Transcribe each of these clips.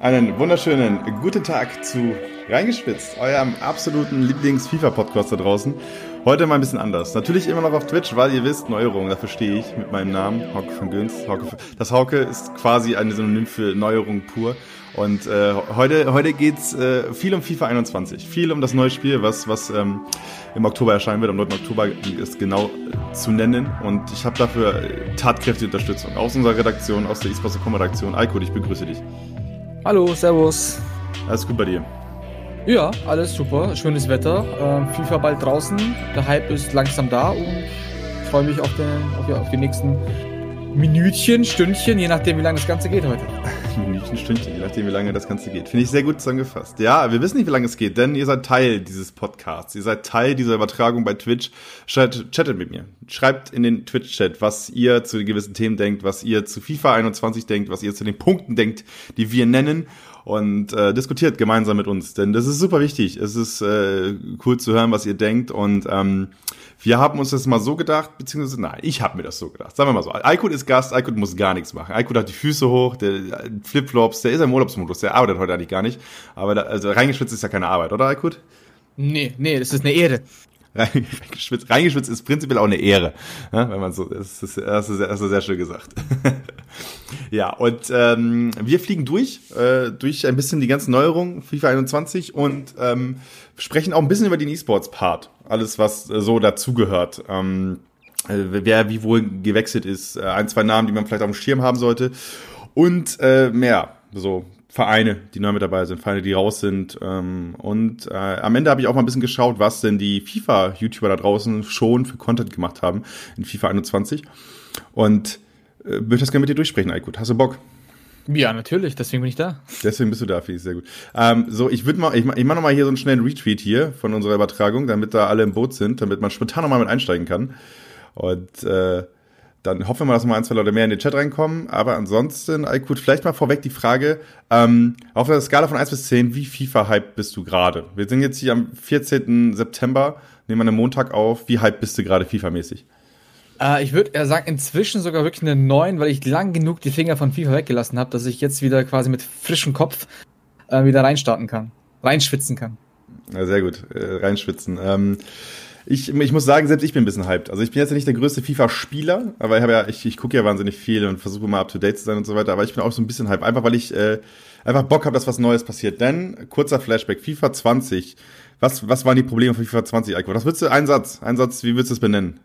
Einen wunderschönen guten Tag zu Reingespitzt, eurem absoluten Lieblings-FIFA-Podcast da draußen. Heute mal ein bisschen anders. Natürlich immer noch auf Twitch, weil ihr wisst, Neuerung, dafür stehe ich mit meinem Namen, Hauke von Göns. Hauke, das Hauke ist quasi ein Synonym für Neuerung pur. Und äh, heute, heute geht's äh, viel um FIFA 21, viel um das neue Spiel, was, was ähm, im Oktober erscheinen wird. Am 9. Oktober ist genau äh, zu nennen. Und ich habe dafür äh, tatkräftige Unterstützung aus unserer Redaktion, aus der eSports.com Redaktion. Eiko, ich begrüße dich. Hallo, Servus. Alles gut bei dir? Ja, alles super. Schönes Wetter. Ähm, FIFA bald draußen. Der Hype ist langsam da und ich freue mich auf, den, auf, auf die nächsten Minütchen, Stündchen, je nachdem, wie lange das Ganze geht heute. Minütchen, Stündchen, je nachdem, wie lange das Ganze geht. Finde ich sehr gut zusammengefasst. Ja, wir wissen nicht, wie lange es geht, denn ihr seid Teil dieses Podcasts. Ihr seid Teil dieser Übertragung bei Twitch. Chattet mit mir. Schreibt in den Twitch-Chat, was ihr zu gewissen Themen denkt, was ihr zu FIFA 21 denkt, was ihr zu den Punkten denkt, die wir nennen und äh, diskutiert gemeinsam mit uns, denn das ist super wichtig. Es ist äh, cool zu hören, was ihr denkt und ähm, wir haben uns das mal so gedacht, beziehungsweise nein, ich habe mir das so gedacht. Sagen wir mal so, Aykut ist Gast, Aykut muss gar nichts machen. Aykut hat die Füße hoch, der Flipflops, der ist im Urlaubsmodus, der arbeitet heute eigentlich gar nicht. Aber da, also reingeschwitzt ist ja keine Arbeit, oder Aykut? Nee, nee, das ist eine Ehre. Reingeschwitzt, reingeschwitzt ist prinzipiell auch eine Ehre, ja, wenn man so, das ist, das ist, das ist sehr schön gesagt. ja, und ähm, wir fliegen durch, äh, durch ein bisschen die ganzen Neuerungen, FIFA 21 und ähm, sprechen auch ein bisschen über den E-Sports-Part, alles was äh, so dazugehört. Ähm, äh, wer wie wohl gewechselt ist, äh, ein, zwei Namen, die man vielleicht auf dem Schirm haben sollte und äh, mehr, so Vereine, die neu mit dabei sind, Vereine, die raus sind. Ähm, und äh, am Ende habe ich auch mal ein bisschen geschaut, was denn die FIFA-YouTuber da draußen schon für Content gemacht haben in FIFA 21. Und äh, würde das gerne mit dir durchsprechen, Aykut. Hast du Bock? Ja, natürlich, deswegen bin ich da. Deswegen bist du da, finde ich sehr gut. Ähm, so, ich würde mal, ich, ich mache nochmal hier so einen schnellen Retweet hier von unserer Übertragung, damit da alle im Boot sind, damit man spontan nochmal mit einsteigen kann. Und äh, dann hoffen wir mal, dass mal ein, zwei Leute mehr in den Chat reinkommen. Aber ansonsten, Aykut, vielleicht mal vorweg die Frage, ähm, auf der Skala von 1 bis 10, wie FIFA-Hype bist du gerade? Wir sind jetzt hier am 14. September, nehmen wir einen Montag auf. Wie hype bist du gerade FIFA-mäßig? Äh, ich würde eher sagen, inzwischen sogar wirklich eine 9, weil ich lang genug die Finger von FIFA weggelassen habe, dass ich jetzt wieder quasi mit frischem Kopf äh, wieder reinstarten kann. Reinschwitzen kann. Ja, sehr gut, äh, reinschwitzen. Ähm, ich, ich muss sagen, selbst ich bin ein bisschen hyped. Also ich bin jetzt nicht der größte FIFA-Spieler, aber ich ja, ich, ich gucke ja wahnsinnig viel und versuche mal up to date zu sein und so weiter. Aber ich bin auch so ein bisschen hyped, einfach weil ich äh, einfach Bock habe, dass was Neues passiert. Denn kurzer Flashback: FIFA 20. Was, was waren die Probleme von FIFA 20, Eiko? Was würdest du, ein Satz, ein Satz, wie würdest du es benennen?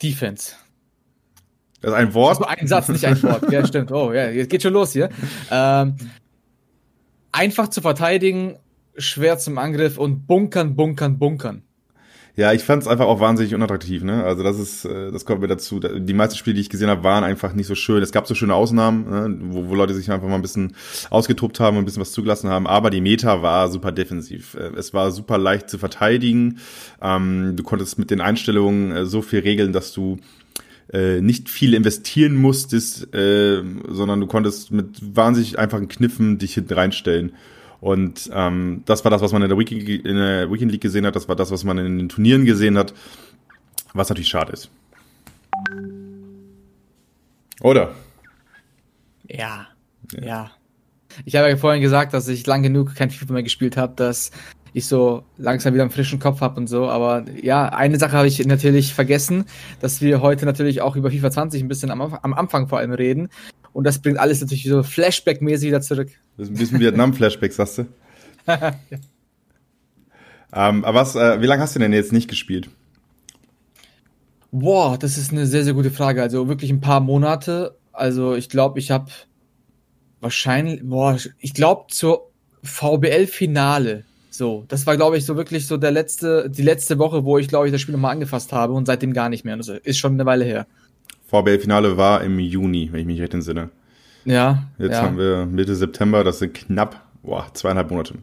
Defense. Das ist ein Wort? Das ein Satz, nicht ein Wort. ja, stimmt. Oh, ja, jetzt geht schon los hier. Ähm, einfach zu verteidigen, schwer zum Angriff und bunkern, bunkern, bunkern. Ja, ich fand es einfach auch wahnsinnig unattraktiv. Ne? Also das ist, äh, das kommt mir dazu. Die meisten Spiele, die ich gesehen habe, waren einfach nicht so schön. Es gab so schöne Ausnahmen, ne? wo, wo Leute sich einfach mal ein bisschen ausgetobt haben und ein bisschen was zugelassen haben. Aber die Meta war super defensiv. Äh, es war super leicht zu verteidigen. Ähm, du konntest mit den Einstellungen äh, so viel regeln, dass du nicht viel investieren musstest, äh, sondern du konntest mit wahnsinnig einfachen Kniffen dich hinten reinstellen. Und ähm, das war das, was man in der, Weekend, in der Weekend League gesehen hat. Das war das, was man in den Turnieren gesehen hat. Was natürlich schade ist. Oder? Ja, ja. ja. Ich habe ja vorhin gesagt, dass ich lang genug kein FIFA mehr gespielt habe, dass ich so langsam wieder einen frischen Kopf habe und so. Aber ja, eine Sache habe ich natürlich vergessen, dass wir heute natürlich auch über FIFA 20 ein bisschen am, am Anfang vor allem reden. Und das bringt alles natürlich so Flashback-mäßig wieder zurück. Das ist ein bisschen Vietnam-Flashback, sagst du? ja. ähm, aber was, äh, wie lange hast du denn jetzt nicht gespielt? Boah, das ist eine sehr, sehr gute Frage. Also wirklich ein paar Monate. Also ich glaube, ich habe wahrscheinlich, boah, ich glaube zur VBL-Finale. So, das war, glaube ich, so wirklich so der letzte, die letzte Woche, wo ich, glaube ich, das Spiel nochmal angefasst habe und seitdem gar nicht mehr. Das ist schon eine Weile her. VBL-Finale war im Juni, wenn ich mich recht entsinne. Ja. Jetzt ja. haben wir Mitte September, das sind knapp boah, zweieinhalb Monate.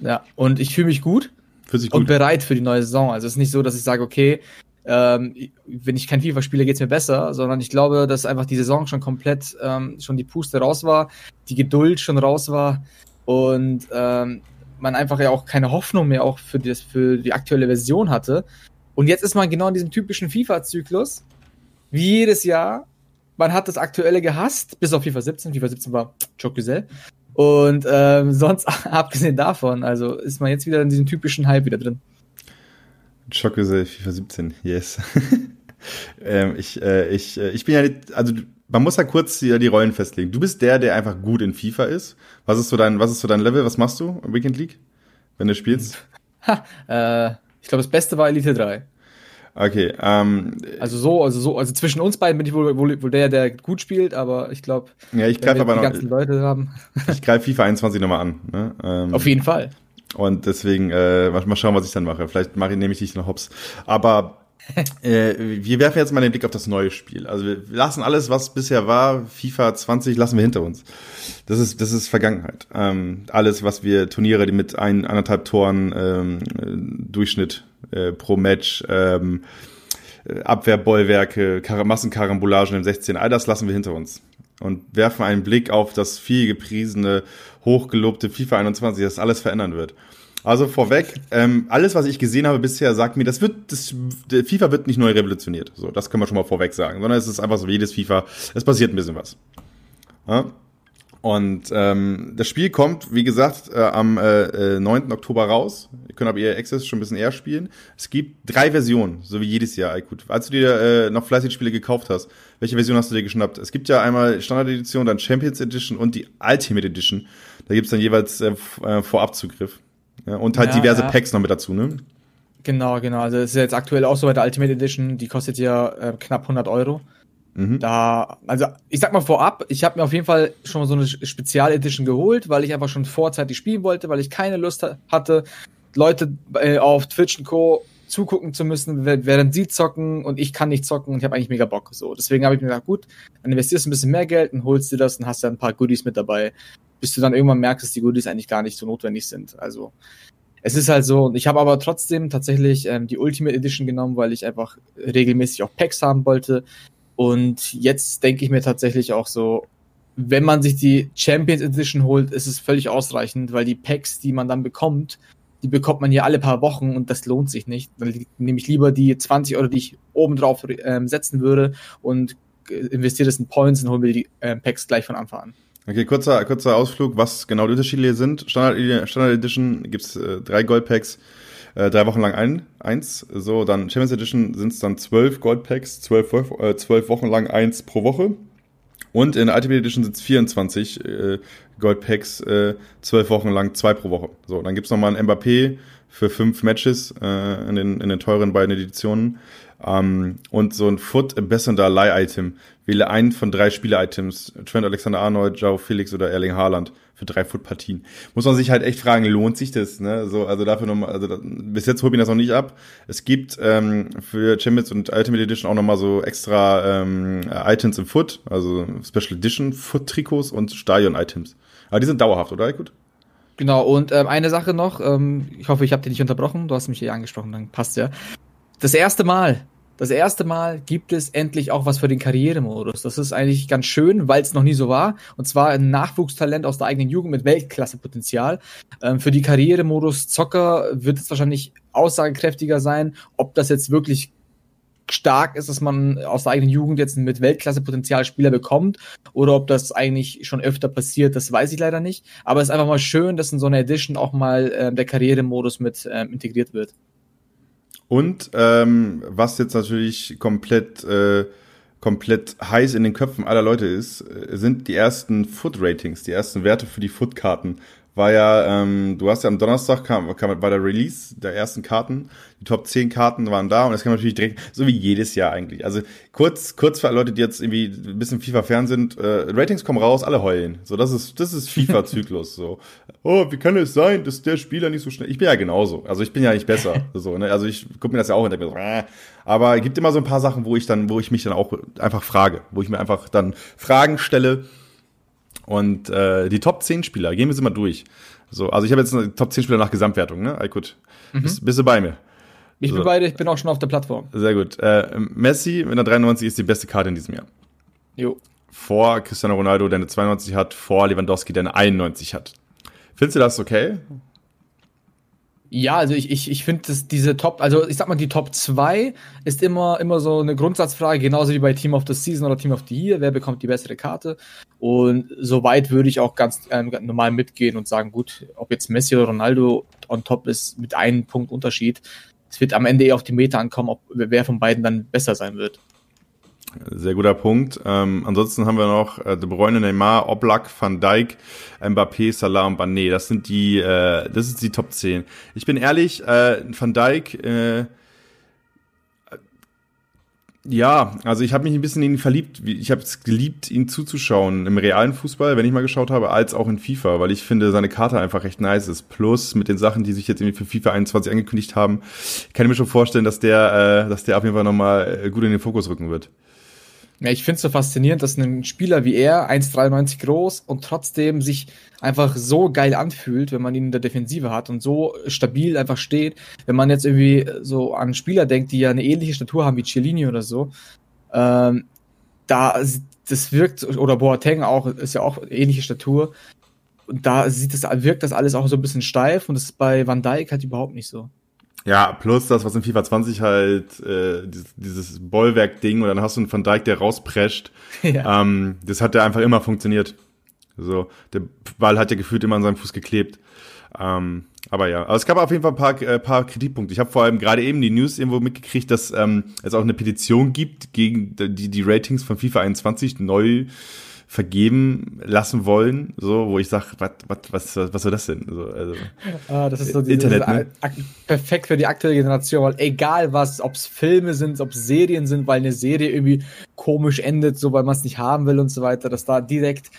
Ja, und ich fühle mich gut, sich gut und bereit für die neue Saison. Also es ist nicht so, dass ich sage, okay, ähm, wenn ich kein FIFA spiele, geht's mir besser, sondern ich glaube, dass einfach die Saison schon komplett ähm, schon die Puste raus war, die Geduld schon raus war und ähm, man einfach ja auch keine Hoffnung mehr auch für, das, für die aktuelle Version hatte. Und jetzt ist man genau in diesem typischen FIFA-Zyklus, wie jedes Jahr, man hat das aktuelle gehasst, bis auf FIFA 17. FIFA 17 war Chocuzel. Und ähm, sonst, abgesehen davon, also ist man jetzt wieder in diesem typischen Hype wieder drin. Chocuzel, FIFA 17, yes. ähm, ich, äh, ich, äh, ich bin ja nicht, also man muss ja kurz die, die Rollen festlegen. Du bist der, der einfach gut in FIFA ist. Was ist so dein, was ist so dein Level? Was machst du im Weekend League, wenn du spielst? Ha, äh, ich glaube, das Beste war Elite 3. Okay, ähm, Also so, also so, also zwischen uns beiden bin ich wohl, wohl, wohl der, der gut spielt, aber ich glaube, ja, ich greife aber die noch, ganzen Leute haben. ich greife FIFA 21 nochmal an. Ne? Ähm, Auf jeden Fall. Und deswegen, äh, mal mal schauen, was ich dann mache. Vielleicht mache ich, nehme ich dich noch hops. Aber äh, wir werfen jetzt mal den Blick auf das neue Spiel. Also wir lassen alles, was bisher war, FIFA 20, lassen wir hinter uns. Das ist, das ist Vergangenheit. Ähm, alles, was wir Turniere, die mit ein, anderthalb Toren ähm, Durchschnitt äh, pro Match, ähm, äh, Abwehrbollwerke, Kar Massenkarambolagen im 16, all das lassen wir hinter uns. Und werfen einen Blick auf das viel gepriesene, hochgelobte FIFA 21, das alles verändern wird. Also vorweg, ähm, alles, was ich gesehen habe bisher, sagt mir, das wird, das, FIFA wird nicht neu revolutioniert. So, das können wir schon mal vorweg sagen, sondern es ist einfach so wie jedes FIFA, es passiert ein bisschen was. Ja? Und ähm, das Spiel kommt, wie gesagt, äh, am äh, äh, 9. Oktober raus. Ihr könnt aber ihr Access schon ein bisschen eher spielen. Es gibt drei Versionen, so wie jedes Jahr. Gut, als du dir äh, noch fleißig Spiele gekauft hast, welche Version hast du dir geschnappt? Es gibt ja einmal Standard Edition, dann Champions Edition und die Ultimate Edition. Da gibt's dann jeweils äh, äh, Vorabzugriff. Ja, und halt Ja, diverse ja. Packs noch mit dazu, ne? Genau, genau. Also es ist jetzt aktuell auch so bei der Ultimate Edition, die kostet ja äh, knapp 100 Euro. Mhm. Da, also ich sag mal vorab, ich habe mir auf jeden Fall schon mal so eine Spezial-Edition geholt, weil ich einfach schon vorzeitig spielen wollte, weil ich keine Lust ha- hatte, Leute äh, auf Twitch und Co. zugucken zu müssen, während sie zocken und ich kann nicht zocken und ich habe eigentlich mega Bock. So, deswegen habe ich mir gedacht, gut, dann investierst du ein bisschen mehr Geld und holst dir das und hast dann ein paar Goodies mit dabei, bis du dann irgendwann merkst, dass die Goodies eigentlich gar nicht so notwendig sind. Also es ist halt so, ich habe aber trotzdem tatsächlich ähm, die Ultimate Edition genommen, weil ich einfach regelmäßig auch Packs haben wollte. Und jetzt denke ich mir tatsächlich auch so, wenn man sich die Champions Edition holt, ist es völlig ausreichend, weil die Packs, die man dann bekommt, die bekommt man ja alle paar Wochen und das lohnt sich nicht. Dann nehme ich lieber die 20 Euro, die ich oben drauf ähm, setzen würde und äh, investiere das in Points und hole mir die ähm, Packs gleich von Anfang an. Okay, kurzer, kurzer Ausflug, was genau die Unterschiede hier sind. Standard, Standard Edition gibt's äh, drei Goldpacks, äh, drei Wochen lang ein, eins. So, dann Champions Edition sind's dann zwölf Goldpacks, zwölf, Wo- äh, zwölf Wochen lang eins pro Woche. Und in Ultimate Edition sind's 24 äh, Goldpacks, äh, zwölf Wochen lang zwei pro Woche. So, dann gibt's nochmal ein Mbappé für fünf Matches äh, in, den, in den teuren beiden Editionen. Ähm, und so ein Foot Ambassador Leih-Item. Wähle einen von drei Spiele-Items. Trent Alexander-Arnold, Joe Felix oder Erling Haaland für drei Foot-Partien. Muss man sich halt echt fragen, lohnt sich das? Ne? So, also dafür nochmal, also da, bis jetzt holt ihn das noch nicht ab. Es gibt ähm, für Champions und Ultimate Edition auch nochmal so extra ähm, Items im Foot, also Special Edition Foot-Trikots und Stadion-Items. Aber die sind dauerhaft, oder? Gut. Genau, und ähm, eine Sache noch, ähm, ich hoffe, ich habe dich nicht unterbrochen, du hast mich hier angesprochen, dann passt ja. Das erste Mal, das erste Mal gibt es endlich auch was für den Karrieremodus. Das ist eigentlich ganz schön, weil es noch nie so war. Und zwar ein Nachwuchstalent aus der eigenen Jugend mit Weltklasse-Potenzial. Ähm, für die Karrieremodus Zocker wird es wahrscheinlich aussagekräftiger sein, ob das jetzt wirklich stark ist, dass man aus der eigenen Jugend jetzt mit Weltklasse-Potenzial Spieler bekommt oder ob das eigentlich schon öfter passiert, das weiß ich leider nicht. Aber es ist einfach mal schön, dass in so einer Edition auch mal ähm, der Karrieremodus mit ähm, integriert wird. Und ähm, was jetzt natürlich komplett äh, komplett heiß in den Köpfen aller Leute ist, äh, sind die ersten Foot-Ratings, die ersten Werte für die Foot-Karten. War ja, ähm, du hast ja am Donnerstag kam, kam war der Release der ersten Karten, die Top 10 Karten waren da und das kam natürlich direkt, so wie jedes Jahr eigentlich. Also kurz, kurz für Leute, die jetzt irgendwie ein bisschen FIFA fern sind, äh, Ratings kommen raus, alle heulen. So, das ist, das ist FIFA-Zyklus. so, oh, wie kann es sein, dass der Spieler nicht so schnell. Ich bin ja genauso. Also ich bin ja nicht besser. so, ne? Also ich gucke mir das ja auch denke mir so, äh. aber es gibt immer so ein paar Sachen, wo ich dann, wo ich mich dann auch einfach frage, wo ich mir einfach dann Fragen stelle. Und äh, die Top 10 Spieler, gehen wir sie mal durch. So, also ich habe jetzt eine Top 10 Spieler nach Gesamtwertung, ne? Ay, gut. Bist, bist du bei mir? Ich So. bin beide, ich bin auch schon auf der Plattform. Sehr gut. Äh, Messi mit einer 93 ist die beste Karte in diesem Jahr. Jo. Vor Cristiano Ronaldo, der eine 92 hat, vor Lewandowski, der eine 91 hat. Findest du das okay? Ja, also ich, ich, ich finde, dass diese Top, also ich sag mal, die Top 2 ist immer, immer so eine Grundsatzfrage, genauso wie bei Team of the Season oder Team of the Year, wer bekommt die bessere Karte. Und soweit würde ich auch ganz äh, normal mitgehen und sagen, gut, ob jetzt Messi oder Ronaldo on top ist, mit einem Punkt Unterschied. Es wird am Ende eher auf die Meta ankommen, ob wer von beiden dann besser sein wird. Sehr guter Punkt. Ähm, ansonsten haben wir noch äh, De Bruyne, Neymar, Oblak, Van Dijk, Mbappé, Salah und Bané. Das sind die, äh, das ist die Top 10. Ich bin ehrlich, äh, Van Dijk, äh, ja, also ich habe mich ein bisschen in ihn verliebt. Ich habe es geliebt, ihn zuzuschauen im realen Fußball, wenn ich mal geschaut habe, als auch in FIFA, weil ich finde, seine Karte einfach recht nice ist. Plus mit den Sachen, die sich jetzt irgendwie für FIFA 21 angekündigt haben, kann ich mir schon vorstellen, dass der, äh, dass der auf jeden Fall nochmal äh, gut in den Fokus rücken wird. Ja, ich finde es so faszinierend, dass ein Spieler wie er, 1,93 groß und trotzdem sich einfach so geil anfühlt, wenn man ihn in der Defensive hat und so stabil einfach steht. Wenn man jetzt irgendwie so an Spieler denkt, die ja eine ähnliche Statur haben wie Cellini oder so, ähm, da das wirkt, oder Boateng auch, ist ja auch ähnliche Statur. Und da sieht das, wirkt das alles auch so ein bisschen steif und das ist bei Van Dijk halt überhaupt nicht so. Ja, plus das, was in FIFA 20 halt, äh, dieses, dieses Bollwerk-Ding und dann hast du einen Van Dijk, der rausprescht. Ja. Ähm, das hat ja einfach immer funktioniert. So, der Ball hat ja gefühlt immer an seinem Fuß geklebt. Ähm, aber ja, aber es gab auf jeden Fall ein paar, äh, paar Kritikpunkte. Ich habe vor allem gerade eben die News irgendwo mitgekriegt, dass ähm, es auch eine Petition gibt gegen die, die Ratings von FIFA 21 neu vergeben lassen wollen, so, wo ich sage, was, was, was soll das denn? So, also, ah, das ist so dieses, Internet, ne? perfekt für die aktuelle Generation, weil egal was, ob es Filme sind, ob es Serien sind, weil eine Serie irgendwie komisch endet, so weil man es nicht haben will und so weiter, dass da direkt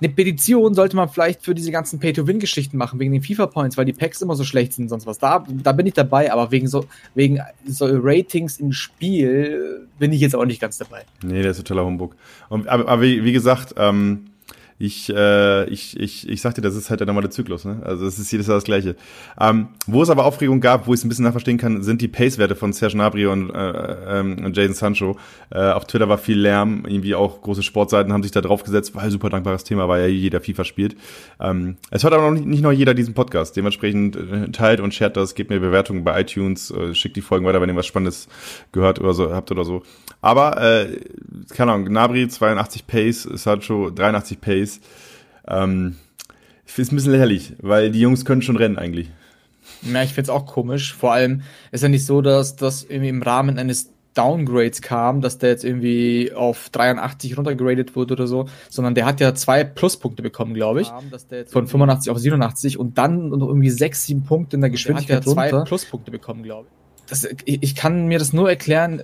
eine Petition sollte man vielleicht für diese ganzen Pay-to-Win-Geschichten machen, wegen den FIFA-Points, weil die Packs immer so schlecht sind und sonst was. Da, da bin ich dabei, aber wegen so, wegen so Ratings im Spiel bin ich jetzt auch nicht ganz dabei. Nee, der ist totaler Humbug. Und, aber, aber wie, wie gesagt, ähm, ich, äh, ich, ich, ich sagte, das ist halt der normale Zyklus. Ne? Also es ist jedes Jahr das Gleiche. Ähm, wo es aber Aufregung gab, wo ich es ein bisschen nachverstehen kann, sind die Pace-Werte von Serge Gnabry und, äh, ähm, und Jason Sancho. Äh, auf Twitter war viel Lärm, irgendwie auch große Sportseiten haben sich da drauf gesetzt, weil super dankbares Thema, weil ja jeder FIFA spielt. Ähm, es hört aber noch nicht, nicht noch jeder diesen Podcast. Dementsprechend äh, teilt und shared das, gebt mir Bewertungen bei iTunes, äh, schickt die Folgen weiter, wenn ihr was Spannendes gehört oder so habt oder so. Aber, äh, keine Ahnung, Gnabry 82 Pace, Sancho 83 Pace ist, ähm, ist ein bisschen lächerlich, weil die Jungs können schon rennen eigentlich. Ja, ich find's auch komisch. Vor allem ist ja nicht so, dass das irgendwie im Rahmen eines Downgrades kam, dass der jetzt irgendwie auf 83 runtergradet wurde oder so, sondern der hat ja zwei Pluspunkte bekommen, glaube ich. Von 85 auf 87 und dann noch irgendwie sechs, sieben Punkte in der Geschwindigkeit der hat ja zwei Pluspunkte bekommen, glaube ich. Das, ich. Ich kann mir das nur erklären,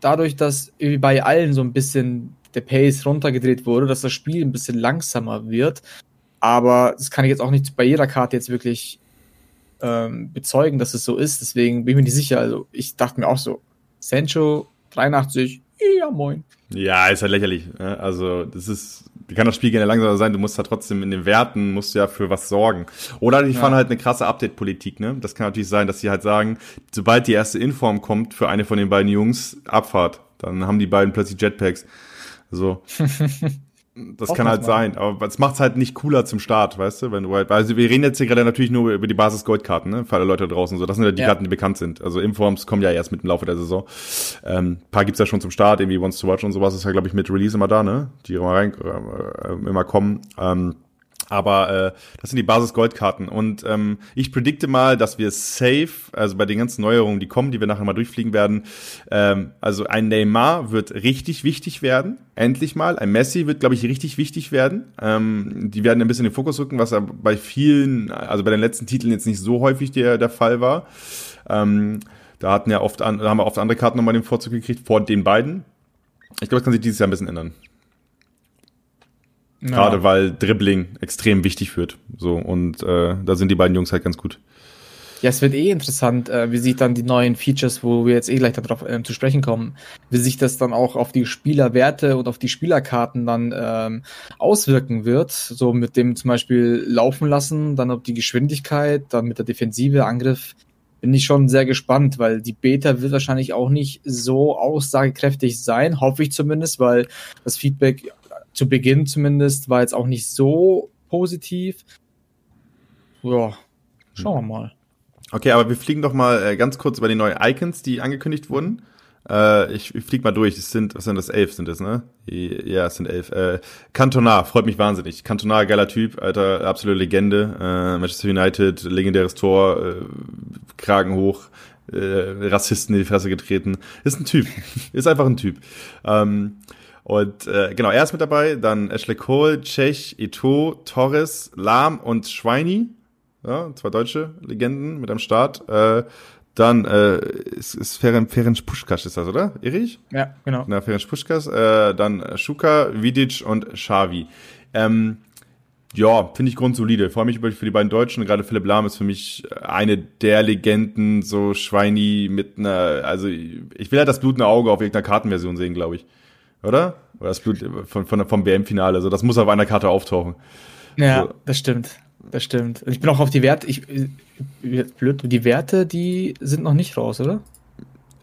dadurch, dass bei allen so ein bisschen der Pace runtergedreht wurde, dass das Spiel ein bisschen langsamer wird. Aber das kann ich jetzt auch nicht bei jeder Karte jetzt wirklich ähm, bezeugen, dass es so ist. Deswegen bin ich mir nicht sicher. Also ich dachte mir auch so, Sancho 83, ja moin. Ja, ist halt lächerlich. Ne? Also das ist, wie kann das Spiel gerne langsamer sein? Du musst ja trotzdem in den Werten, musst du ja für was sorgen. Oder die ja. fahren halt eine krasse Update-Politik. Ne? Das kann natürlich sein, dass sie halt sagen, sobald die erste Inform kommt für eine von den beiden Jungs, Abfahrt. Dann haben die beiden plötzlich Jetpacks. So. Das kann halt sein, aber es macht es halt nicht cooler zum Start, weißt du, wenn du halt, also wir reden jetzt hier gerade natürlich nur über die Basis Goldkarten, ne, für alle Leute draußen so, das sind ja die ja. Karten, die bekannt sind, also Informs kommen ja erst mit dem Laufe der Saison, ähm, paar gibt's ja schon zum Start, irgendwie Wants to Watch und sowas ist ja glaube ich mit Release immer da, ne, die immer rein, äh, immer kommen, ähm, aber äh, das sind die Basis-Goldkarten. Und ähm, ich predikte mal, dass wir safe, also bei den ganzen Neuerungen, die kommen, die wir nachher mal durchfliegen werden, ähm, also ein Neymar wird richtig wichtig werden, endlich mal. Ein Messi wird, glaube ich, richtig wichtig werden. Ähm, die werden ein bisschen in den Fokus rücken, was ja bei vielen, also bei den letzten Titeln jetzt nicht so häufig der, der Fall war. Ähm, da hatten ja oft, an, da haben wir oft andere Karten nochmal den Vorzug gekriegt vor den beiden. Ich glaube, das kann sich dieses Jahr ein bisschen ändern. Ja. Gerade weil Dribbling extrem wichtig wird. So, und äh, da sind die beiden Jungs halt ganz gut. Ja, es wird eh interessant, äh, wie sich dann die neuen Features, wo wir jetzt eh gleich darauf äh, zu sprechen kommen, wie sich das dann auch auf die Spielerwerte und auf die Spielerkarten dann ähm, auswirken wird. So mit dem zum Beispiel laufen lassen, dann auf die Geschwindigkeit, dann mit der Defensive, Angriff. Bin ich schon sehr gespannt, weil die Beta wird wahrscheinlich auch nicht so aussagekräftig sein, hoffe ich zumindest, weil das Feedback zu Beginn zumindest war jetzt auch nicht so positiv. Ja. Schauen wir mal. Okay, aber wir fliegen doch mal äh, ganz kurz über die neuen Icons, die angekündigt wurden. Äh, ich, ich flieg mal durch. Das sind, was sind das? Elf sind das, ne? Ja, es sind elf. Äh, Cantona, freut mich wahnsinnig. Cantona, geiler Typ, alter, absolute Legende. Äh, Manchester United, legendäres Tor, äh, Kragen hoch, äh, Rassisten in die Fresse getreten. Ist ein Typ. ist einfach ein Typ. Ähm, und äh, genau, er ist mit dabei. Dann Ashley Cole, Czech, Ito, Torres, Lahm und Schweini. Ja, zwei deutsche Legenden mit am Start. Äh, dann äh, ist, ist Ferenc, Ferenc Puschkas ist das, oder? Irrig? Ja, genau. Na, Ferenc Puschkas. Äh, dann Schuka, Vidic und Xavi. Ähm, ja, finde ich grundsolide. Freue mich über für die beiden Deutschen. Gerade Philipp Lahm ist für mich eine der Legenden, so Schweini mit einer, also ich will halt das blutende Auge auf irgendeiner Kartenversion sehen, glaube ich. Oder? Oder das Blut von, von, vom WM-Finale. Also das muss auf einer Karte auftauchen. Ja, so. das stimmt. Das stimmt. Und ich bin auch auf die Werte, ich, blöd, die Werte, die sind noch nicht raus, oder?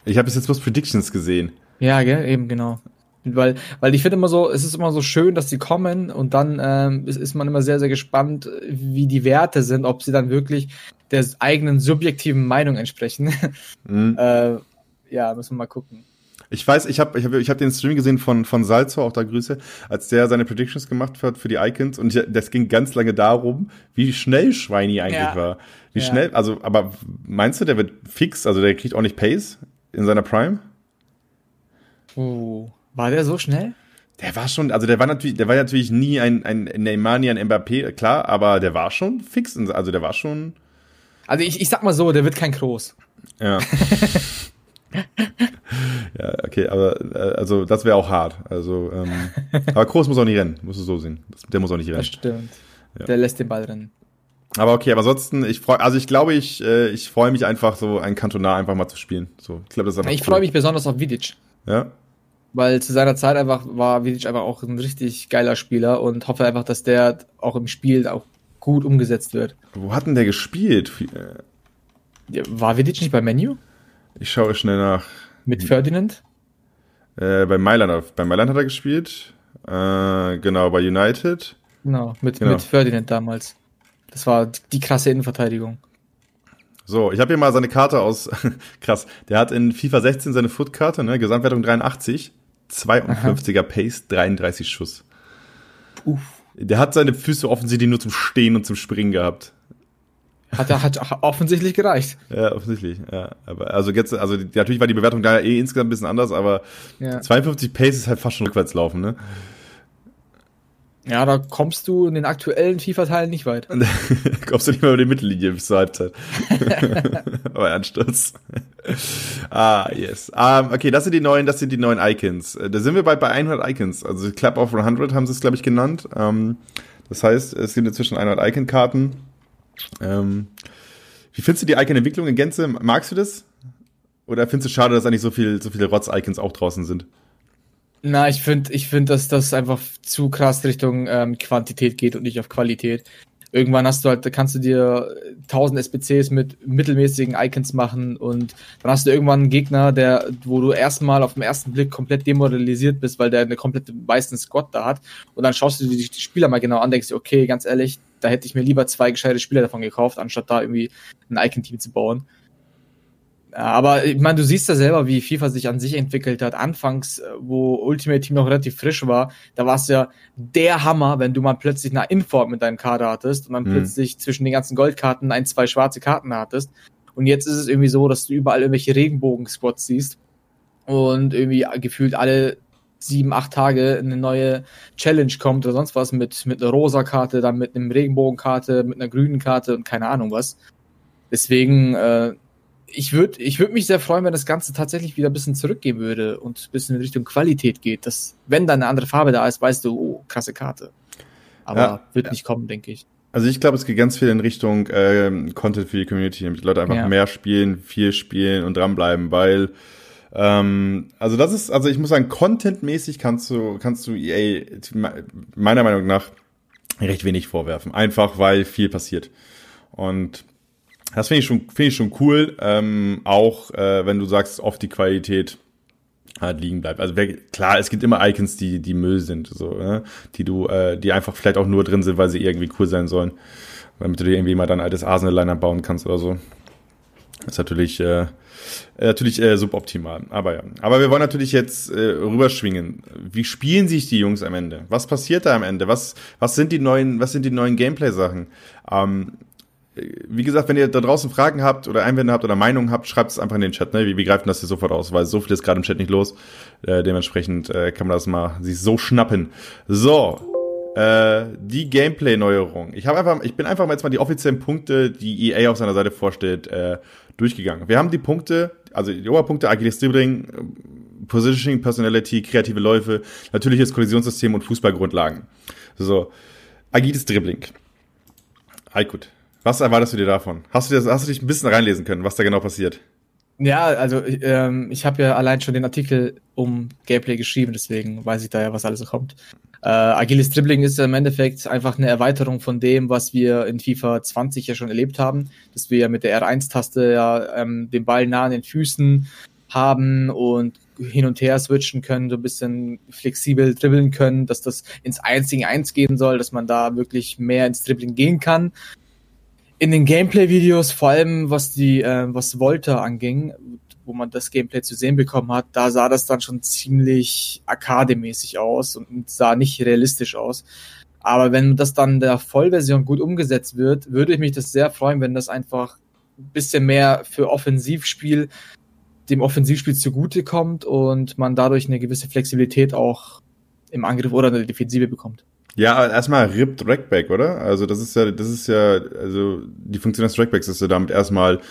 Ich habe bis jetzt bloß Predictions gesehen. Ja, gell, eben genau. Weil, weil ich finde immer so, es ist immer so schön, dass sie kommen und dann ähm, ist, ist man immer sehr, sehr gespannt, wie die Werte sind, ob sie dann wirklich der eigenen subjektiven Meinung entsprechen. Mhm. äh, ja, müssen wir mal gucken. Ich weiß, ich habe ich hab, ich hab den Stream gesehen von, von Salzo, auch da Grüße, als der seine Predictions gemacht hat für die Icons und ich, das ging ganz lange darum, wie schnell Schweini eigentlich ja. war. Wie ja. schnell, also, aber meinst du, der wird fix, also der kriegt auch nicht Pace in seiner Prime? Oh, war der so schnell? Der war schon, also der war natürlich, der war natürlich nie ein, ein Neymar, nie ein Mbappé, klar, aber der war schon fix, also der war schon. Also ich, ich sag mal so, der wird kein Groß. Ja. ja, okay, aber äh, also das wäre auch hart. Also, ähm, aber Kroos muss auch nicht rennen, musst du so sehen. Das, der muss auch nicht rennen. Das stimmt. Ja. Der lässt den Ball rennen. Aber okay, aber ansonsten, ich freue, also ich glaube, ich, äh, ich freue mich einfach so ein Kantonar einfach mal zu spielen. So, ich glaube, das ist einfach Ich cool. freue mich besonders auf Vidic. Ja. Weil zu seiner Zeit einfach war Vidic einfach auch ein richtig geiler Spieler und hoffe einfach, dass der auch im Spiel auch gut umgesetzt wird. Wo hat denn der gespielt? War Vidic nicht bei Menu? Ich schaue schnell nach. Mit Ferdinand? Äh, bei Mailand. Bei Mailand hat er gespielt. Äh, genau, bei United. Genau, mit, genau. mit Ferdinand damals. Das war die krasse Innenverteidigung. So, ich habe hier mal seine Karte aus. krass. Der hat in FIFA 16 seine Footkarte, ne? Gesamtwertung 83, 52er Aha. Pace, 33 Schuss. Uff. Der hat seine Füße offensichtlich nur zum Stehen und zum Springen gehabt. Hat hat offensichtlich gereicht. Ja, offensichtlich. Ja, aber also jetzt, also natürlich war die Bewertung da eh insgesamt ein bisschen anders, aber ja. 52 Pace ist halt fast schon rückwärts laufen, ne? Ja, da kommst du in den aktuellen FIFA-Teilen nicht weit. kommst du nicht mal über die Mittellinie bis zur Halbzeit. Aber Ansturz. ah, yes. Um, ähm, okay, das sind die neuen, das sind die neuen Icons. Äh, da sind wir bald bei 100 Icons. Also Club of 100 haben sie es, glaube ich, genannt. Um, ähm, das heißt, es gibt inzwischen 100 Icon-Karten. Ähm, wie findest du die Icon-Entwicklung in Gänze? Magst du das? Oder findest du schade, dass eigentlich so, viel, so viele Rotz-Icons auch draußen sind? Na, ich finde, ich finde, dass das einfach zu krass Richtung ähm, Quantität geht und nicht auf Qualität. Irgendwann hast du halt, kannst du dir 1000 SPCs mit mittelmäßigen Icons machen und dann hast du irgendwann einen Gegner, der, wo du erstmal auf den ersten Blick komplett demoralisiert bist, weil der eine komplette weißen Squad da hat und dann schaust du dir die Spieler mal genau an, denkst dir, okay, ganz ehrlich, da hätte ich mir lieber zwei gescheite Spieler davon gekauft, anstatt da irgendwie ein Icon-Team zu bauen. Aber ich meine, du siehst ja selber, wie FIFA sich an sich entwickelt hat. Anfangs, äh, wo Ultimate Team noch relativ frisch war, da war es ja der Hammer, wenn du mal plötzlich eine Import mit deinem Kader hattest und dann mhm. plötzlich zwischen den ganzen Goldkarten ein, zwei schwarze Karten hattest. Und jetzt ist es irgendwie so, dass du überall irgendwelche Regenbogen-Spots siehst und irgendwie gefühlt alle sieben, acht Tage eine neue Challenge kommt oder sonst was mit, mit einer rosa Karte, dann mit einem Regenbogenkarte, mit einer grünen Karte und keine Ahnung was. Deswegen, äh, ich würde ich würd mich sehr freuen, wenn das Ganze tatsächlich wieder ein bisschen zurückgehen würde und ein bisschen in Richtung Qualität geht. Dass, wenn da eine andere Farbe da ist, weißt du, oh, krasse Karte. Aber ja, wird ja. nicht kommen, denke ich. Also ich glaube, es geht ganz viel in Richtung äh, Content für die Community, damit die Leute einfach ja. mehr spielen, viel spielen und dranbleiben, weil ähm, also das ist, also ich muss sagen, contentmäßig kannst du, kannst du EA meiner Meinung nach recht wenig vorwerfen. Einfach weil viel passiert. Und das finde ich schon, finde ich schon cool. Ähm, auch äh, wenn du sagst, oft die Qualität halt liegen bleibt. Also wer, klar, es gibt immer Icons, die die Müll sind, so, ne? die du, äh, die einfach vielleicht auch nur drin sind, weil sie irgendwie cool sein sollen. damit du dir irgendwie mal dein altes Arsenal-Liner bauen kannst oder so. Ist natürlich, äh, natürlich äh, suboptimal. Aber ja. Aber wir wollen natürlich jetzt äh, rüberschwingen. Wie spielen sich die Jungs am Ende? Was passiert da am Ende? Was, was sind die neuen, was sind die neuen Gameplay-Sachen? Ähm, wie gesagt, wenn ihr da draußen Fragen habt oder Einwände habt oder Meinungen habt, schreibt es einfach in den Chat. Ne? Wie, wie greift das hier sofort aus? Weil so viel ist gerade im Chat nicht los. Äh, dementsprechend äh, kann man das mal sich so schnappen. So, äh, die Gameplay-Neuerung. Ich habe einfach, ich bin einfach mal jetzt mal die offiziellen Punkte, die EA auf seiner Seite vorstellt, äh, durchgegangen. Wir haben die Punkte, also die Oberpunkte, agiles Dribbling, Positioning, Personality, kreative Läufe, natürliches Kollisionssystem und Fußballgrundlagen. So, agiles Dribbling. Aykut, was erwartest du dir davon? Hast du, das, hast du dich ein bisschen reinlesen können, was da genau passiert? Ja, also ähm, ich habe ja allein schon den Artikel um Gameplay geschrieben, deswegen weiß ich da ja, was alles kommt. Äh, agiles Dribbling ist im Endeffekt einfach eine Erweiterung von dem, was wir in FIFA 20 ja schon erlebt haben, dass wir ja mit der R1-Taste ja ähm, den Ball nah an den Füßen haben und hin und her switchen können, so ein bisschen flexibel dribbeln können, dass das ins 1 gegen 1 gehen soll, dass man da wirklich mehr ins Dribbling gehen kann. In den Gameplay-Videos, vor allem was die, äh, was Volta anging, wo man das Gameplay zu sehen bekommen hat, da sah das dann schon ziemlich arkademäßig aus und sah nicht realistisch aus. Aber wenn das dann der Vollversion gut umgesetzt wird, würde ich mich das sehr freuen, wenn das einfach ein bisschen mehr für Offensivspiel, dem Offensivspiel zugutekommt und man dadurch eine gewisse Flexibilität auch im Angriff oder in der Defensive bekommt. Ja, erstmal Ripped Rackback, oder? Also das ist ja, das ist ja, also die Funktion des Rackbacks ist ja damit erstmal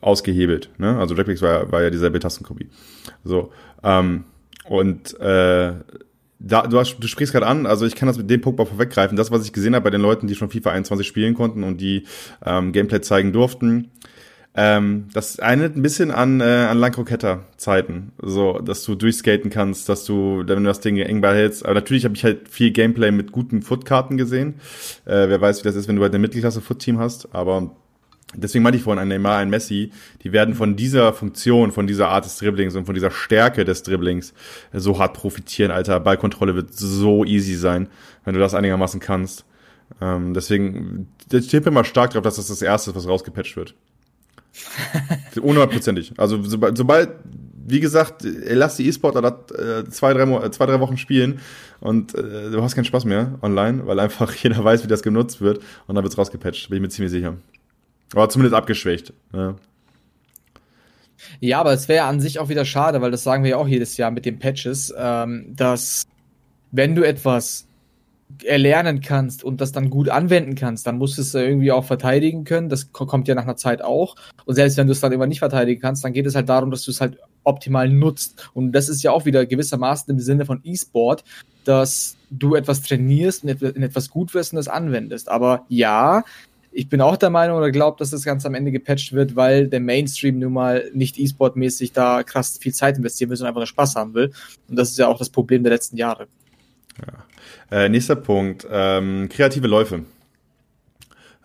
ausgehebelt. Ne? Also Jackpix war, war ja dieselbe Tastenkopie. So. Ähm, und äh, da, du, hast, du sprichst gerade an, also ich kann das mit dem Punkt mal vorweggreifen. Das, was ich gesehen habe bei den Leuten, die schon FIFA 21 spielen konnten und die ähm, Gameplay zeigen durften, ähm, das erinnert ein bisschen an, äh, an Lankroketta-Zeiten. So, dass du durchskaten kannst, dass du, wenn du das Ding eng behältst. Aber natürlich habe ich halt viel Gameplay mit guten Footkarten gesehen. Äh, wer weiß, wie das ist, wenn du halt eine Mittelklasse-Foot-Team hast. Aber Deswegen meinte ich vorhin ein Neymar, ein Messi, die werden von dieser Funktion, von dieser Art des Dribblings und von dieser Stärke des Dribblings so hart profitieren, Alter. Ballkontrolle wird so easy sein, wenn du das einigermaßen kannst. Ähm, deswegen, ich tippe mal stark drauf, dass das das Erste ist, was rausgepatcht wird. Unhundertprozentig. Also sobald, sobald, wie gesagt, lass die E-Sportler äh, zwei, drei, zwei, drei Wochen spielen und äh, du hast keinen Spaß mehr online, weil einfach jeder weiß, wie das genutzt wird und dann wird's rausgepatcht, bin ich mir ziemlich sicher. Aber zumindest abgeschwächt. Ja. Ja, aber es wäre an sich auch wieder schade, weil das sagen wir ja auch jedes Jahr mit den Patches, ähm, dass wenn du etwas erlernen kannst und das dann gut anwenden kannst, dann musst du es irgendwie auch verteidigen können. Das kommt ja nach einer Zeit auch. Und selbst wenn du es dann immer nicht verteidigen kannst, dann geht es halt darum, dass du es halt optimal nutzt. Und das ist ja auch wieder gewissermaßen im Sinne von E-Sport, dass du etwas trainierst und in etwas gut wirst und das anwendest. Aber ja, ich bin auch der Meinung oder glaube, dass das Ganze am Ende gepatcht wird, weil der Mainstream nun mal nicht E-Sport-mäßig da krass viel Zeit investieren will, sondern einfach nur Spaß haben will. Und das ist ja auch das Problem der letzten Jahre. Ja. Äh, nächster Punkt, ähm, kreative Läufe.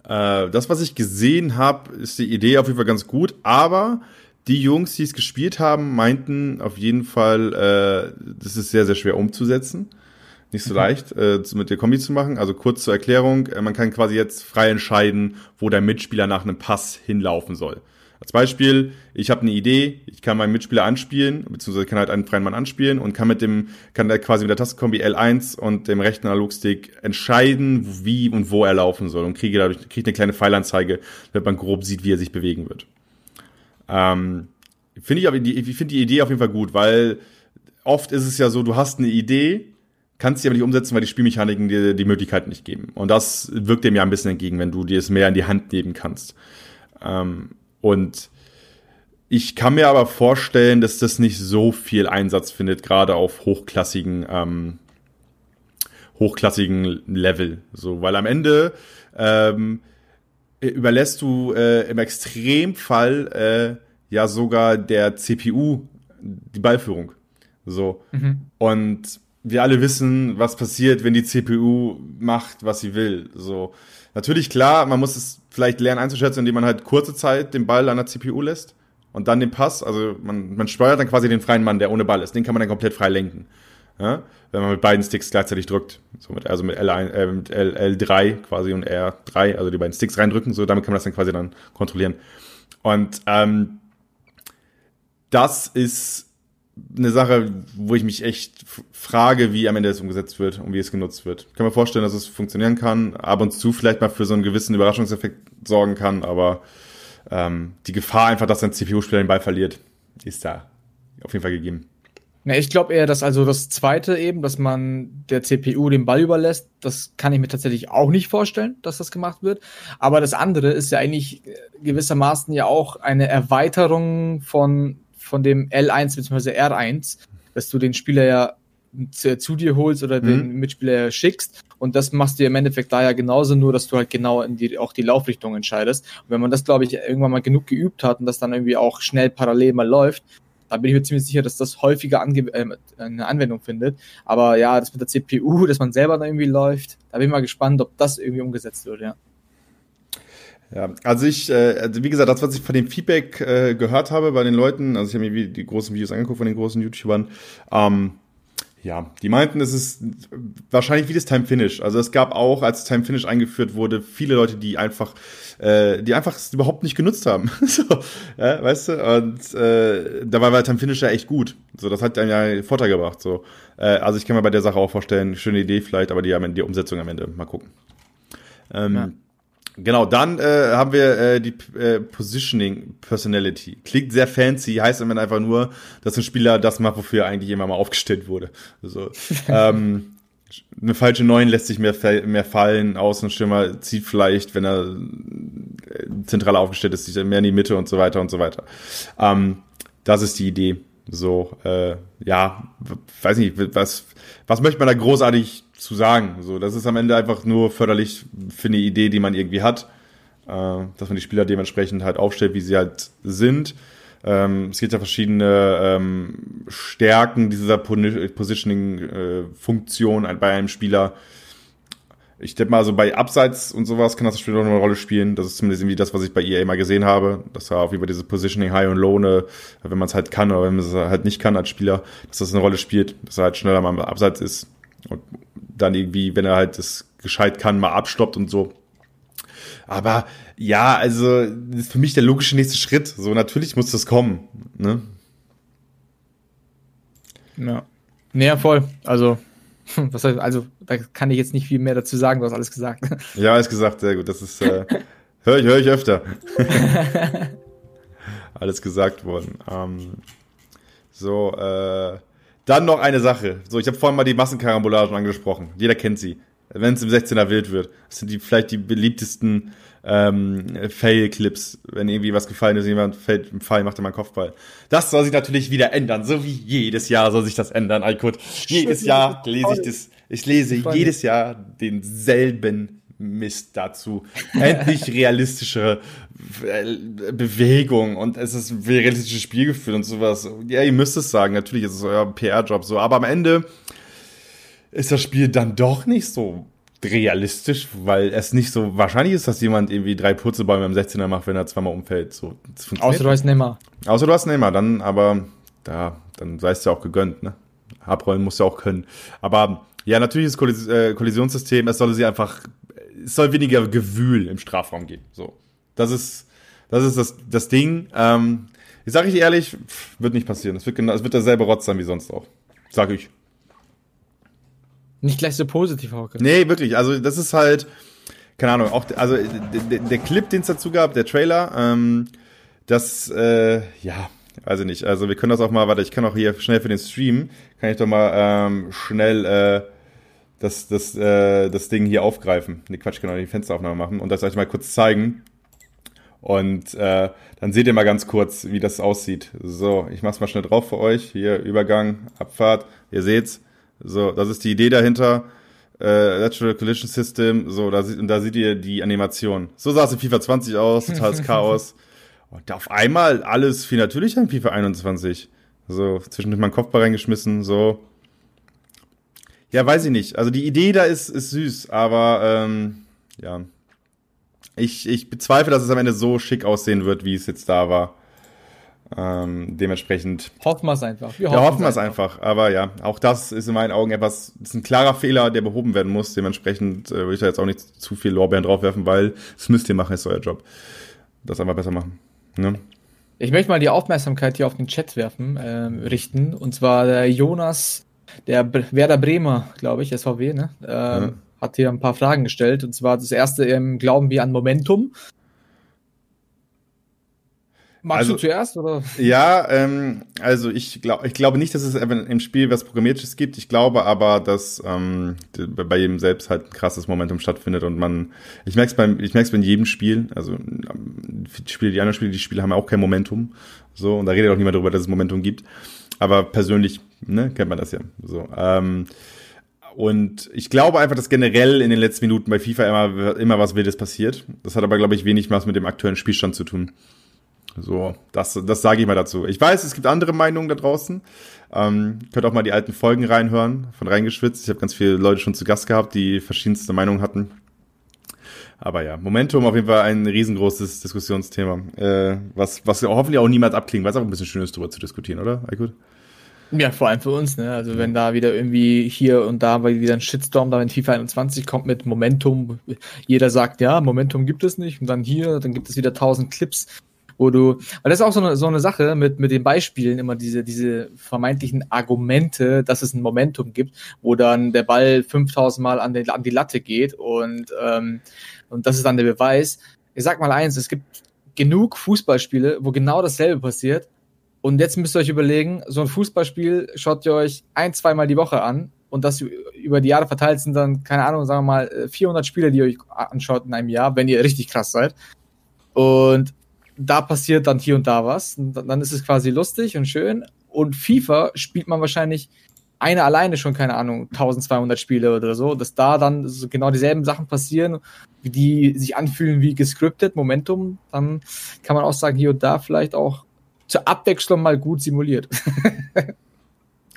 Äh, das, was ich gesehen habe, ist die Idee auf jeden Fall ganz gut, aber die Jungs, die es gespielt haben, meinten auf jeden Fall, äh, das ist sehr, sehr schwer umzusetzen nicht so mhm. leicht äh, mit der Kombi zu machen. Also kurz zur Erklärung, äh, man kann quasi jetzt frei entscheiden, wo der Mitspieler nach einem Pass hinlaufen soll. Als Beispiel, ich habe eine Idee, ich kann meinen Mitspieler anspielen, beziehungsweise kann halt einen freien Mann anspielen und kann mit dem, kann quasi mit der Tastenkombi L1 und dem rechten Analogstick entscheiden, wie und wo er laufen soll und kriege dadurch kriege eine kleine Pfeilanzeige, damit man grob sieht, wie er sich bewegen wird. Ähm, finde ich aber die, ich finde die Idee auf jeden Fall gut, weil oft ist es ja so, du hast eine Idee kannst sie aber nicht umsetzen, weil die Spielmechaniken dir die Möglichkeit nicht geben. Und das wirkt dem ja ein bisschen entgegen, wenn du dir es mehr in die Hand nehmen kannst. Ähm, und ich kann mir aber vorstellen, dass das nicht so viel Einsatz findet, gerade auf hochklassigen, ähm, hochklassigen Level. So, weil am Ende ähm, überlässt du äh, im Extremfall äh, ja sogar der CPU die Ballführung. So. Mhm. Und wir alle wissen, was passiert, wenn die CPU macht, was sie will. So. Natürlich, klar, man muss es vielleicht lernen einzuschätzen, indem man halt kurze Zeit den Ball an der CPU lässt und dann den Pass. Also man, man steuert dann quasi den freien Mann, der ohne Ball ist. Den kann man dann komplett frei lenken. ja, wenn man mit beiden Sticks gleichzeitig drückt. So mit, also mit, L1, äh, mit L, L3 quasi und R3, also die beiden Sticks reindrücken, so damit kann man das dann quasi dann kontrollieren. Und ähm, das ist eine Sache, wo ich mich echt frage, wie am Ende es umgesetzt wird und wie es genutzt wird. Ich kann mir vorstellen, dass es funktionieren kann, ab und zu vielleicht mal für so einen gewissen Überraschungseffekt sorgen kann, aber ähm, die Gefahr einfach, dass ein CPU-Spieler den Ball verliert, ist da auf jeden Fall gegeben. Ja, ich glaube eher, dass also das zweite eben, dass man der CPU den Ball überlässt, das kann ich mir tatsächlich auch nicht vorstellen, dass das gemacht wird. Aber das andere ist ja eigentlich gewissermaßen ja auch eine Erweiterung von von dem L1 bzw. R1, dass du den Spieler ja zu, zu dir holst oder mhm. den Mitspieler schickst. Und das machst du im Endeffekt da ja genauso, nur dass du halt genau in die, auch die Laufrichtung entscheidest. Und wenn man das, glaube ich, irgendwann mal genug geübt hat und das dann irgendwie auch schnell parallel mal läuft, da bin ich mir ziemlich sicher, dass das häufiger ange äh, eine Anwendung findet. Aber ja, das mit der CPU, dass man selber da irgendwie läuft, da bin ich mal gespannt, ob das irgendwie umgesetzt wird, ja. Ja, also ich, äh, also wie gesagt, das, was ich von dem Feedback äh, gehört habe bei den Leuten, also ich habe mir die großen Videos angeguckt von den großen YouTubern, ähm, ja, die meinten, es ist wahrscheinlich wie das Time Finish. Also es gab auch, als Time Finish eingeführt wurde, viele Leute, die einfach, äh, die einfach es überhaupt nicht genutzt haben. so, ja, weißt du? Und äh, dabei war Time Finish ja echt gut. So, das hat einem ja Vorteil gebracht. So, äh, also ich kann mir bei der Sache auch vorstellen, schöne Idee vielleicht, aber die, die Umsetzung am Ende mal gucken. Ähm, ja. Genau, dann äh, haben wir äh, die äh, Positioning Personality. Klingt sehr fancy, heißt immer einfach nur, dass ein Spieler das macht, wofür er eigentlich immer mal aufgestellt wurde. Also, ähm, eine falsche Neun lässt sich mehr, mehr fallen, Außenschimmer zieht vielleicht, wenn er äh, zentral aufgestellt ist, sich mehr in die Mitte und so weiter und so weiter. Ähm, das ist die Idee. So, äh, ja, weiß nicht, was, was möchte man da großartig zu sagen. So, das ist am Ende einfach nur förderlich für eine Idee, die man irgendwie hat, äh, dass man die Spieler dementsprechend halt aufstellt, wie sie halt sind. Ähm, es gibt ja verschiedene ähm, Stärken dieser Positioning-Funktion äh, bei einem Spieler. Ich denke mal, so bei Abseits und sowas kann das Spiel auch eine Rolle spielen. Das ist zumindest irgendwie das, was ich bei EA mal gesehen habe. Dass er auf über diese Positioning High und Low, ne, wenn man es halt kann oder wenn man es halt nicht kann als Spieler, dass das eine Rolle spielt, dass er halt schneller mal Abseits ist. Und dann irgendwie, wenn er halt das gescheit kann, mal abstoppt und so. Aber ja, also das ist für mich der logische nächste Schritt. So natürlich muss das kommen. Ne? Ja. Naja, voll. Also, was heißt, also da kann ich jetzt nicht viel mehr dazu sagen, du hast alles gesagt. Ja, alles gesagt, sehr gut. Das ist, äh, höre ich, hör ich öfter. alles gesagt worden. Ähm, so, äh, dann noch eine Sache. So, ich habe vorhin mal die Massenkarambolagen angesprochen. Jeder kennt sie. Wenn es im 16er Wild wird. Das sind die vielleicht die beliebtesten ähm, Fail-Clips. Wenn irgendwie was gefallen ist, jemand fällt im Fall, macht er mal einen Kopfball. Das soll sich natürlich wieder ändern. So wie jedes Jahr soll sich das ändern, Alkut. Jedes Jahr lese ich das. Ich lese jedes Jahr denselben Mist dazu. Endlich realistische äh, Bewegung und es ist ein realistisches Spielgefühl und sowas. Ja, ihr müsst es sagen, natürlich ist es euer PR-Job so, aber am Ende ist das Spiel dann doch nicht so realistisch, weil es nicht so wahrscheinlich ist, dass jemand irgendwie drei Purzelbäume im 16er macht, wenn er zweimal umfällt. So, Außer du hast Neymar. Außer du hast Neymar, dann aber da, dann sei es ja auch gegönnt, ne? Abrollen musst du auch können. Aber ja, natürlich ist Kollis äh, Kollisionssystem, es soll sie einfach, es soll weniger Gewühl im Strafraum geben. So. Das ist, das ist das, das Ding. Ähm, ich sage ich ehrlich, wird nicht passieren. Es wird, genau, es wird derselbe Rotz sein wie sonst auch. Sag ich. Nicht gleich so positiv, Hauke. Nee, wirklich. Also, das ist halt, keine Ahnung, auch, also der, der Clip, den es dazu gab, der Trailer, ähm, das, äh, ja, weiß ich nicht. Also, wir können das auch mal, warte, ich kann auch hier schnell für den Stream, kann ich doch mal ähm, schnell, äh, das, das, äh, das Ding hier aufgreifen. Ne, Quatsch, genau, die Fensteraufnahme machen und das euch mal kurz zeigen. Und äh, dann seht ihr mal ganz kurz, wie das aussieht. So, ich mach's mal schnell drauf für euch. Hier, Übergang, Abfahrt. Ihr seht's. So, das ist die Idee dahinter. Äh, Natural Collision System. So, da, und da seht ihr die Animation. So sah es in FIFA 20 aus, totales Chaos. Und auf einmal alles viel natürlicher in FIFA 21. So, zwischendurch mal einen Kopfball reingeschmissen, so. Ja, weiß ich nicht. Also die Idee da ist, ist süß, aber ähm, ja, ich, ich bezweifle, dass es am Ende so schick aussehen wird, wie es jetzt da war. Ähm, dementsprechend. Hoffen wir es einfach. Wir hoffen, ja, hoffen wir es einfach. einfach. Aber ja, auch das ist in meinen Augen etwas, ist ein klarer Fehler, der behoben werden muss. Dementsprechend äh, würde ich da jetzt auch nicht zu viel Lorbeeren draufwerfen, weil das müsst ihr machen, ist euer Job. Das einfach besser machen. Ne? Ich möchte mal die Aufmerksamkeit hier auf den Chat werfen, äh, richten. Und zwar der Jonas, der Werder Bremer, glaube ich, SVW, ne? Äh, ja. Hat hier ein paar Fragen gestellt. Und zwar das erste, ähm, glauben wir an Momentum? Magst also, du zuerst? Oder? Ja, ähm, also ich, glaube ich glaube nicht, dass es im Spiel was Programmiertes gibt. Ich glaube aber, dass ähm, bei jedem selbst halt ein krasses Momentum stattfindet und man, ich merke es beim, ich merke es bei jedem Spiel. Also die Spiele, die anderen Spiele, die Spiele haben ja auch kein Momentum. So und da redet auch niemand darüber, dass es Momentum gibt. Aber persönlich, ne, kennt man das ja. So. Ähm, und ich glaube einfach, dass generell in den letzten Minuten bei FIFA immer, immer was Wildes passiert. Das hat aber, glaube ich, wenig was mit dem aktuellen Spielstand zu tun. So, das, das sage ich mal dazu. Ich weiß, es gibt andere Meinungen da draußen. Ähm, könnt auch mal die alten Folgen reinhören, von reingeschwitzt. Ich habe ganz viele Leute schon zu Gast gehabt, die verschiedenste Meinungen hatten. Aber ja, Momentum auf jeden Fall ein riesengroßes Diskussionsthema, äh, was, was hoffentlich auch niemals abklingt, weil es auch ein bisschen schön ist, darüber zu diskutieren, oder, Aykut? Ja, vor allem für uns, ne? Also wenn da wieder irgendwie hier und da wieder ein Shitstorm da in FIFA 21 kommt mit Momentum, jeder sagt, ja, Momentum gibt es nicht und dann hier, dann gibt es wieder tausend Clips, wo du, weil das ist auch so eine, so eine Sache mit, mit den Beispielen, immer diese, diese vermeintlichen Argumente, dass es ein Momentum gibt, wo dann der Ball 5000 Mal an, den, an die Latte geht und, ähm, und das ist dann der Beweis. Ich sag mal eins, es gibt genug Fußballspiele, wo genau dasselbe passiert. Und jetzt müsst ihr euch überlegen, so ein Fußballspiel schaut ihr euch ein, zweimal die Woche an und das über die Jahre verteilt sind dann, keine Ahnung, sagen wir mal 400 Spiele, die ihr euch anschaut in einem Jahr, wenn ihr richtig krass seid. Und da passiert dann hier und da was. Und dann ist es quasi lustig und schön. Und FIFA spielt man wahrscheinlich eine alleine schon, keine Ahnung, 1200 Spiele oder so, dass da dann so genau dieselben Sachen passieren, die sich anfühlen wie gescriptet, Momentum, dann kann man auch sagen, hier und da vielleicht auch zur Abwechslung mal gut simuliert.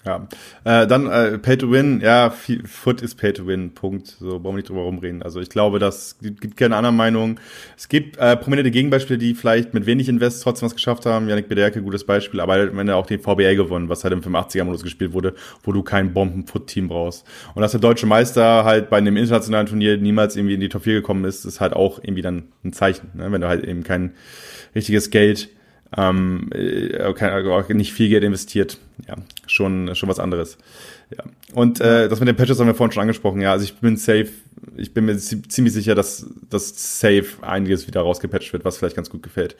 Ja, äh, dann äh, Pay to Win, ja, Foot ist Pay to Win, Punkt. So brauchen wir nicht drüber rumreden. Also ich glaube, das gibt, gibt keine andere Meinung. Es gibt äh, prominente Gegenbeispiele, die vielleicht mit wenig Invest trotzdem was geschafft haben. Janik Bederke, gutes Beispiel, aber am Ende auch den VBA gewonnen, was halt im 85er-Modus gespielt wurde, wo du kein Bomben-Foot-Team brauchst. Und dass der deutsche Meister halt bei einem internationalen Turnier niemals irgendwie in die Top 4 gekommen ist, ist halt auch irgendwie dann ein Zeichen, ne? wenn du halt eben kein richtiges Geld ähm, äh, auch nicht viel Geld investiert. Ja, schon, schon was anderes. Ja. Und äh, das mit den Patches haben wir vorhin schon angesprochen. Ja, also ich bin safe, ich bin mir ziemlich sicher, dass das safe einiges wieder rausgepatcht wird, was vielleicht ganz gut gefällt.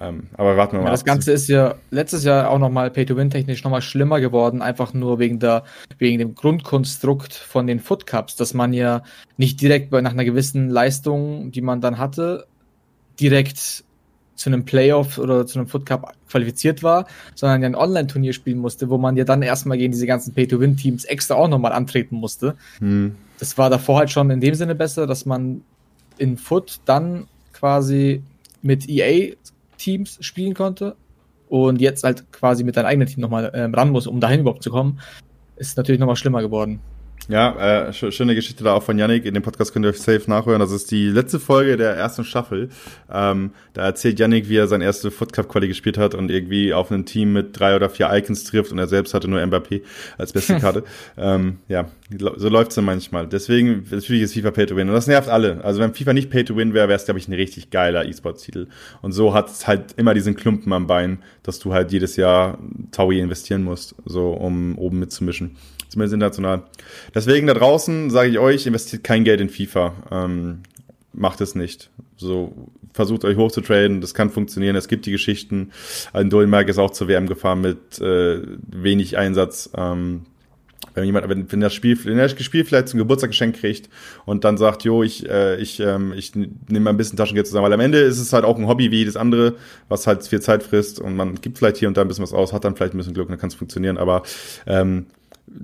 Ähm, aber warten wir mal. Ja, das Ganze ist ja letztes Jahr auch nochmal Pay-to-Win-technisch nochmal schlimmer geworden, einfach nur wegen der, wegen dem Grundkonstrukt von den Foot Cups, dass man ja nicht direkt nach einer gewissen Leistung, die man dann hatte, direkt zu einem Playoff oder zu einem Foot Cup qualifiziert war, sondern ja ein Online-Turnier spielen musste, wo man ja dann erstmal gegen diese ganzen Pay-to-Win-Teams extra auch nochmal antreten musste. Hm. Das war davor halt schon in dem Sinne besser, dass man in Foot dann quasi mit EA-Teams spielen konnte und jetzt halt quasi mit deinem eigenen Team nochmal ähm, ran muss, um dahin überhaupt zu kommen, ist natürlich nochmal schlimmer geworden. Ja, äh, schöne Geschichte da auch von Yannick. In dem Podcast könnt ihr euch safe nachhören. Das ist die letzte Folge der ersten Staffel. Ähm, da erzählt Yannick, wie er sein erste Foot Cup Quali gespielt hat und irgendwie auf ein Team mit drei oder vier Icons trifft und er selbst hatte nur Mbappé als beste Karte. ähm, ja, so läuft's dann manchmal. Deswegen, natürlich ist FIFA Pay to Win. Und das nervt alle. Also wenn FIFA nicht Pay to Win wäre, wäre es, glaube ich, ein richtig geiler E-Sport-Titel. Und so hat es halt immer diesen Klumpen am Bein, dass du halt jedes Jahr Taui investieren musst, so um oben mitzumischen zumindest international. Deswegen da draußen sage ich euch, investiert kein Geld in FIFA. Ähm, macht es nicht. So, versucht euch hochzutraden, das kann funktionieren. Es gibt die Geschichten. Ein Dolmark ist auch zur WM gefahren mit äh, wenig Einsatz. Ähm, wenn jemand, wenn, wenn das Spiel, wenn das Spiel vielleicht zum Geburtstag geschenkt kriegt und dann sagt, jo, ich, äh, ich, ähm, ich nehme mal ein bisschen Taschengeld zusammen, weil am Ende ist es halt auch ein Hobby wie das andere, was halt viel Zeit frisst und man gibt vielleicht hier und da ein bisschen was aus, hat dann vielleicht ein bisschen Glück und dann kann es funktionieren, aber ähm,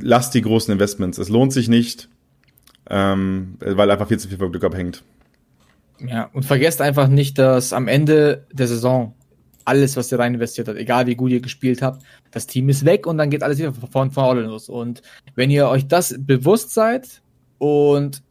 lasst die großen Investments. Es lohnt sich nicht, ähm, weil einfach viel zu viel vom Glück abhängt. Ja, und vergesst einfach nicht, dass am Ende der Saison alles, was ihr rein investiert habt, egal wie gut ihr gespielt habt, das Team ist weg und dann geht alles wieder von vorne los. Und wenn ihr euch das bewusst seid und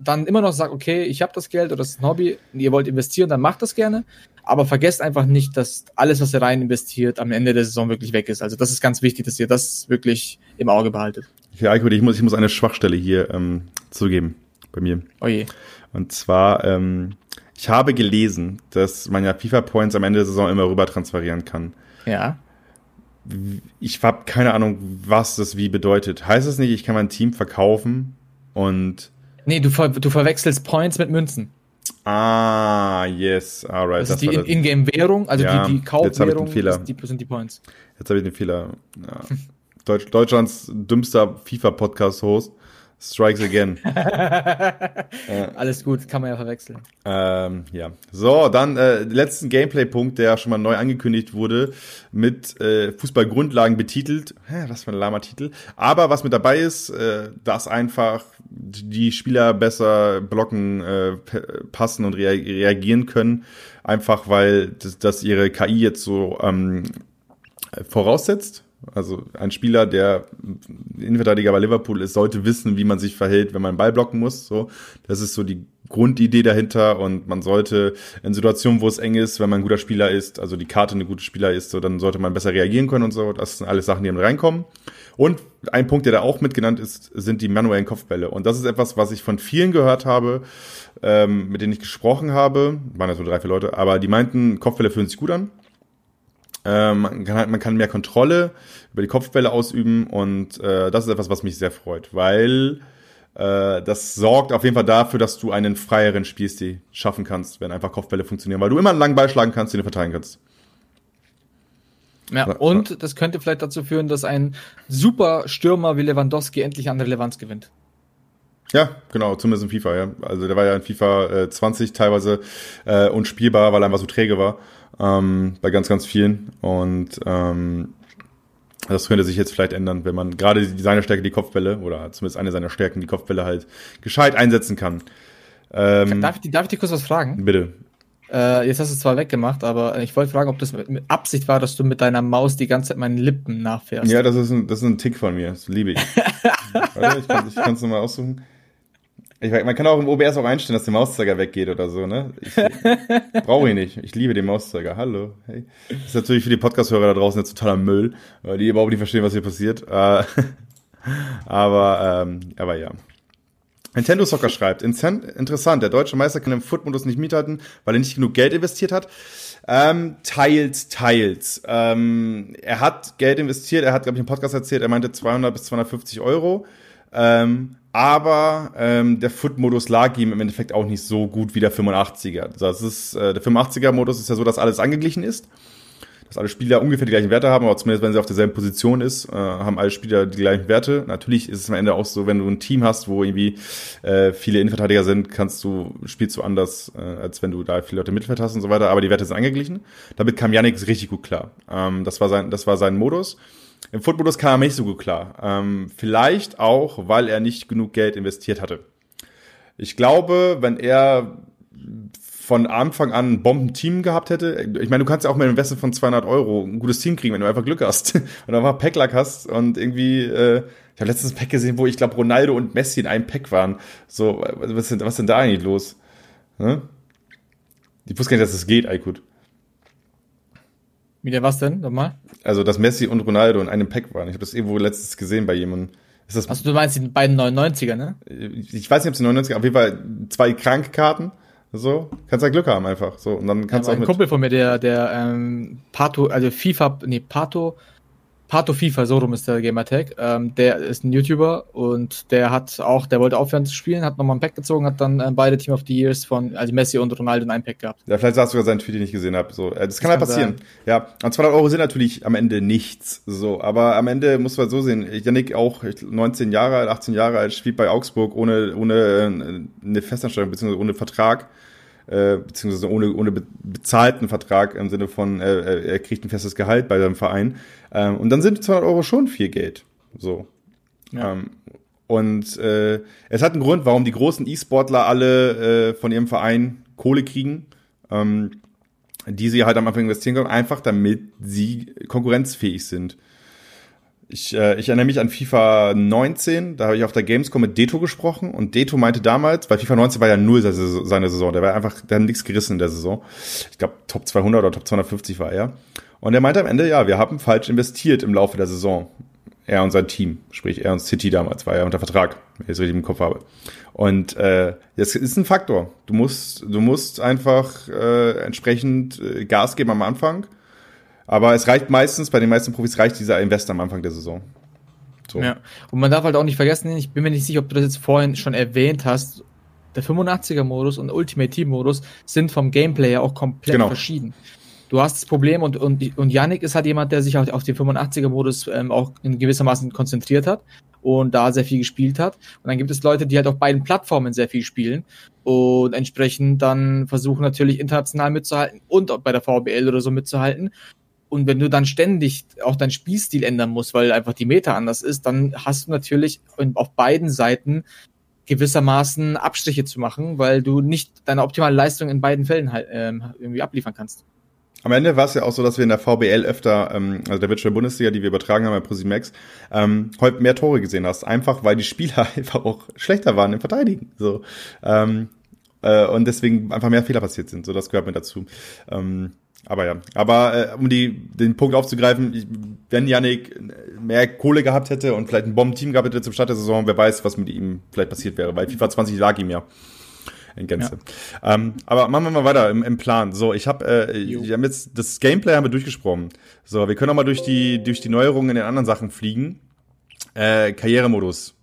dann immer noch sagt, okay, ich habe das Geld oder das ist ein Hobby, ihr wollt investieren, dann macht das gerne. Aber vergesst einfach nicht, dass alles, was ihr rein investiert, am Ende der Saison wirklich weg ist. Also das ist ganz wichtig, dass ihr das wirklich im Auge behaltet. Ja, ich muss, ich muss eine Schwachstelle hier ähm, zugeben bei mir. Oh je. Und zwar, ähm, ich habe gelesen, dass man ja FIFA-Points am Ende der Saison immer rüber transferieren kann. Ja. Ich habe keine Ahnung, was das wie bedeutet. Heißt es nicht, ich kann mein Team verkaufen und. Nee, du, ver du verwechselst Points mit Münzen. Ah, yes, alright. Das, das ist die In-Game-Währung, also ja, die, die Kaufwährung, Fehler. die, sind die Points. Jetzt habe ich den Fehler. Ja. Deutsch, Deutschlands dümmster FIFA-Podcast-Host. Strikes again. äh, Alles gut, kann man ja verwechseln. Ähm, ja. So, dann äh, letzten Gameplay-Punkt, der schon mal neu angekündigt wurde, mit äh, Fußballgrundlagen betitelt. Hä, was für ein lahmer Titel. Aber was mit dabei ist, äh, dass einfach die Spieler besser blocken, äh, passen und rea reagieren können. Einfach weil das, das ihre KI jetzt so ähm, voraussetzt also ein Spieler, der Innenverteidiger bei Liverpool ist, sollte wissen, wie man sich verhält, wenn man einen Ball blocken muss. So, das ist so die Grundidee dahinter und man sollte in Situationen, wo es eng ist, wenn man ein guter Spieler ist, also die Karte eine gute Spieler ist, so dann sollte man besser reagieren können und so. Das sind alles Sachen, die mit reinkommen. Und ein Punkt, der da auch mitgenannt ist, sind die manuellen Kopfbälle. Und das ist etwas, was ich von vielen gehört habe, ähm, mit denen ich gesprochen habe. Waren das so drei, vier Leute, aber die meinten, Kopfbälle fühlen sich gut an. Ähm, man, kann halt, man kann mehr Kontrolle über die Kopfbälle ausüben und äh, das ist etwas, was mich sehr freut, weil äh, das sorgt auf jeden Fall dafür, dass du einen freieren Spielstil schaffen kannst, wenn einfach Kopfbälle funktionieren, weil du immer einen langen Ball schlagen kannst, den du verteilen kannst. Ja, und das könnte vielleicht dazu führen, dass ein super Stürmer wie Lewandowski endlich an Relevanz gewinnt. Ja, genau, zumindest in FIFA, ja. Also der war ja in FIFA äh, 20 teilweise äh, unspielbar, weil er einfach so träge war ähm, bei ganz, ganz vielen. Und ähm, das könnte sich jetzt vielleicht ändern, wenn man gerade seine Stärke, die Kopfbälle, oder zumindest eine seiner Stärken, die Kopfbälle halt gescheit einsetzen kann. Ähm, darf, ich, darf ich dir kurz was fragen? Bitte. Äh, jetzt hast du es zwar weggemacht, aber ich wollte fragen, ob das mit, mit, Absicht war, dass du mit deiner Maus die ganze Zeit meinen Lippen nachfährst. Ja, das ist ein, das ist ein Tick von mir. Das liebe ich. Warte, ich kann es nochmal aussuchen. Ich, man kann auch im OBS auch einstellen, dass der Mauszeiger weggeht oder so, ne? Ich, brauche ich nicht. Ich liebe den Mauszeiger. Hallo. Hey. Das ist natürlich für die Podcast-Hörer da draußen jetzt totaler Müll, weil die überhaupt nicht verstehen, was hier passiert. Äh, aber, ähm, aber ja. Nintendo Soccer schreibt, interessant, der deutsche Meister kann im Foot-Modus nicht mithalten, weil er nicht genug Geld investiert hat. Ähm, teils, teils. Ähm, er hat Geld investiert, er hat, glaube ich, im Podcast erzählt, er meinte 200 bis 250 Euro. Ähm, aber ähm, der Foot-Modus lag ihm im Endeffekt auch nicht so gut wie der 85er. Das ist, äh, der 85er-Modus ist ja so, dass alles angeglichen ist. Dass alle Spieler ungefähr die gleichen Werte haben, aber zumindest wenn sie auf derselben Position ist, äh, haben alle Spieler die gleichen Werte. Natürlich ist es am Ende auch so, wenn du ein Team hast, wo irgendwie äh, viele Innenverteidiger sind, kannst du, spielst du anders, äh, als wenn du da viele Leute im Mittelfeld hast und so weiter, aber die Werte sind angeglichen. Damit kam Yannick richtig gut klar. Ähm, das war sein, das war sein Modus. Im Footmodus kam er nicht so gut klar. Ähm, vielleicht auch, weil er nicht genug Geld investiert hatte. Ich glaube, wenn er von Anfang an ein Bombenteam gehabt hätte, ich meine, du kannst ja auch mit einem Investment von 200 Euro ein gutes Team kriegen, wenn du einfach Glück hast und einfach Packlack hast und irgendwie, äh, ich habe letztens ein Pack gesehen, wo ich glaube Ronaldo und Messi in einem Pack waren. So, was ist denn, was ist denn da eigentlich los? Hm? Ich wusste gar nicht, dass das geht, Aykut. Wieder was denn? Nochmal? Also, dass Messi und Ronaldo in einem Pack waren. Ich habe das irgendwo letztens gesehen bei jemandem. Ist das also, du meinst die beiden 99er, ne? Ich weiß nicht, ob es die 99er, auf jeden Fall zwei Krankkarten. So, kannst ja Glück haben einfach. So, und dann kannst ja, du auch ein Kumpel von mir, der, der, ähm, Pato, also FIFA, nee, Pato, Pato FIFA, so rum ist der Gamertag. Ähm, der ist ein YouTuber und der hat auch, der wollte aufhören zu spielen, hat nochmal ein Pack gezogen, hat dann äh, beide Team of the Years von, also Messi und Ronaldo in einem Pack gehabt. Ja, vielleicht sagst du sogar seinen Tweet, den ich gesehen habe. So, äh, das, das kann halt passieren. Sein. Ja, und 200 Euro sind natürlich am Ende nichts. So, aber am Ende muss man so sehen. Janik auch 19 Jahre alt, 18 Jahre alt, spielt bei Augsburg ohne, ohne äh, eine Festanstellung, beziehungsweise ohne Vertrag äh, beziehungsweise ohne, ohne bezahlten Vertrag im Sinne von, äh, er kriegt ein festes Gehalt bei seinem Verein. Ähm, und dann sind 200 Euro schon viel Geld. So. Ja. Ähm, und äh, es hat einen Grund, warum die großen E-Sportler alle äh, von ihrem Verein Kohle kriegen, ähm, die sie halt am Anfang investieren können, einfach damit sie konkurrenzfähig sind. Ich, äh, ich erinnere mich an FIFA 19, da habe ich auf der Gamescom mit Deto gesprochen und Deto meinte damals, weil FIFA 19 war ja null seine Saison, der war einfach, der hat nichts gerissen in der Saison. Ich glaube Top 200 oder Top 250 war er. Und er meinte am Ende, ja, wir haben falsch investiert im Laufe der Saison. Er und sein Team, sprich er und City damals, war ja unter Vertrag, wenn ich es richtig im Kopf habe. Und äh, das ist ein Faktor. Du musst, du musst einfach äh, entsprechend äh, Gas geben am Anfang aber es reicht meistens, bei den meisten Profis reicht dieser Invest am Anfang der Saison. So. Ja, und man darf halt auch nicht vergessen, ich bin mir nicht sicher, ob du das jetzt vorhin schon erwähnt hast, der 85er-Modus und Ultimate Team-Modus sind vom Gameplay ja auch komplett genau. verschieden. Du hast das Problem und, und, und Yannick ist halt jemand, der sich auch auf den 85er-Modus ähm, auch in gewissermaßen konzentriert hat und da sehr viel gespielt hat. Und dann gibt es Leute, die halt auf beiden Plattformen sehr viel spielen und entsprechend dann versuchen natürlich international mitzuhalten und auch bei der VBL oder so mitzuhalten. Und wenn du dann ständig auch deinen Spielstil ändern musst, weil einfach die Meta anders ist, dann hast du natürlich auf beiden Seiten gewissermaßen Abstriche zu machen, weil du nicht deine optimale Leistung in beiden Fällen halt ähm, irgendwie abliefern kannst. Am Ende war es ja auch so, dass wir in der VBL öfter, ähm, also der Virtual Bundesliga, die wir übertragen haben bei ProSimax, ähm, heute mehr Tore gesehen hast. Einfach, weil die Spieler einfach auch schlechter waren im Verteidigen. So, ähm, äh, und deswegen einfach mehr Fehler passiert sind. So, das gehört mir dazu. Ähm, aber ja, aber äh, um die, den Punkt aufzugreifen, wenn Yannick mehr Kohle gehabt hätte und vielleicht ein Bombenteam gehabt hätte zum Start der Saison, wer weiß, was mit ihm vielleicht passiert wäre, weil FIFA 20 lag ihm ja in Gänze. Ja. Ähm, aber machen wir mal weiter im, im Plan. So, ich habe, äh, wir haben jetzt das Gameplay haben wir durchgesprochen. So, wir können auch mal durch die durch die Neuerungen in den anderen Sachen fliegen. Äh, Karrieremodus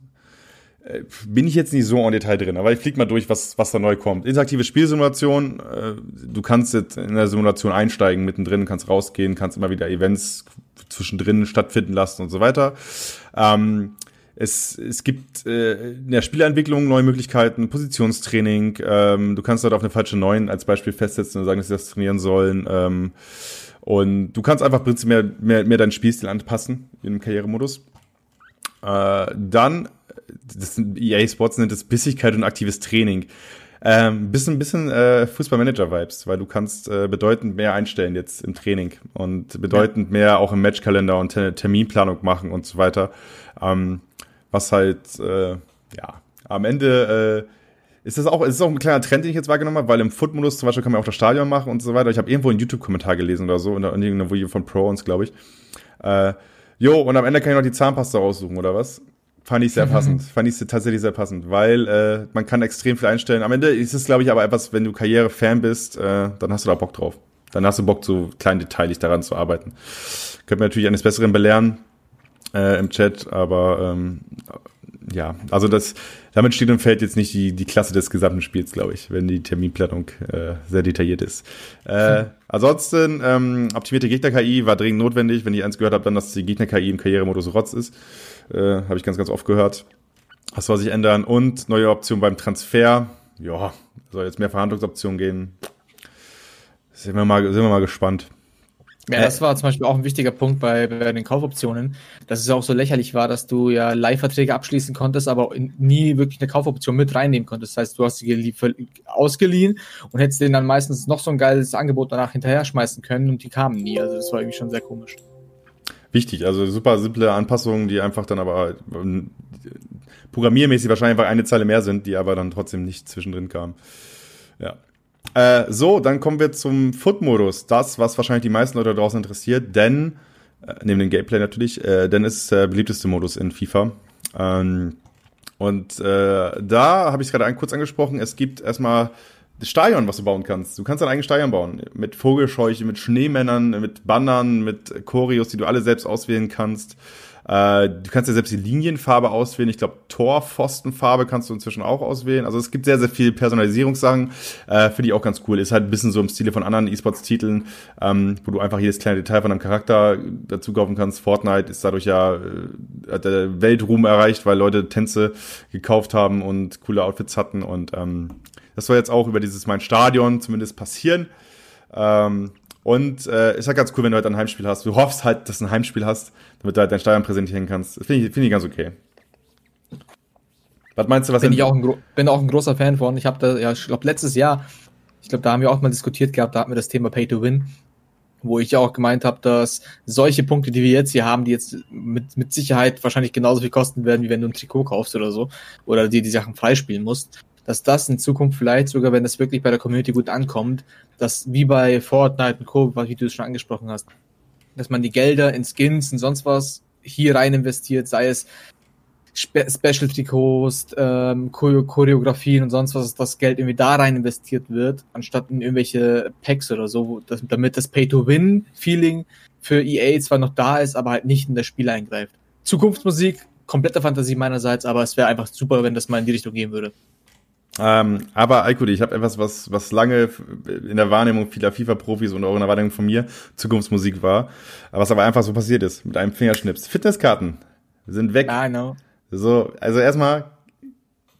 äh, bin ich jetzt nicht so en Detail drin, aber ich flieg mal durch, was, was da neu kommt. Interaktive Spielsimulation, äh, du kannst jetzt in der Simulation einsteigen, mittendrin, kannst rausgehen, kannst immer wieder Events zwischendrin stattfinden lassen und so weiter. Ähm, es, es gibt äh, in der Spielentwicklung neue Möglichkeiten, Positionstraining, ähm, du kannst dort auf eine falsche 9 als Beispiel festsetzen und sagen, dass sie das trainieren sollen. Ähm, und du kannst einfach prinzipiell mehr, mehr, mehr deinen Spielstil anpassen im Karrieremodus. Äh, dann das sind EA Sports nennt es Bissigkeit und aktives Training. Ähm, bisschen, bisschen äh, Fußballmanager-Vibes, weil du kannst äh, bedeutend mehr einstellen jetzt im Training und bedeutend ja. mehr auch im Matchkalender und Terminplanung machen und so weiter. Ähm, was halt, äh, ja, am Ende äh, ist das auch, ist das auch ein kleiner Trend, den ich jetzt wahrgenommen habe, weil im Foot-Modus zum Beispiel kann man auch das Stadion machen und so weiter. Ich habe irgendwo einen YouTube-Kommentar gelesen oder so, in irgendeiner Video von Pro uns, glaube ich. Äh, jo, und am Ende kann ich noch die Zahnpasta raussuchen, oder was? Fand ich sehr passend. Fand ich tatsächlich sehr passend, weil äh, man kann extrem viel einstellen. Am Ende ist es, glaube ich, aber etwas, wenn du Karriere-Fan bist, äh, dann hast du da Bock drauf. Dann hast du Bock, so klein detailig daran zu arbeiten. Könnt mir natürlich eines Besseren belehren äh, im Chat, aber ähm, ja, also das, damit steht und fällt jetzt nicht die, die Klasse des gesamten Spiels, glaube ich, wenn die Terminplanung äh, sehr detailliert ist. Äh, hm. Ansonsten, ähm, optimierte Gegner-KI war dringend notwendig. Wenn ich eins gehört habe, dann, dass die Gegner-KI im Karrieremodus Rotz ist. Äh, Habe ich ganz, ganz oft gehört. Das soll sich ändern. Und neue Option beim Transfer. Ja, soll jetzt mehr Verhandlungsoptionen gehen. Sind wir mal, sind wir mal gespannt. Ja, das war zum Beispiel auch ein wichtiger Punkt bei, bei den Kaufoptionen, dass es auch so lächerlich war, dass du ja Leihverträge abschließen konntest, aber nie wirklich eine Kaufoption mit reinnehmen konntest. Das heißt, du hast sie ausgeliehen und hättest denen dann meistens noch so ein geiles Angebot danach hinterher schmeißen können und die kamen nie. Also das war irgendwie schon sehr komisch wichtig. Also super simple Anpassungen, die einfach dann aber ähm, programmiermäßig wahrscheinlich einfach eine Zeile mehr sind, die aber dann trotzdem nicht zwischendrin kamen. Ja. Äh, so, dann kommen wir zum Foot-Modus. Das, was wahrscheinlich die meisten Leute draußen interessiert, denn, äh, neben dem Gameplay natürlich, äh, denn ist der beliebteste Modus in FIFA. Ähm, und äh, da habe ich es gerade kurz angesprochen, es gibt erstmal das Stadion, was du bauen kannst. Du kannst dein eigenes Stadion bauen. Mit Vogelscheuche, mit Schneemännern, mit Bannern, mit Choreos, die du alle selbst auswählen kannst. Äh, du kannst ja selbst die Linienfarbe auswählen. Ich glaube, Torpfostenfarbe kannst du inzwischen auch auswählen. Also es gibt sehr, sehr viel Personalisierungssachen. Äh, Finde ich auch ganz cool. Ist halt ein bisschen so im Stile von anderen E-Sports-Titeln, ähm, wo du einfach jedes kleine Detail von deinem Charakter dazu kaufen kannst. Fortnite ist dadurch ja äh, der Weltruhm erreicht, weil Leute Tänze gekauft haben und coole Outfits hatten und ähm, das soll jetzt auch über dieses Mein Stadion zumindest passieren. Ähm, und äh, ist halt ganz cool, wenn du halt ein Heimspiel hast. Du hoffst halt, dass du ein Heimspiel hast, damit du halt dein Stadion präsentieren kannst. Finde ich, find ich ganz okay. Was meinst du, was bin ich auch ein, bin auch ein großer Fan von. Ich habe da, ja, ich glaube, letztes Jahr, ich glaube, da haben wir auch mal diskutiert gehabt, da hatten wir das Thema Pay to Win, wo ich ja auch gemeint habe, dass solche Punkte, die wir jetzt hier haben, die jetzt mit, mit Sicherheit wahrscheinlich genauso viel kosten werden, wie wenn du ein Trikot kaufst oder so, oder dir die Sachen freispielen musst, dass das in Zukunft vielleicht sogar, wenn das wirklich bei der Community gut ankommt, dass wie bei Fortnite und Co., wie du es schon angesprochen hast, dass man die Gelder in Skins und sonst was hier rein investiert, sei es Spe Special-Trikots, ähm, Choreografien und sonst was, dass das Geld irgendwie da rein investiert wird, anstatt in irgendwelche Packs oder so, dass, damit das Pay-to-Win-Feeling für EA zwar noch da ist, aber halt nicht in das Spiel eingreift. Zukunftsmusik, komplette Fantasie meinerseits, aber es wäre einfach super, wenn das mal in die Richtung gehen würde. Ähm, aber Alkudi, ich habe etwas, was, was lange in der Wahrnehmung vieler FIFA-Profis und auch in der Wahrnehmung von mir Zukunftsmusik war, was aber einfach so passiert ist, mit einem Fingerschnips. Fitnesskarten sind weg. I know. So, also erstmal,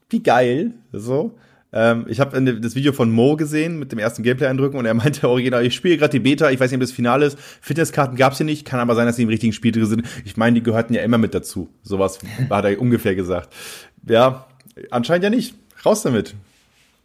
wie geil, so. Ähm, ich habe das Video von Mo gesehen mit dem ersten Gameplay-Eindrücken und er meinte original, ich spiele gerade die Beta, ich weiß nicht, ob das Finale ist. Fitnesskarten gab's hier nicht, kann aber sein, dass sie im richtigen Spiel drin sind. Ich meine, die gehörten ja immer mit dazu. Sowas hat er ungefähr gesagt. Ja, anscheinend ja nicht. Raus damit.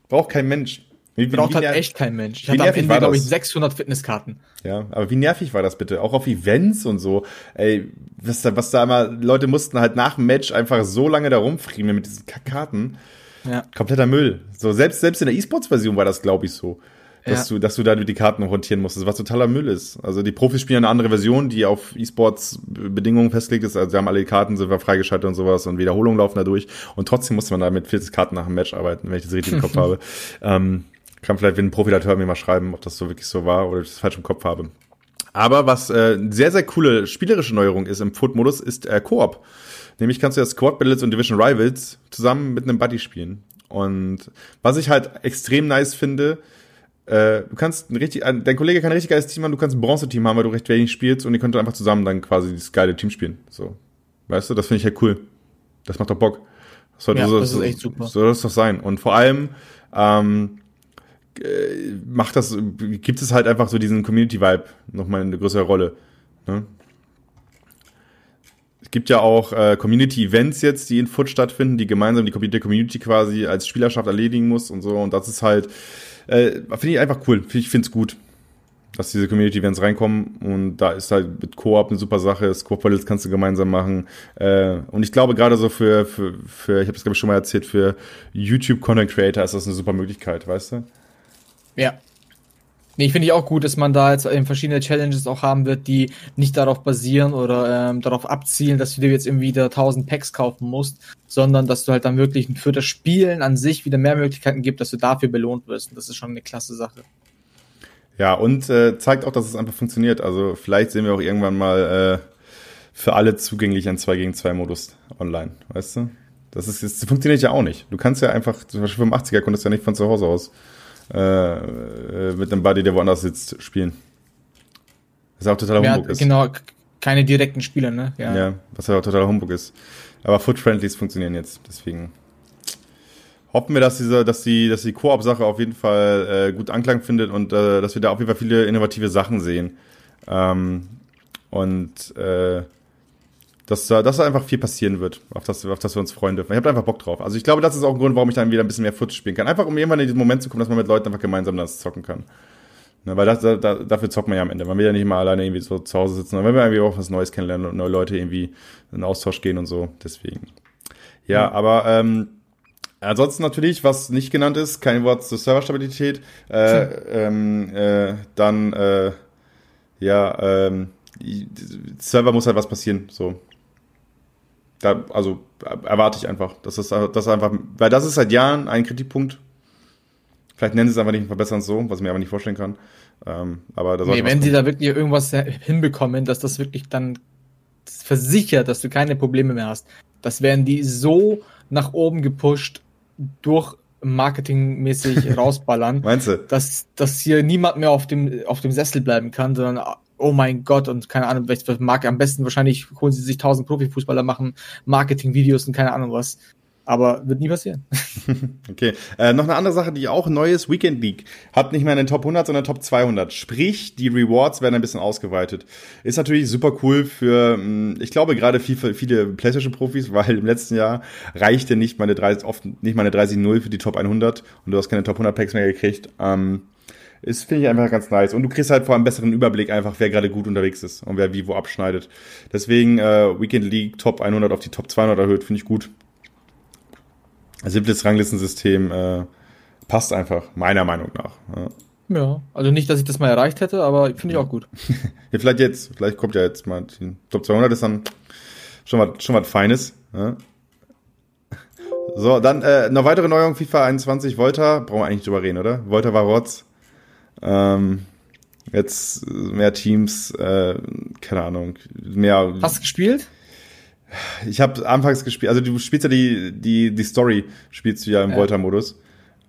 Braucht kein Mensch. Wie, Braucht wie, halt echt kein Mensch. Ich hatte am Ende, glaube ich, 600 Fitnesskarten. Ja, aber wie nervig war das bitte? Auch auf Events und so. Ey, was da, was da immer, Leute mussten halt nach dem Match einfach so lange da rumfriemeln mit diesen Karten. Ja. Kompletter Müll. So, selbst, selbst in der E-Sports-Version war das, glaube ich, so. Dass ja. du, dass du da die Karten rotieren musstest, was totaler Müll ist. Also die Profis spielen eine andere Version, die auf E-Sports-Bedingungen festgelegt ist. Also sie haben alle die Karten, sind freigeschaltet und sowas und Wiederholungen laufen da durch. Und trotzdem musste man da mit 40 Karten nach dem Match arbeiten, wenn ich das richtig im Kopf habe. Ähm, kann vielleicht, wenn ein Profilateur mir mal schreiben, ob das so wirklich so war oder ich das falsch im Kopf habe. Aber was äh, sehr, sehr coole spielerische Neuerung ist im Foot-Modus, ist äh, Koop. Nämlich kannst du ja Squad Battles und Division Rivals zusammen mit einem Buddy spielen. Und was ich halt extrem nice finde, äh, du kannst ein richtig, ein, dein Kollege kann ein richtig geiles Team haben, du kannst ein Bronze-Team haben, weil du recht wenig spielst und ihr könnt einfach zusammen dann quasi das geile Team spielen. So. Weißt du, das finde ich halt cool. Das macht doch Bock. Das sollte ja, so, das ist echt super. Soll das doch sein. Und vor allem, ähm, äh, macht das, gibt es halt einfach so diesen Community-Vibe nochmal eine größere Rolle. Ne? Es gibt ja auch äh, Community-Events jetzt, die in Foot stattfinden, die gemeinsam die Community quasi als Spielerschaft erledigen muss und so. Und das ist halt, äh, finde ich einfach cool. Ich finde es gut, dass diese Community-Events reinkommen. Und da ist halt mit Koop eine super Sache. Squad Battles kannst du gemeinsam machen. Äh, und ich glaube gerade so für, für, für ich habe es glaube ich schon mal erzählt, für YouTube-Content-Creator ist das eine super Möglichkeit, weißt du? Ja. Nee, finde ich auch gut, dass man da jetzt eben verschiedene Challenges auch haben wird, die nicht darauf basieren oder ähm, darauf abzielen, dass du dir jetzt irgendwie wieder 1000 Packs kaufen musst, sondern dass du halt dann wirklich für das Spielen an sich wieder mehr Möglichkeiten gibt, dass du dafür belohnt wirst. Und das ist schon eine klasse Sache. Ja, und äh, zeigt auch, dass es einfach funktioniert. Also vielleicht sehen wir auch irgendwann mal äh, für alle zugänglich ein 2 gegen 2 Modus online, weißt du? Das ist das funktioniert ja auch nicht. Du kannst ja einfach, zum Beispiel 85er konntest du ja nicht von zu Hause aus äh, äh, mit einem Buddy, der woanders sitzt, spielen. Was ja auch totaler ja, Humbug ist. Genau, keine direkten Spiele, ne? Ja, ja was ja auch totaler Humbug ist. Aber Foot-Friendlies funktionieren jetzt, deswegen hoffen wir, dass diese, dass die, dass die Koop-Sache auf jeden Fall äh, gut Anklang findet und äh, dass wir da auf jeden Fall viele innovative Sachen sehen. Ähm, und äh, dass, dass da einfach viel passieren wird, auf das, auf das wir uns freuen dürfen. Ich habe einfach Bock drauf. Also ich glaube, das ist auch ein Grund, warum ich dann wieder ein bisschen mehr Foot spielen kann. Einfach um irgendwann in diesen Moment zu kommen, dass man mit Leuten einfach gemeinsam das zocken kann. Ne, weil das, da, dafür zockt man ja am Ende. Man will ja nicht mal alleine irgendwie so zu Hause sitzen, sondern wenn wir irgendwie auch was Neues kennenlernen und neue Leute irgendwie in den Austausch gehen und so. Deswegen. Ja, mhm. aber ähm, ansonsten natürlich, was nicht genannt ist, kein Wort zur Serverstabilität. Äh, ähm, äh, dann äh, ja, ähm, Server muss halt was passieren. So, da, also erwarte ich einfach. Das ist, das ist einfach, weil das ist seit Jahren ein Kritikpunkt. Vielleicht nennen sie es einfach nicht verbessern so, was ich mir aber nicht vorstellen kann. Ähm, aber da nee, wenn sie da wirklich irgendwas hinbekommen, dass das wirklich dann versichert, dass du keine Probleme mehr hast, das werden die so nach oben gepusht durch marketingmäßig rausballern. Meinst du? Dass, dass hier niemand mehr auf dem, auf dem Sessel bleiben kann, sondern oh mein Gott, und keine Ahnung, welche Marke, am besten wahrscheinlich holen sie sich tausend Profifußballer, machen Marketing-Videos und keine Ahnung was. Aber wird nie passieren. okay. Äh, noch eine andere Sache, die auch neu ist, Weekend League. Hat nicht mehr einen Top 100, sondern Top 200. Sprich, die Rewards werden ein bisschen ausgeweitet. Ist natürlich super cool für, hm, ich glaube, gerade viele, viele PlayStation-Profis, weil im letzten Jahr reichte nicht meine 30, oft nicht meine 30-0 für die Top 100 und du hast keine Top 100 Packs mehr gekriegt. Ähm, ist, finde ich einfach ganz nice. Und du kriegst halt vor allem einen besseren Überblick einfach, wer gerade gut unterwegs ist und wer wie wo abschneidet. Deswegen äh, Weekend League Top 100 auf die Top 200 erhöht, finde ich gut. Simples Ranglistensystem äh, passt einfach, meiner Meinung nach. Ja. Ja, also nicht, dass ich das mal erreicht hätte, aber finde ich auch gut. ja, vielleicht jetzt, vielleicht kommt ja jetzt mal die Top 200 ist dann schon was, schon was Feines. Ja. So, dann äh, noch weitere Neuerung FIFA 21 Volta, brauchen wir eigentlich drüber reden, oder? Volta war Rotz. Ähm, jetzt mehr Teams, äh, keine Ahnung, mehr. Hast du gespielt? Ich habe anfangs gespielt, also du spielst ja die die die Story spielst du ja im. Volta-Modus.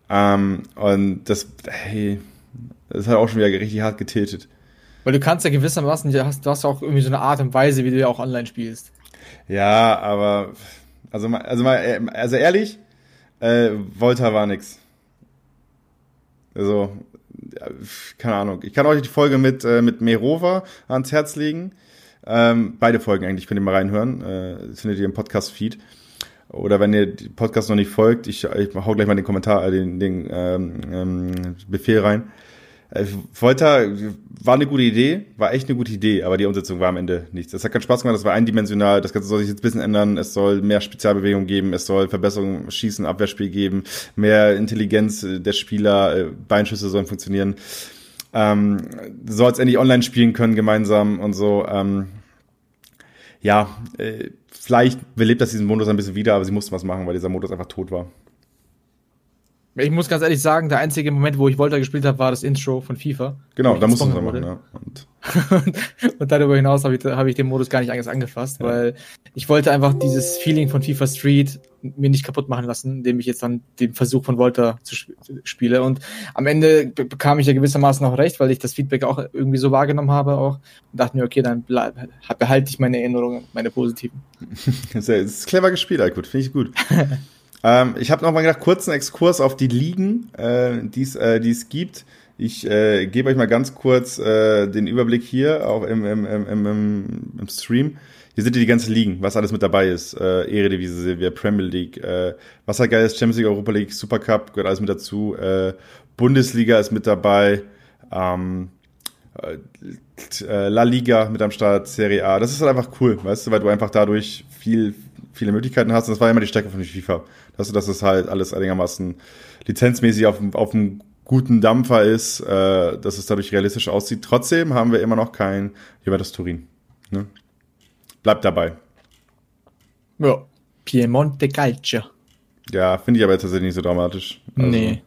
Ähm, und das, hey, das hat auch schon wieder richtig hart getiltet. Weil du kannst ja gewissermaßen, du hast, du hast auch irgendwie so eine Art und Weise, wie du ja auch online spielst. Ja, aber also mal, also mal, also ehrlich, äh, Volta war nix. Also, keine Ahnung. Ich kann euch die Folge mit, äh, mit Merova ans Herz legen. Ähm, beide Folgen eigentlich, könnt ihr mal reinhören. Äh, das findet ihr im Podcast-Feed. Oder wenn ihr die Podcast noch nicht folgt, ich, ich hau gleich mal den Kommentar, äh, den, den ähm, ähm, Befehl rein. Äh, Volta war eine gute Idee, war echt eine gute Idee, aber die Umsetzung war am Ende nichts. Es hat keinen Spaß gemacht, das war eindimensional, das Ganze soll sich jetzt ein bisschen ändern, es soll mehr Spezialbewegung geben, es soll Verbesserungen Schießen, Abwehrspiel geben, mehr Intelligenz äh, der Spieler, äh, Beinschüsse sollen funktionieren. Ähm, soll es endlich online spielen können gemeinsam und so. Ähm, ja, äh, vielleicht belebt das diesen Modus ein bisschen wieder, aber sie mussten was machen, weil dieser Modus einfach tot war. Ich muss ganz ehrlich sagen, der einzige Moment, wo ich Volta gespielt habe, war das Intro von FIFA. Genau, da musst du es machen, ja. Und, und darüber hinaus habe ich, hab ich den Modus gar nicht angefasst, ja. weil ich wollte einfach dieses Feeling von FIFA Street mir nicht kaputt machen lassen, indem ich jetzt dann den Versuch von Volta zu sp spiele. Und am Ende bekam ich ja gewissermaßen auch recht, weil ich das Feedback auch irgendwie so wahrgenommen habe auch und dachte mir, okay, dann behalte ich meine Erinnerungen, meine positiven. das ist clever gespielt, gut, finde ich gut. Ähm, ich habe noch mal gedacht, kurzen Exkurs auf die Ligen, äh, die äh, es gibt. Ich äh, gebe euch mal ganz kurz äh, den Überblick hier auch im, im, im, im, Stream. Hier sind die ganzen Ligen, was alles mit dabei ist. Äh, Eredivisie, Silvia, Premier League, äh, was halt geil ist, Champions League, Europa League, Supercup, gehört alles mit dazu. Äh, Bundesliga ist mit dabei. Ähm, äh, La Liga mit am Start, Serie A. Das ist halt einfach cool, weißt du, weil du einfach dadurch viel, viele Möglichkeiten hast. Und das war immer die Stärke von FIFA. Dass, dass es halt alles einigermaßen lizenzmäßig auf, auf einem guten Dampfer ist, äh, dass es dadurch realistisch aussieht. Trotzdem haben wir immer noch kein Juventus Turin. Ne? Bleibt dabei. Ja. Piemonte Calcio. Ja, finde ich aber tatsächlich nicht so dramatisch. Also, nee.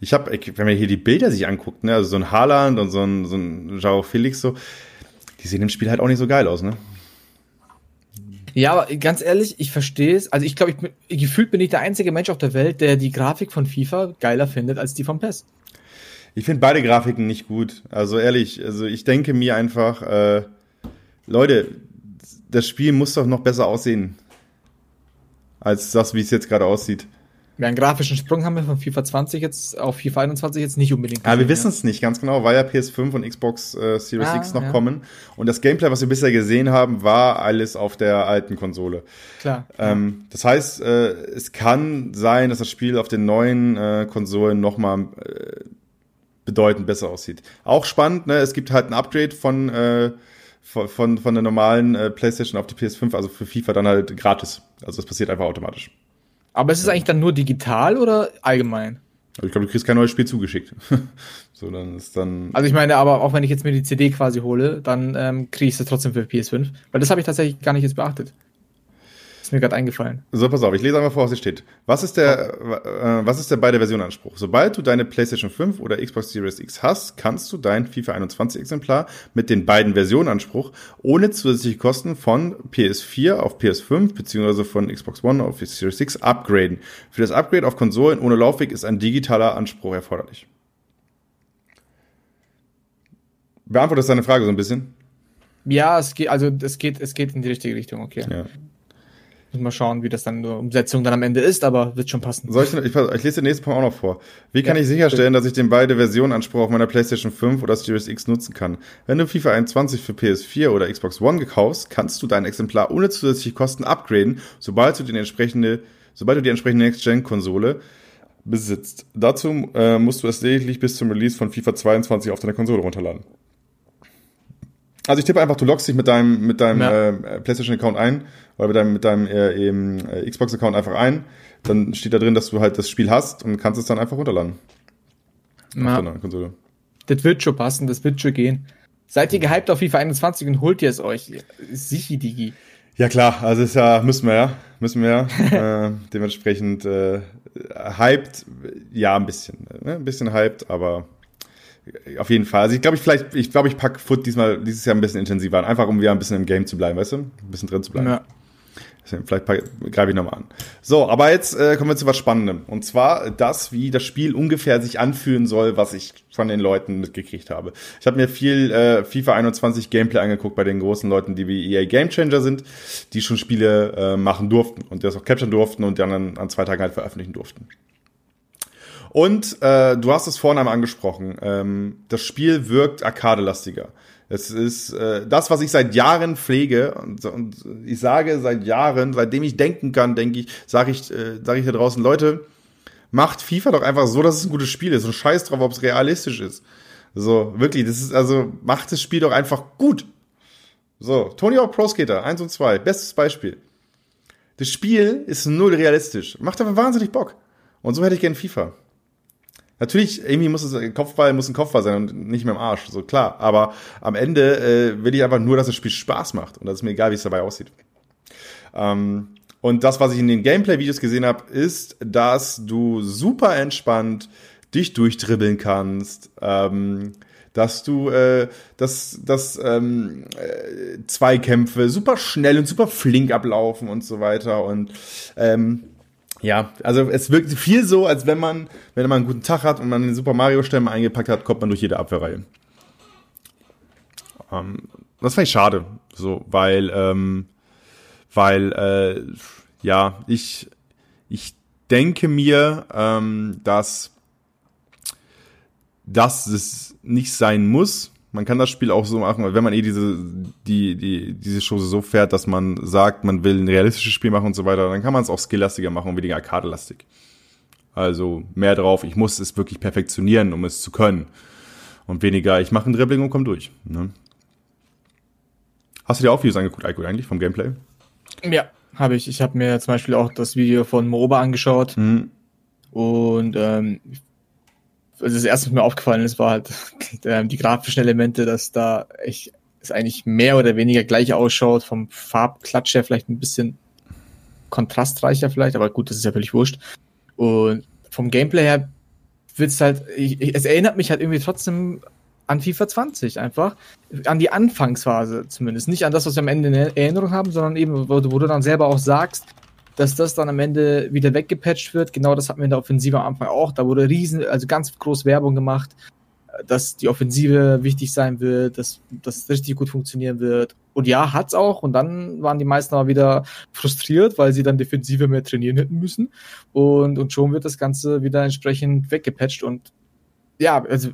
Ich habe, wenn man hier die Bilder sich anguckt, ne, also so ein Haaland und so ein, so ein Jao Felix, so, die sehen im Spiel halt auch nicht so geil aus, ne? Ja, aber ganz ehrlich, ich verstehe es. Also ich glaube, ich, gefühlt bin ich der einzige Mensch auf der Welt, der die Grafik von FIFA geiler findet als die von PES. Ich finde beide Grafiken nicht gut. Also ehrlich, also ich denke mir einfach, äh, Leute, das Spiel muss doch noch besser aussehen als das, wie es jetzt gerade aussieht. Ja, einen grafischen Sprung haben wir von FIFA 20 jetzt auf FIFA 21 jetzt nicht unbedingt. Ja, wir wissen es nicht ganz genau, weil ja PS5 und Xbox äh, Series ah, X noch ja. kommen. Und das Gameplay, was wir bisher gesehen haben, war alles auf der alten Konsole. Klar. Ähm, das heißt, äh, es kann sein, dass das Spiel auf den neuen äh, Konsolen nochmal äh, bedeutend besser aussieht. Auch spannend, ne? es gibt halt ein Upgrade von, äh, von, von, von der normalen äh, PlayStation auf die PS5, also für FIFA dann halt gratis. Also das passiert einfach automatisch. Aber ist es eigentlich dann nur digital oder allgemein? Ich glaube, du kriegst kein neues Spiel zugeschickt. so, dann ist dann. Also ich meine, aber auch wenn ich jetzt mir die CD quasi hole, dann ähm, kriege ich es trotzdem für PS5. Weil das habe ich tatsächlich gar nicht jetzt beachtet. Ist mir gerade eingefallen. So, pass auf, ich lese einmal vor, was hier steht. Was ist der, äh, was ist der beide Version Anspruch? Sobald du deine PlayStation 5 oder Xbox Series X hast, kannst du dein FIFA 21 Exemplar mit den beiden Versionen Anspruch ohne zusätzliche Kosten von PS4 auf PS5 beziehungsweise von Xbox One auf Series X upgraden. Für das Upgrade auf Konsolen ohne Laufweg ist ein digitaler Anspruch erforderlich. Beantwortet deine Frage so ein bisschen? Ja, es geht, also es geht, es geht in die richtige Richtung, okay. Ja. Müssen wir schauen, wie das dann in der Umsetzung dann am Ende ist, aber wird schon passen. Soll ich, ich, ich lese den nächsten Punkt auch noch vor. Wie kann ja, ich sicherstellen, bitte. dass ich den beide Versionen Anspruch auf meiner PlayStation 5 oder Series X nutzen kann? Wenn du FIFA 21 für PS4 oder Xbox One gekaufst, kannst du dein Exemplar ohne zusätzliche Kosten upgraden, sobald du, den entsprechende, sobald du die entsprechende Next-Gen-Konsole besitzt. Dazu äh, musst du es lediglich bis zum Release von FIFA 22 auf deiner Konsole runterladen. Also ich tippe einfach, du loggst dich mit deinem, mit deinem ja. äh, PlayStation-Account ein oder mit deinem, mit deinem äh, eben, äh, Xbox-Account einfach ein. Dann steht da drin, dass du halt das Spiel hast und kannst es dann einfach runterladen. Ja. Konsole. Das wird schon passen, das wird schon gehen. Seid ihr gehypt auf FIFA 21 und holt ihr es euch? Sichi, Digi. Ja klar, also ist ja, müssen wir ja, müssen wir ja. äh, dementsprechend äh, hyped, ja ein bisschen, ne? ein bisschen hyped, aber auf jeden Fall. Also ich glaube, ich vielleicht, ich glaube, ich packe Foot diesmal dieses Jahr ein bisschen intensiver an, einfach um wieder ein bisschen im Game zu bleiben, weißt du? Ein bisschen drin zu bleiben. Ja. Vielleicht greife ich nochmal an. So, aber jetzt äh, kommen wir zu was Spannendem. Und zwar das, wie das Spiel ungefähr sich anfühlen soll, was ich von den Leuten mitgekriegt habe. Ich habe mir viel äh, FIFA 21 Gameplay angeguckt bei den großen Leuten, die wie EA Game Changer sind, die schon Spiele äh, machen durften und das auch capturen durften und dann an, an zwei Tagen halt veröffentlichen durften. Und äh, du hast es vorhin einmal angesprochen. Ähm, das Spiel wirkt arcade-lastiger. Es ist äh, das, was ich seit Jahren pflege und, und ich sage seit Jahren, seitdem ich denken kann, denke ich, sage ich, äh, sage ich da draußen, Leute, macht FIFA doch einfach so, dass es ein gutes Spiel ist und scheiß drauf, ob es realistisch ist. So, wirklich, das ist also, macht das Spiel doch einfach gut. So, Tony Hawk Pro Skater 1 und 2, bestes Beispiel. Das Spiel ist null realistisch. Macht aber wahnsinnig Bock. Und so hätte ich gern FIFA. Natürlich, irgendwie muss es ein Kopfball muss ein Kopfball sein und nicht mehr im Arsch, so klar. Aber am Ende äh, will ich einfach nur, dass das Spiel Spaß macht und das ist mir egal, wie es dabei aussieht. Ähm, und das, was ich in den Gameplay-Videos gesehen habe, ist, dass du super entspannt dich durchdribbeln kannst. Ähm, dass du äh, dass, dass ähm, äh, Zweikämpfe super schnell und super flink ablaufen und so weiter und ähm, ja, also es wirkt viel so, als wenn man, wenn man einen guten Tag hat und man den Super Mario Sterne eingepackt hat, kommt man durch jede Abwehrreihe. Ähm, das fand ich schade, so, weil, ähm, weil, äh, ja, ich, ich denke mir, ähm, dass, dass es nicht sein muss, man kann das Spiel auch so machen, wenn man eh diese, die, die, diese Chose so fährt, dass man sagt, man will ein realistisches Spiel machen und so weiter, dann kann man es auch skilllastiger machen und weniger arcade-lastig. Also mehr drauf, ich muss es wirklich perfektionieren, um es zu können. Und weniger, ich mache ein Dribbling und komm durch. Ne? Hast du dir auch Videos angeguckt, Aiko, eigentlich, vom Gameplay? Ja, habe ich. Ich habe mir zum Beispiel auch das Video von Mooba angeschaut. Mhm. Und ähm, also das erste, was mir aufgefallen ist, war halt ähm, die grafischen Elemente, dass da echt es eigentlich mehr oder weniger gleich ausschaut, vom Farbklatsch her vielleicht ein bisschen kontrastreicher vielleicht, aber gut, das ist ja völlig wurscht. Und vom Gameplay her wird's halt, ich, es erinnert mich halt irgendwie trotzdem an FIFA 20 einfach, an die Anfangsphase zumindest, nicht an das, was wir am Ende in Erinnerung haben, sondern eben, wo wo du dann selber auch sagst, dass das dann am Ende wieder weggepatcht wird. Genau das hatten wir in der Offensive am Anfang auch. Da wurde riesen, also ganz groß Werbung gemacht, dass die Offensive wichtig sein wird, dass das richtig gut funktionieren wird. Und ja, hat's auch. Und dann waren die meisten aber wieder frustriert, weil sie dann Defensive mehr trainieren hätten müssen. Und, und schon wird das Ganze wieder entsprechend weggepatcht. Und ja, also,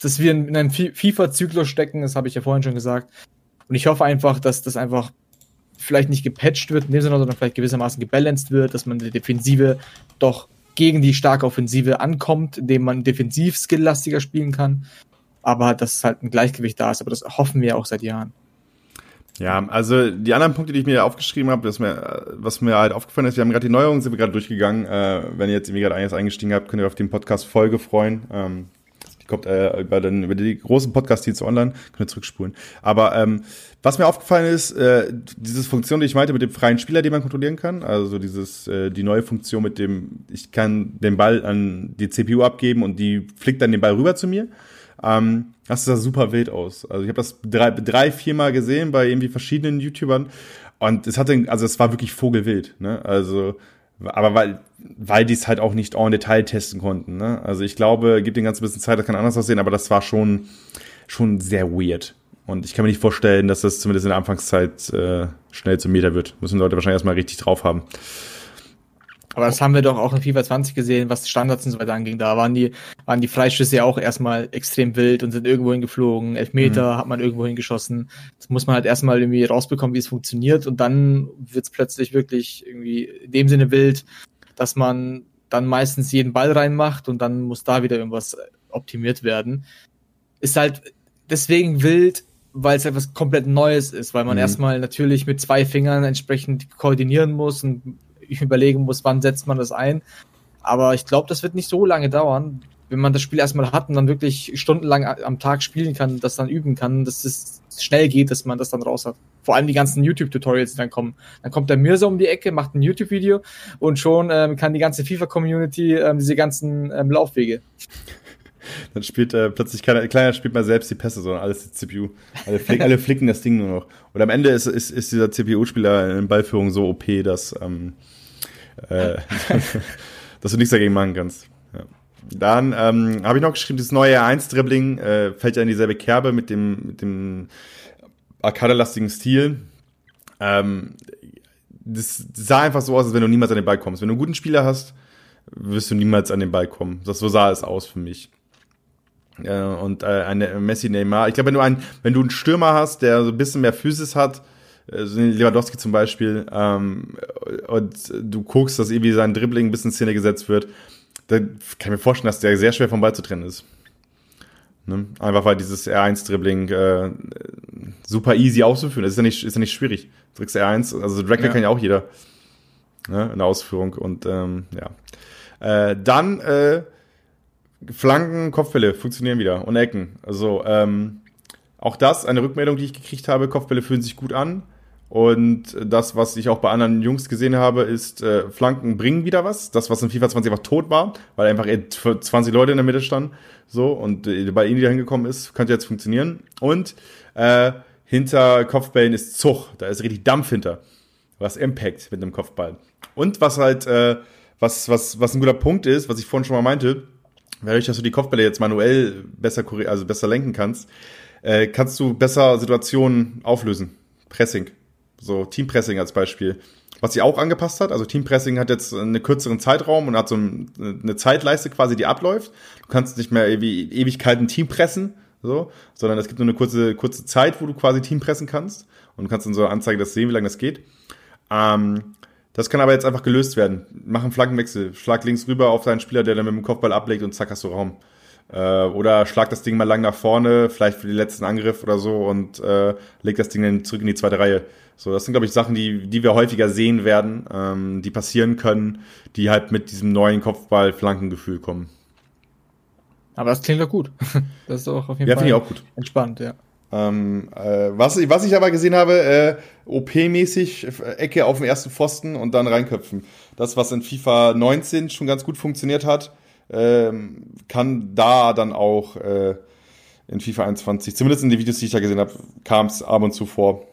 dass wir in einen FIFA-Zyklus stecken, das habe ich ja vorhin schon gesagt. Und ich hoffe einfach, dass das einfach vielleicht nicht gepatcht wird in dem Sinne, sondern vielleicht gewissermaßen gebalanced wird, dass man die Defensive doch gegen die starke Offensive ankommt, indem man defensiv skilllastiger spielen kann. Aber dass halt ein Gleichgewicht da ist. Aber das hoffen wir auch seit Jahren. Ja, also die anderen Punkte, die ich mir aufgeschrieben habe, was mir, was mir halt aufgefallen ist, wir haben gerade die Neuerungen, sind wir gerade durchgegangen. Äh, wenn ihr jetzt irgendwie gerade eines eingestiegen habt, könnt ihr auf den Podcast Folge freuen. Ähm, kommt äh, über, den, über die großen Podcast-Dienste online, könnt ihr zurückspulen. Aber ähm, was mir aufgefallen ist, äh, diese Funktion, die ich meinte, mit dem freien Spieler, den man kontrollieren kann, also dieses, äh, die neue Funktion mit dem, ich kann den Ball an die CPU abgeben und die flickt dann den Ball rüber zu mir. Ähm, das sah super wild aus. Also ich habe das drei, drei, viermal gesehen bei irgendwie verschiedenen YouTubern und es hatte, also es war wirklich vogelwild, ne? Also, aber weil, weil die es halt auch nicht en Detail testen konnten, ne? Also ich glaube, gibt den ganzen bisschen Zeit, das kann anders aussehen, aber das war schon, schon sehr weird. Und ich kann mir nicht vorstellen, dass das zumindest in der Anfangszeit äh, schnell zum Meter wird. Müssen Leute wahrscheinlich erstmal richtig drauf haben. Aber das haben wir doch auch in FIFA 20 gesehen, was Standards und so weiter anging. Da waren die, waren die Freischüsse ja auch erstmal extrem wild und sind irgendwo hingeflogen. Elfmeter mhm. hat man irgendwo hingeschossen. Das muss man halt erstmal irgendwie rausbekommen, wie es funktioniert. Und dann wird es plötzlich wirklich irgendwie in dem Sinne wild, dass man dann meistens jeden Ball reinmacht und dann muss da wieder irgendwas optimiert werden. Ist halt deswegen wild, weil es etwas komplett Neues ist, weil man mhm. erstmal natürlich mit zwei Fingern entsprechend koordinieren muss und überlegen muss, wann setzt man das ein. Aber ich glaube, das wird nicht so lange dauern, wenn man das Spiel erstmal hat und dann wirklich stundenlang am Tag spielen kann, das dann üben kann, dass es schnell geht, dass man das dann raus hat. Vor allem die ganzen YouTube-Tutorials, die dann kommen. Dann kommt der Mirza um die Ecke, macht ein YouTube-Video und schon ähm, kann die ganze FIFA-Community ähm, diese ganzen ähm, Laufwege. Dann spielt äh, plötzlich keiner, kleiner spielt mal selbst die Pässe, sondern alles die CPU. Alle, flick, alle flicken das Ding nur noch. Und am Ende ist, ist, ist dieser CPU-Spieler in Ballführung so OP, dass, ähm, äh, dass du nichts dagegen machen kannst. Ja. Dann ähm, habe ich noch geschrieben, das neue R1-Dribbling äh, fällt ja in dieselbe Kerbe mit dem, mit dem arcade-lastigen Stil. Ähm, das sah einfach so aus, als wenn du niemals an den Ball kommst. Wenn du einen guten Spieler hast, wirst du niemals an den Ball kommen. Das so sah es aus für mich. Äh, und äh, eine Messi Neymar. Ich glaube, wenn du einen, wenn du einen Stürmer hast, der so ein bisschen mehr Physis hat, äh, so Lewandowski zum Beispiel, ähm, und du guckst, dass irgendwie sein Dribbling ein bisschen in Szene gesetzt wird, dann kann ich mir vorstellen, dass der sehr schwer vom Ball zu trennen ist. Ne? Einfach weil dieses R1-Dribbling äh, super easy auszuführen. Das ist ja nicht, ist ja nicht schwierig. Du drückst R1, also Dragger ja. kann ja auch jeder ne? in der Ausführung. Und ähm, ja. Äh, dann äh, Flanken, Kopfbälle funktionieren wieder und Ecken. Also ähm, auch das, eine Rückmeldung, die ich gekriegt habe, Kopfbälle fühlen sich gut an. Und das, was ich auch bei anderen Jungs gesehen habe, ist, äh, Flanken bringen wieder was. Das, was in FIFA 20 einfach tot war, weil einfach 20 Leute in der Mitte standen. So, und äh, bei ihnen, die da hingekommen ist, könnte jetzt funktionieren. Und äh, hinter Kopfbällen ist Zug. Da ist richtig Dampf hinter. Was Impact mit einem Kopfball. Und was halt, äh, was, was, was ein guter Punkt ist, was ich vorhin schon mal meinte, dadurch, dass du die Kopfbälle jetzt manuell besser, also besser lenken kannst, äh, kannst du besser Situationen auflösen. Pressing. So Teampressing als Beispiel. Was sie auch angepasst hat, also Teampressing hat jetzt einen kürzeren Zeitraum und hat so eine Zeitleiste quasi, die abläuft. Du kannst nicht mehr ewig, Ewigkeiten Teampressen, so, sondern es gibt nur eine kurze, kurze Zeit, wo du quasi Teampressen kannst und du kannst in so einer Anzeige das sehen, wie lange das geht. Ähm, das kann aber jetzt einfach gelöst werden. Mach einen Flankenwechsel. Schlag links rüber auf deinen Spieler, der dann mit dem Kopfball ablegt und zack hast du Raum. Äh, oder schlag das Ding mal lang nach vorne, vielleicht für den letzten Angriff oder so und äh, leg das Ding dann zurück in die zweite Reihe. So, das sind, glaube ich, Sachen, die, die wir häufiger sehen werden, ähm, die passieren können, die halt mit diesem neuen Kopfball-Flankengefühl kommen. Aber das klingt doch gut. Das ist auch auf jeden ja, Fall ich auch gut. entspannt, ja. Ähm, äh, was, was ich aber gesehen habe, äh, OP-mäßig äh, Ecke auf dem ersten Pfosten und dann reinköpfen. Das, was in FIFA 19 schon ganz gut funktioniert hat, ähm, kann da dann auch äh, in FIFA 21, zumindest in den Videos, die ich da gesehen habe, kam es ab und zu vor.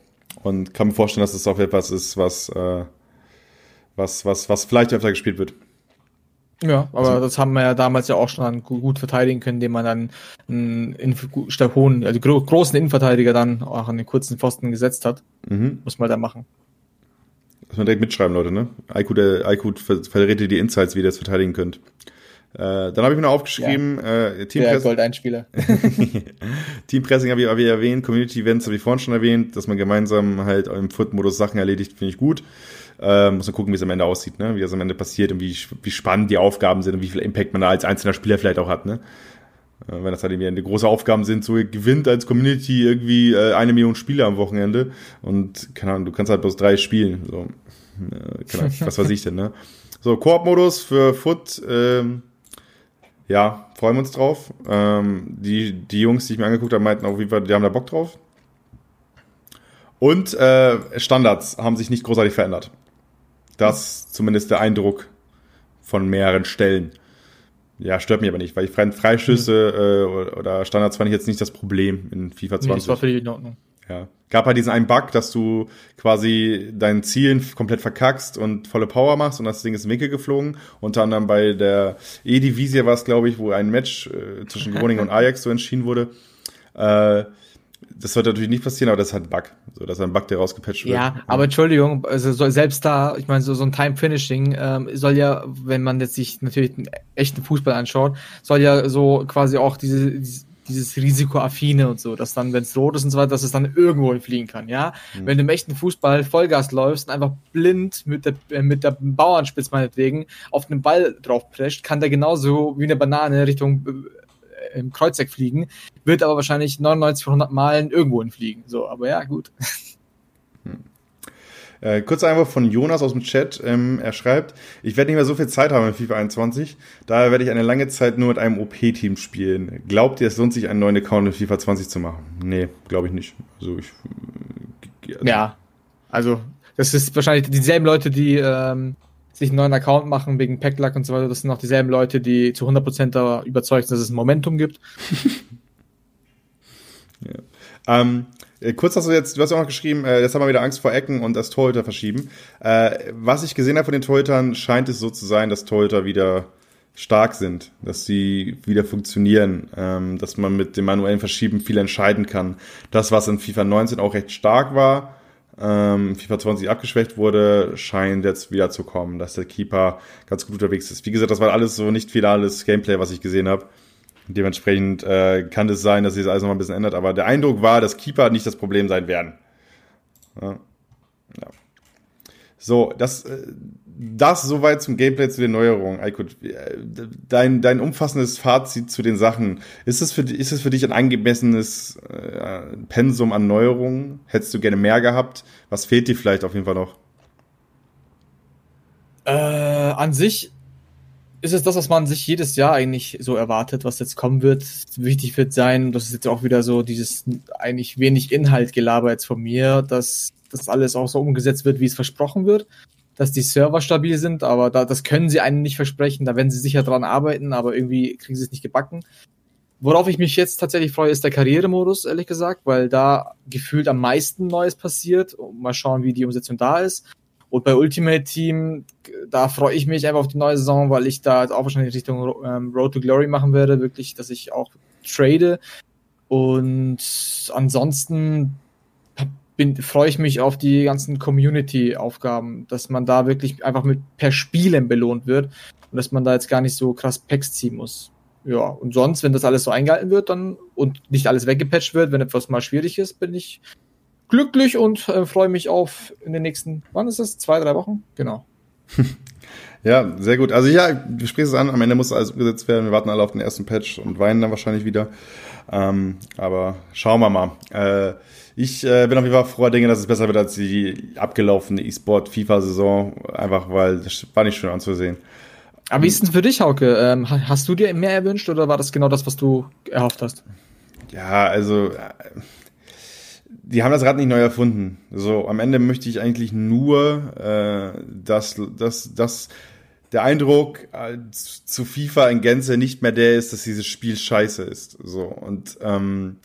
Und kann mir vorstellen, dass es auch etwas ist, was, äh, was, was, was vielleicht öfter gespielt wird. Ja, aber also, das haben wir ja damals ja auch schon gut verteidigen können, indem man dann einen hohen, also großen Innenverteidiger dann auch an den kurzen Pfosten gesetzt hat. Mhm. Muss man da machen. Muss man direkt mitschreiben, Leute, ne? Aiku, der, Aiku verrät dir die Insights, wie ihr das verteidigen könnt. Äh, dann habe ich mir noch aufgeschrieben, ja. äh, Teampressing. Goldeinspieler. Teampressing habe ich, hab ich erwähnt, Community Events habe ich vorhin schon erwähnt, dass man gemeinsam halt im Foot-Modus Sachen erledigt, finde ich gut. Äh, muss man gucken, wie es am Ende aussieht, ne? wie es am Ende passiert und wie, wie spannend die Aufgaben sind und wie viel Impact man da als einzelner Spieler vielleicht auch hat. Ne? Äh, wenn das halt irgendwie eine große Aufgaben sind, so gewinnt als Community irgendwie äh, eine Million Spieler am Wochenende und keine Ahnung, du kannst halt bloß drei spielen. So, äh, keine Ahnung, was weiß ich denn, ne? So, Koop-Modus für Foot, ähm, ja, freuen wir uns drauf. Ähm, die, die Jungs, die ich mir angeguckt habe, meinten auch, wie wir, die haben da Bock drauf. Und äh, Standards haben sich nicht großartig verändert. Das ist zumindest der Eindruck von mehreren Stellen. Ja, stört mich aber nicht, weil ich Freischüsse mhm. äh, oder Standards fand ich jetzt nicht das Problem in FIFA 20. Nee, das war für die in Ordnung. Ja. Gab halt diesen einen Bug, dass du quasi deinen Zielen komplett verkackst und volle Power machst und das Ding ist in Winkel geflogen. Unter anderem bei der E-Divisie war es, glaube ich, wo ein Match äh, zwischen Groningen und Ajax so entschieden wurde. Äh, das sollte natürlich nicht passieren, aber das ist halt ein Bug. So, das ist ein Bug, der rausgepatcht wird. Ja, aber Entschuldigung, also so, selbst da, ich meine, so, so ein Time-Finishing ähm, soll ja, wenn man jetzt sich natürlich einen echten Fußball anschaut, soll ja so quasi auch diese, diese dieses Risikoaffine und so, dass dann, wenn es rot ist und so weiter, dass es dann irgendwo fliegen kann, ja. Mhm. Wenn du im echten Fußball Vollgas läufst und einfach blind mit der, äh, mit der Bauernspitz meinetwegen auf einen Ball draufprescht, kann der genauso wie eine Banane Richtung äh, im Kreuzeck fliegen, wird aber wahrscheinlich 99 von 100 Malen irgendwo hinfliegen. So, aber ja, gut. Äh, kurzer Einwurf von Jonas aus dem Chat. Ähm, er schreibt, ich werde nicht mehr so viel Zeit haben in FIFA 21, daher werde ich eine lange Zeit nur mit einem OP-Team spielen. Glaubt ihr, es lohnt sich, einen neuen Account in FIFA 20 zu machen? Nee, glaube ich nicht. Also ich. Also ja, also das ist wahrscheinlich dieselben Leute, die ähm, sich einen neuen Account machen wegen Packlack und so weiter. Das sind auch dieselben Leute, die zu 100% da überzeugt sind, dass es ein Momentum gibt. ja. Ähm, äh, kurz hast du jetzt, du hast auch noch geschrieben, äh, jetzt haben wir wieder Angst vor Ecken und das Torhüter verschieben. Äh, was ich gesehen habe von den Torhütern, scheint es so zu sein, dass Torhüter wieder stark sind, dass sie wieder funktionieren, ähm, dass man mit dem manuellen Verschieben viel entscheiden kann. Das, was in FIFA 19 auch recht stark war, ähm, FIFA 20 abgeschwächt wurde, scheint jetzt wieder zu kommen, dass der Keeper ganz gut unterwegs ist. Wie gesagt, das war alles so nicht finales Gameplay, was ich gesehen habe. Dementsprechend äh, kann es sein, dass sich das alles noch mal ein bisschen ändert. Aber der Eindruck war, dass Keeper nicht das Problem sein werden. Ja. ja. So, das, äh, das soweit zum Gameplay zu den Neuerungen. Aykut, äh, dein, dein umfassendes Fazit zu den Sachen. Ist es für, ist es für dich ein angemessenes äh, Pensum an Neuerungen? Hättest du gerne mehr gehabt? Was fehlt dir vielleicht auf jeden Fall noch? Äh, an sich ist es das, was man sich jedes Jahr eigentlich so erwartet, was jetzt kommen wird. Wichtig wird sein, das ist jetzt auch wieder so dieses eigentlich wenig Inhalt gelabert von mir, dass das alles auch so umgesetzt wird, wie es versprochen wird, dass die Server stabil sind, aber da, das können sie einem nicht versprechen, da werden sie sicher dran arbeiten, aber irgendwie kriegen sie es nicht gebacken. Worauf ich mich jetzt tatsächlich freue, ist der Karrieremodus, ehrlich gesagt, weil da gefühlt am meisten Neues passiert. Mal schauen, wie die Umsetzung da ist. Und bei Ultimate Team, da freue ich mich einfach auf die neue Saison, weil ich da auch wahrscheinlich Richtung ähm, Road to Glory machen werde, wirklich, dass ich auch trade. Und ansonsten freue ich mich auf die ganzen Community-Aufgaben, dass man da wirklich einfach mit per Spielen belohnt wird und dass man da jetzt gar nicht so krass Packs ziehen muss. Ja, und sonst, wenn das alles so eingehalten wird, dann und nicht alles weggepatcht wird, wenn etwas mal schwierig ist, bin ich glücklich und äh, freue mich auf in den nächsten, wann ist das? Zwei, drei Wochen? Genau. ja, sehr gut. Also ja, du sprichst es an, am Ende muss alles umgesetzt werden. Wir warten alle auf den ersten Patch und weinen dann wahrscheinlich wieder. Ähm, aber schauen wir mal. Äh, ich äh, bin auf jeden Fall froher Dinge, dass es besser wird als die abgelaufene E-Sport-FIFA-Saison, einfach weil das war nicht schön anzusehen. Aber wie ist denn für dich, Hauke? Ähm, hast du dir mehr erwünscht oder war das genau das, was du erhofft hast? Ja, also äh, die haben das Rad nicht neu erfunden. So, am Ende möchte ich eigentlich nur, äh, dass, dass, dass der Eindruck äh, zu FIFA in Gänze nicht mehr der ist, dass dieses Spiel scheiße ist. So, und ähm,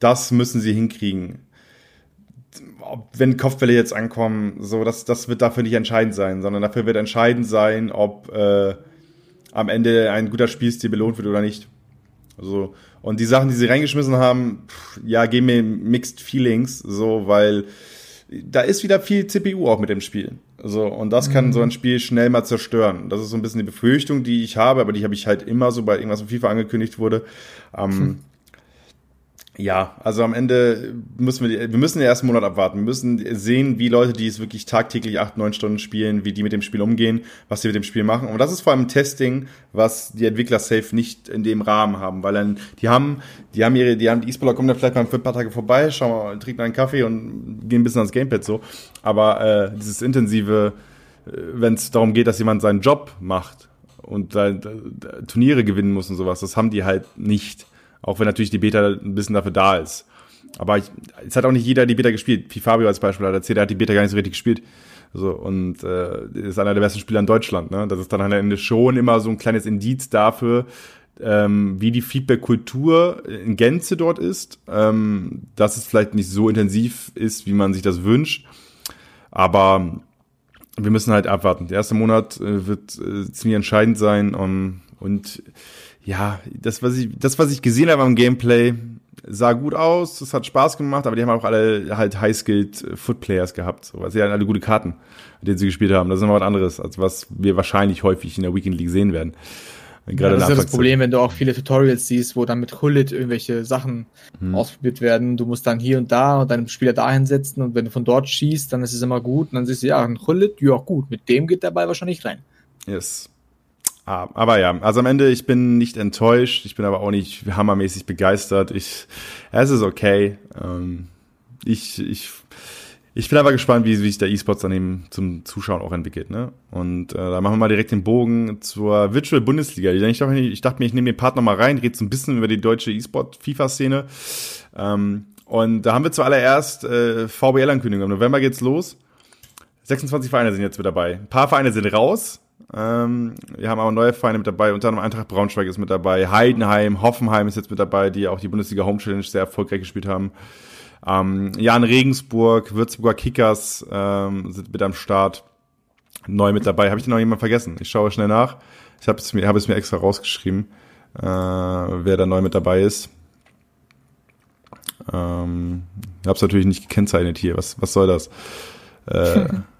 das müssen sie hinkriegen. Ob, wenn Kopfbälle jetzt ankommen, so, das, das wird dafür nicht entscheidend sein, sondern dafür wird entscheidend sein, ob äh, am Ende ein guter Spielstil belohnt wird oder nicht. So, und die Sachen, die sie reingeschmissen haben, pff, ja, geben mir mixed feelings, so, weil da ist wieder viel CPU auch mit dem Spiel. So, und das kann mhm. so ein Spiel schnell mal zerstören. Das ist so ein bisschen die Befürchtung, die ich habe, aber die habe ich halt immer, sobald irgendwas von FIFA angekündigt wurde. Ähm, hm. Ja, also am Ende müssen wir, wir müssen den ersten Monat abwarten. Wir müssen sehen, wie Leute, die es wirklich tagtäglich acht, neun Stunden spielen, wie die mit dem Spiel umgehen, was sie mit dem Spiel machen. Und das ist vor allem ein Testing, was die Entwickler safe nicht in dem Rahmen haben, weil dann, die haben, die haben ihre, die haben, die E-Sportler kommen dann vielleicht mal für ein paar Tage vorbei, schauen mal, trinken einen Kaffee und gehen ein bisschen ans Gamepad so. Aber äh, dieses intensive, äh, wenn es darum geht, dass jemand seinen Job macht und äh, Turniere gewinnen muss und sowas, das haben die halt nicht. Auch wenn natürlich die Beta ein bisschen dafür da ist. Aber ich, es hat auch nicht jeder die Beta gespielt. Wie Fabio als Beispiel hat erzählt, er hat die Beta gar nicht so richtig gespielt. So, und äh, ist einer der besten Spieler in Deutschland. Ne? Das ist dann am Ende schon immer so ein kleines Indiz dafür, ähm, wie die Feedback-Kultur in Gänze dort ist. Ähm, dass es vielleicht nicht so intensiv ist, wie man sich das wünscht. Aber wir müssen halt abwarten. Der erste Monat äh, wird äh, ziemlich entscheidend sein. Um, und ja, das, was ich, das, was ich gesehen habe am Gameplay, sah gut aus, es hat Spaß gemacht, aber die haben auch alle halt high-skilled Foot-Players gehabt, so, weil sie hatten alle gute Karten, mit denen sie gespielt haben. Das ist immer was anderes, als was wir wahrscheinlich häufig in der Weekend League sehen werden. Gerade ja, das ist ja das Problem, wenn du auch viele Tutorials siehst, wo dann mit Hullet irgendwelche Sachen hm. ausprobiert werden. Du musst dann hier und da und deinen Spieler da hinsetzen und wenn du von dort schießt, dann ist es immer gut. Und dann siehst du, ja, ein Hullet, ja gut, mit dem geht der Ball wahrscheinlich rein. Yes. Ah, aber ja, also am Ende, ich bin nicht enttäuscht, ich bin aber auch nicht hammermäßig begeistert. Ich, es ist okay. Ähm, ich, ich, ich bin aber gespannt, wie, wie sich der E-Sports dann eben zum Zuschauen auch entwickelt. Ne? Und äh, da machen wir mal direkt den Bogen zur Virtual Bundesliga. Ich dachte, ich dachte mir, ich nehme den Part noch mal rein, rede so ein bisschen über die deutsche E-Sport-FIFA-Szene. Ähm, und da haben wir zuallererst äh, VBL-Ankündigung. Im November geht's los. 26 Vereine sind jetzt mit dabei. Ein paar Vereine sind raus. Ähm, wir haben aber neue Vereine mit dabei, unter anderem Eintracht Braunschweig ist mit dabei, Heidenheim, Hoffenheim ist jetzt mit dabei, die auch die Bundesliga Home Challenge sehr erfolgreich gespielt haben. Ähm, Jan Regensburg, Würzburger Kickers ähm, sind mit am Start. Neu mit dabei. Habe ich denn noch jemand vergessen? Ich schaue schnell nach. Ich habe es, mir, hab es mir extra rausgeschrieben, äh, wer da neu mit dabei ist. Ähm, ich habe es natürlich nicht gekennzeichnet hier. Was, was soll das? Äh,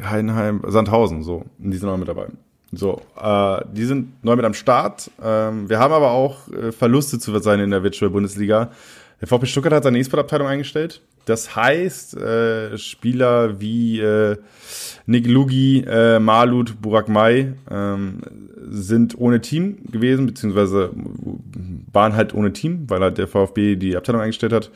Heidenheim, Sandhausen, so. Die sind neu mit dabei. So, äh, die sind neu mit am Start. Ähm, wir haben aber auch äh, Verluste zu verzeihen in der Virtual Bundesliga. Der VP Stuttgart hat seine E-Sport-Abteilung eingestellt. Das heißt, äh, Spieler wie äh, Nick Lugi, äh, Malut, Burak Mai ähm, sind ohne Team gewesen, beziehungsweise waren halt ohne Team, weil halt der VfB die Abteilung eingestellt hat.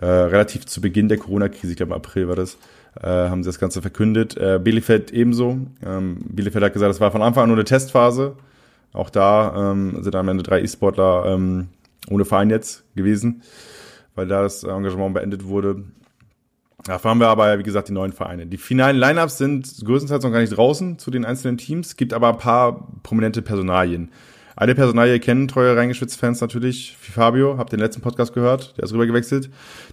Äh, relativ zu Beginn der Corona-Krise, ich glaube im April war das äh, haben sie das Ganze verkündet. Äh, Bielefeld ebenso. Ähm, Bielefeld hat gesagt, es war von Anfang an nur eine Testphase. Auch da ähm, sind am Ende drei E-Sportler ähm, ohne Verein jetzt gewesen, weil da das Engagement beendet wurde. Dafür haben wir aber, wie gesagt, die neuen Vereine. Die finalen Lineups sind größtenteils noch gar nicht draußen zu den einzelnen Teams, gibt aber ein paar prominente Personalien. Eine Personalie kennen treue Reingeschwitzt-Fans natürlich. Fabio, habt den letzten Podcast gehört, der ist rübergewechselt.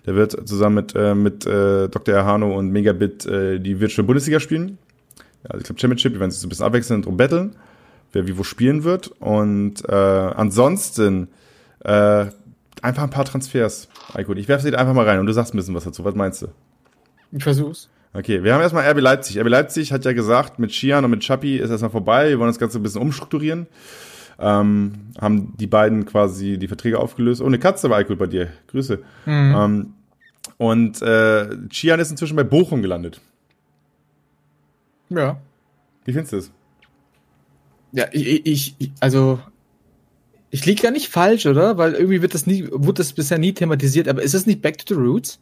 Der wird zusammen mit, äh, mit äh, Dr. Erhano und Megabit äh, die Virtual Bundesliga spielen. Also ich glaube Championship, die werden sich so ein bisschen abwechseln und drum betteln, wer wie wo spielen wird. Und äh, ansonsten äh, einfach ein paar Transfers. Eiko, ich werfe sie einfach mal rein und du sagst ein bisschen was dazu. Was meinst du? Ich versuch's. Okay, wir haben erstmal RB Leipzig. RB Leipzig hat ja gesagt, mit Chian und mit Chapi ist erstmal vorbei. Wir wollen das Ganze ein bisschen umstrukturieren ähm, haben die beiden quasi die Verträge aufgelöst. Oh, eine Katze war Alkohol bei dir. Grüße. Mhm. Ähm, und äh, Chian ist inzwischen bei Bochum gelandet. Ja. Wie findest du das? Ja, ich, ich also ich liege ja nicht falsch, oder? Weil irgendwie wird das nie, wurde das bisher nie thematisiert, aber ist das nicht Back to the Roots?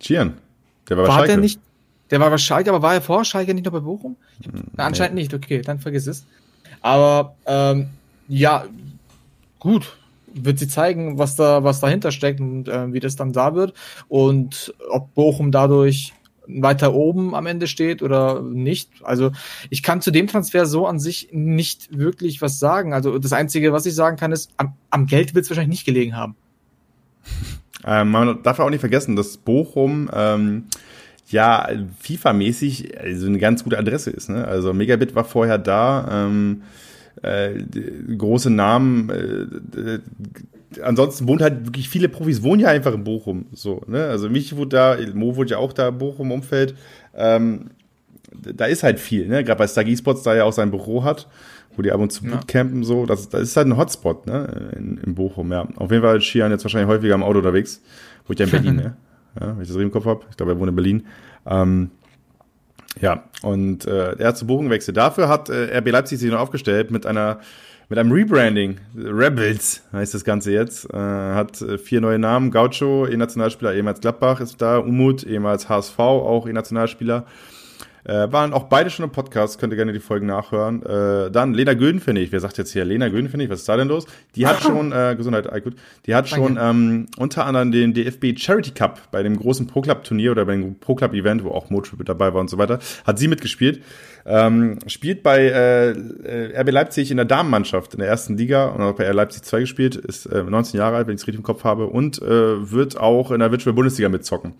Chian. Der war, war bei Schalke. Der, nicht, der war bei Schalke, aber war er vor Schalke nicht noch bei Bochum? Hab, hm, nee. Anscheinend nicht, okay, dann vergiss es. Aber ähm, ja, gut. Wird sie zeigen, was da, was dahinter steckt und äh, wie das dann da wird. Und ob Bochum dadurch weiter oben am Ende steht oder nicht. Also ich kann zu dem Transfer so an sich nicht wirklich was sagen. Also das Einzige, was ich sagen kann, ist, am, am Geld wird es wahrscheinlich nicht gelegen haben. Ähm, man darf auch nicht vergessen, dass Bochum ähm, ja FIFA-mäßig also eine ganz gute Adresse ist. Ne? Also Megabit war vorher da, ähm, äh, große Namen. Äh, ansonsten wohnt halt wirklich viele Profis wohnen ja einfach in Bochum. So, ne? Also mich wurde da, Mo wurde ja auch da Bochum Umfeld. Ähm, da ist halt viel, ne? Gerade bei Star Esports, da ja auch sein Büro hat, wo die ab und zu bootcampen so. Das, das ist halt ein Hotspot, ne? In, in Bochum, ja. Auf jeden Fall ist Shian jetzt wahrscheinlich häufiger im Auto unterwegs. Wo ich ja in Berlin, ne? Ja, wenn ich das richtig im Kopf habe. Ich glaube, er wohnt in Berlin. Ähm, ja, und äh, er hat zu Bochum gewechselt. Dafür hat äh, RB Leipzig sich noch aufgestellt mit einer mit einem Rebranding. Rebels heißt das Ganze jetzt. Äh, hat äh, vier neue Namen. Gaucho, E-Nationalspieler, ehemals Gladbach ist da. Umut, ehemals HSV, auch E-Nationalspieler. Äh, waren auch beide schon im Podcast, könnt ihr gerne die Folgen nachhören. Äh, dann Lena Gödenfinnig, wer sagt jetzt hier Lena Gödenfinnig, was ist da denn los? Die hat schon, äh, Gesundheit, gut, die hat schon ähm, unter anderem den DFB Charity Cup bei dem großen Pro Club Turnier oder bei dem Pro Club Event, wo auch Motrip mit dabei war und so weiter, hat sie mitgespielt. Ähm, spielt bei äh, äh RB Leipzig in der Damenmannschaft in der ersten Liga und auch bei RB Leipzig 2 gespielt, ist äh, 19 Jahre alt, wenn ich es richtig im Kopf habe, und äh, wird auch in der Virtual Bundesliga mitzocken.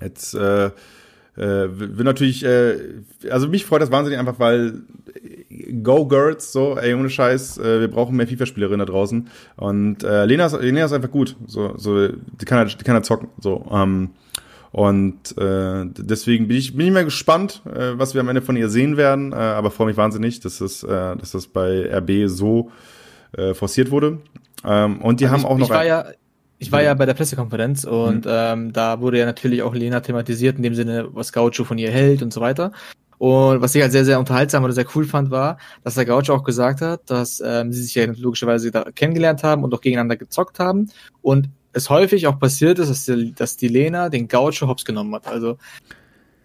Jetzt äh, äh, will natürlich, äh, also mich freut das wahnsinnig einfach, weil Go Girls, so, ey, ohne Scheiß, äh, wir brauchen mehr FIFA-Spielerinnen da draußen. Und äh, Lena, ist, Lena ist einfach gut. So, so, die kann halt, die kann halt zocken. So, ähm, Und äh, deswegen bin ich, bin ich mal gespannt, äh, was wir am Ende von ihr sehen werden. Äh, aber freue mich wahnsinnig, dass das, äh, dass das bei RB so äh, forciert wurde. Ähm, und die also haben ich, auch noch. Ich war ja, ich war ja bei der Pressekonferenz und mhm. ähm, da wurde ja natürlich auch Lena thematisiert, in dem Sinne, was Gaucho von ihr hält und so weiter. Und was ich halt sehr, sehr unterhaltsam oder sehr cool fand, war, dass der Gaucho auch gesagt hat, dass ähm, sie sich ja logischerweise da kennengelernt haben und auch gegeneinander gezockt haben. Und es häufig auch passiert ist, dass die, dass die Lena den Gaucho hops genommen hat. Also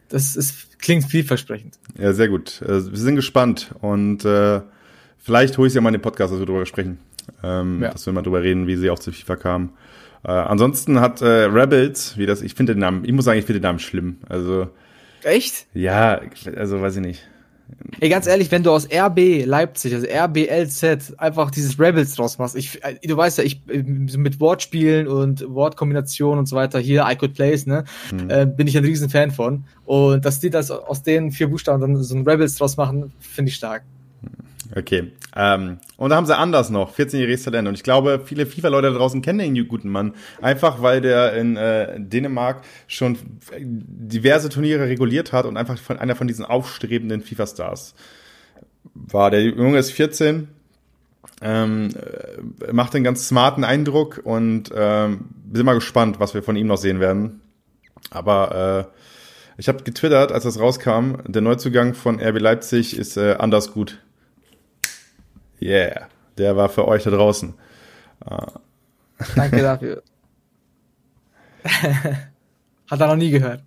das ist, klingt vielversprechend. Ja, sehr gut. Äh, wir sind gespannt und äh, vielleicht hole ich sie ja mal in den Podcast, dass wir darüber sprechen. Ähm, ja. Dass wir mal drüber reden, wie sie auch zu FIFA kam. Äh, ansonsten hat äh, Rebels, wie das, ich finde den Namen, ich muss sagen, ich finde den Namen schlimm. Also Echt? Ja, also weiß ich nicht. Ey, ganz ehrlich, wenn du aus RB Leipzig, also RBLZ, einfach dieses Rebels draus machst, ich, äh, du weißt ja, ich mit Wortspielen und Wortkombinationen und so weiter, hier I Could Place, ne, hm. äh, bin ich ein riesen Fan von. Und dass die das aus den vier Buchstaben dann so ein Rebels draus machen, finde ich stark. Okay. Ähm, und da haben sie anders noch, 14-jähriges Talent. Und ich glaube, viele FIFA-Leute da draußen kennen den guten Mann. Einfach weil der in äh, Dänemark schon diverse Turniere reguliert hat und einfach von einer von diesen aufstrebenden FIFA-Stars war. Der Junge ist 14, ähm, äh, macht einen ganz smarten Eindruck und ähm, sind mal gespannt, was wir von ihm noch sehen werden. Aber äh, ich habe getwittert, als das rauskam, der Neuzugang von RB Leipzig ist äh, anders gut. Yeah, der war für euch da draußen. Danke dafür. Hat er noch nie gehört.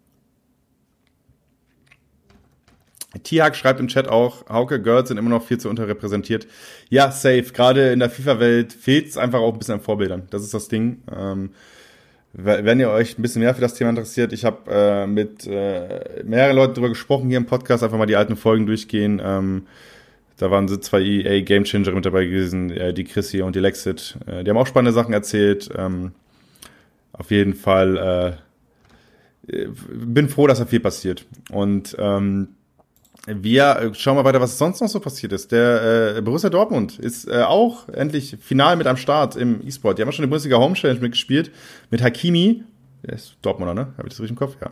Tihak schreibt im Chat auch, Hauke Girls sind immer noch viel zu unterrepräsentiert. Ja, safe. Gerade in der FIFA-Welt fehlt es einfach auch ein bisschen an Vorbildern. Das ist das Ding. Ähm, wenn ihr euch ein bisschen mehr für das Thema interessiert, ich habe äh, mit äh, mehreren Leuten darüber gesprochen hier im Podcast, einfach mal die alten Folgen durchgehen. Ähm, da waren so zwei EA Game Changer mit dabei gewesen, äh, die Chrissy und die Lexit. Äh, die haben auch spannende Sachen erzählt. Ähm, auf jeden Fall äh, bin froh, dass da viel passiert. Und ähm, wir äh, schauen mal weiter, was sonst noch so passiert ist. Der äh, Borussia Dortmund ist äh, auch endlich final mit am Start im E-Sport. Die haben schon die Bundesliga Home Challenge mitgespielt mit Hakimi. Der ist Dortmunder, ne? Habe ich das richtig im Kopf? Ja.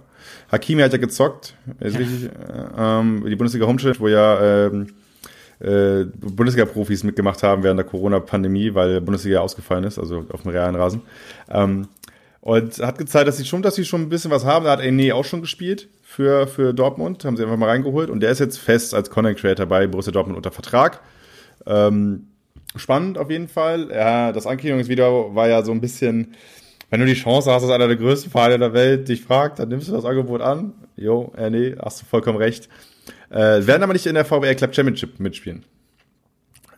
Hakimi hat ja gezockt. Ist ja. richtig. Äh, ähm, die Bundesliga Home Challenge, wo ja ähm, äh, Bundesliga-Profis mitgemacht haben während der Corona-Pandemie, weil Bundesliga ausgefallen ist, also auf dem realen Rasen. Ähm, und hat gezeigt, dass sie schon, dass sie schon ein bisschen was haben. Da hat Ene auch schon gespielt für, für Dortmund, haben sie einfach mal reingeholt. Und der ist jetzt fest als Content Creator bei Borussia Dortmund unter Vertrag. Ähm, spannend auf jeden Fall. Ja, das Ankündigungsvideo war ja so ein bisschen, wenn du die Chance hast, dass einer der größten Vereine der Welt dich fragt, dann nimmst du das Angebot an. Jo, äh, hast du vollkommen recht. Äh, werden aber nicht in der VBR Club Championship mitspielen.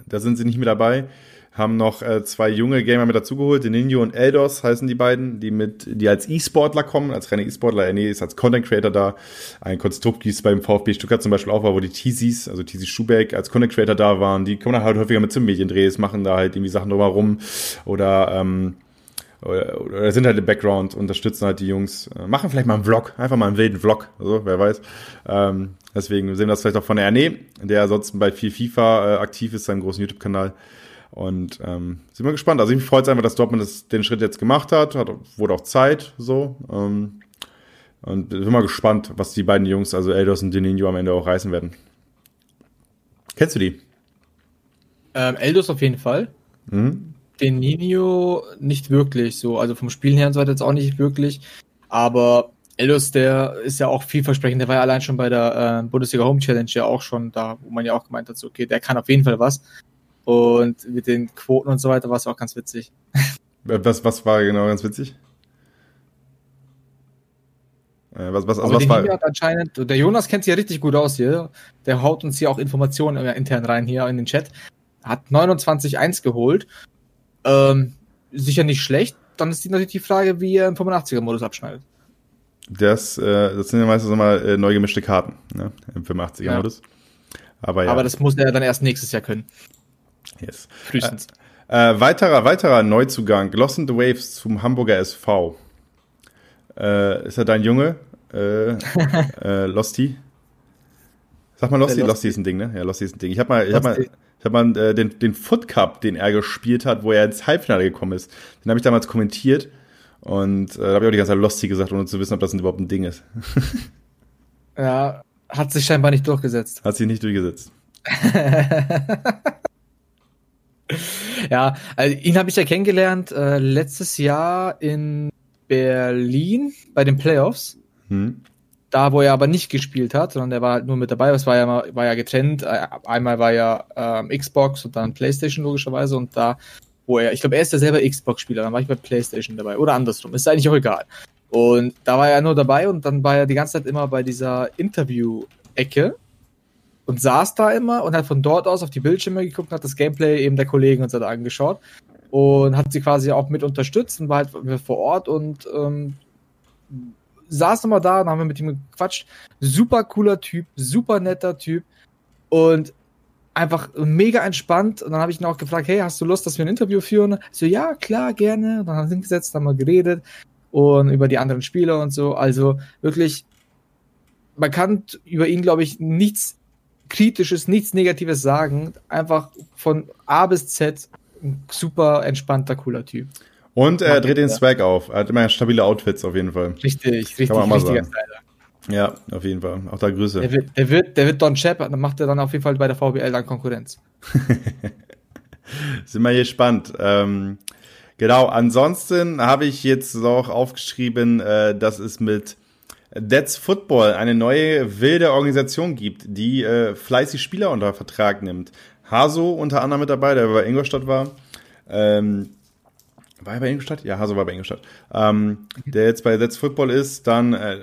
Da sind sie nicht mit dabei. Haben noch äh, zwei junge Gamer mit dazugeholt, Ninjo und Eldos heißen die beiden, die mit, die als E-Sportler kommen, als reine E-Sportler. Nee, ist als Content Creator da. Ein Konstrukt, wie es beim VfB Stuttgart zum Beispiel auch war, wo die Teasies, also Teasy Schubeck als Content Creator da waren. Die kommen halt häufiger mit zum Mediendrehs, machen da halt irgendwie Sachen drumherum oder ähm, oder, oder sind halt im Background, unterstützen halt die Jungs, äh, machen vielleicht mal einen Vlog, einfach mal einen wilden Vlog, also wer weiß. Ähm, deswegen sehen wir das vielleicht auch von der Arne, der ansonsten bei viel FIFA äh, aktiv ist, seinem großen YouTube-Kanal. Und ähm, sind wir gespannt. Also ich freue es einfach, dass Dortmund das, den Schritt jetzt gemacht hat, hat wurde auch Zeit so. Ähm, und bin mal gespannt, was die beiden Jungs, also Eldos und Deninho, am Ende auch reißen werden. Kennst du die? Ähm, Eldos auf jeden Fall. Mhm. Den Nino nicht wirklich so, also vom Spielen her und so weiter jetzt auch nicht wirklich. Aber Elos, der ist ja auch vielversprechend. Der war ja allein schon bei der äh, Bundesliga Home Challenge ja auch schon da, wo man ja auch gemeint hat, so, okay, der kann auf jeden Fall was. Und mit den Quoten und so weiter war es auch ganz witzig. Was, was war genau ganz witzig? Äh, was, was, also was war... hat anscheinend, der Jonas kennt sich ja richtig gut aus hier. Der haut uns hier auch Informationen intern rein hier in den Chat. Hat 29-1 geholt ähm, sicher nicht schlecht. Dann ist die natürlich die Frage, wie er im 85er-Modus abschneidet. Das, äh, das sind ja meistens immer äh, neu gemischte Karten ne? im 85er-Modus. Ja. Aber, ja. Aber das muss er dann erst nächstes Jahr können. Yes. Frühestens. Äh, äh, weiterer, weiterer Neuzugang. Lost in the Waves zum Hamburger SV. Äh, ist er dein Junge? Äh, Losty? Sag mal Losty, Losty ist ein Ding, ne? Ja, Losty ist ein Ding. Ich hab mal, ich hab mal, ich habe mal äh, den, den Foot Cup, den er gespielt hat, wo er ins Halbfinale gekommen ist, den habe ich damals kommentiert. Und äh, da habe ich auch die ganze Zeit Losty gesagt, ohne zu wissen, ob das überhaupt ein Ding ist. ja, hat sich scheinbar nicht durchgesetzt. Hat sich nicht durchgesetzt. ja, also ihn habe ich ja kennengelernt äh, letztes Jahr in Berlin bei den Playoffs. Hm. Da, wo er aber nicht gespielt hat, sondern er war halt nur mit dabei. Es war ja, war ja getrennt. Äh, einmal war ja ähm, Xbox und dann PlayStation logischerweise. Und da, wo er, ich glaube, er ist ja selber Xbox-Spieler, dann war ich bei PlayStation dabei. Oder andersrum, ist eigentlich auch egal. Und da war er nur dabei und dann war er die ganze Zeit immer bei dieser Interview-Ecke und saß da immer und hat von dort aus auf die Bildschirme geguckt hat das Gameplay eben der Kollegen und so da angeschaut und hat sie quasi auch mit unterstützt und war halt vor Ort und ähm, saß nochmal da und haben wir mit ihm gequatscht. Super cooler Typ, super netter Typ und einfach mega entspannt. Und dann habe ich ihn auch gefragt, hey, hast du Lust, dass wir ein Interview führen? So, ja, klar, gerne. Und dann haben wir hingesetzt, haben wir geredet und über die anderen Spieler und so. Also wirklich, man kann über ihn, glaube ich, nichts Kritisches, nichts Negatives sagen. Einfach von A bis Z ein super entspannter, cooler Typ. Und er dreht den Swag auf. Er hat immer stabile Outfits auf jeden Fall. Richtig, richtig, richtiger Styler. Ja, auf jeden Fall. Auch da Grüße. Der wird, der wird, der wird Don Chap, dann macht er dann auf jeden Fall bei der VBL dann Konkurrenz. Sind wir gespannt. Ähm, genau, ansonsten habe ich jetzt noch aufgeschrieben, äh, dass es mit That's Football eine neue wilde Organisation gibt, die äh, fleißig Spieler unter Vertrag nimmt. Haso unter anderem mit dabei, der bei Ingolstadt war. Ähm, war er bei Ingolstadt? Ja, Haso war bei Ingolstadt. Ähm, der jetzt bei That's Football ist. Dann äh,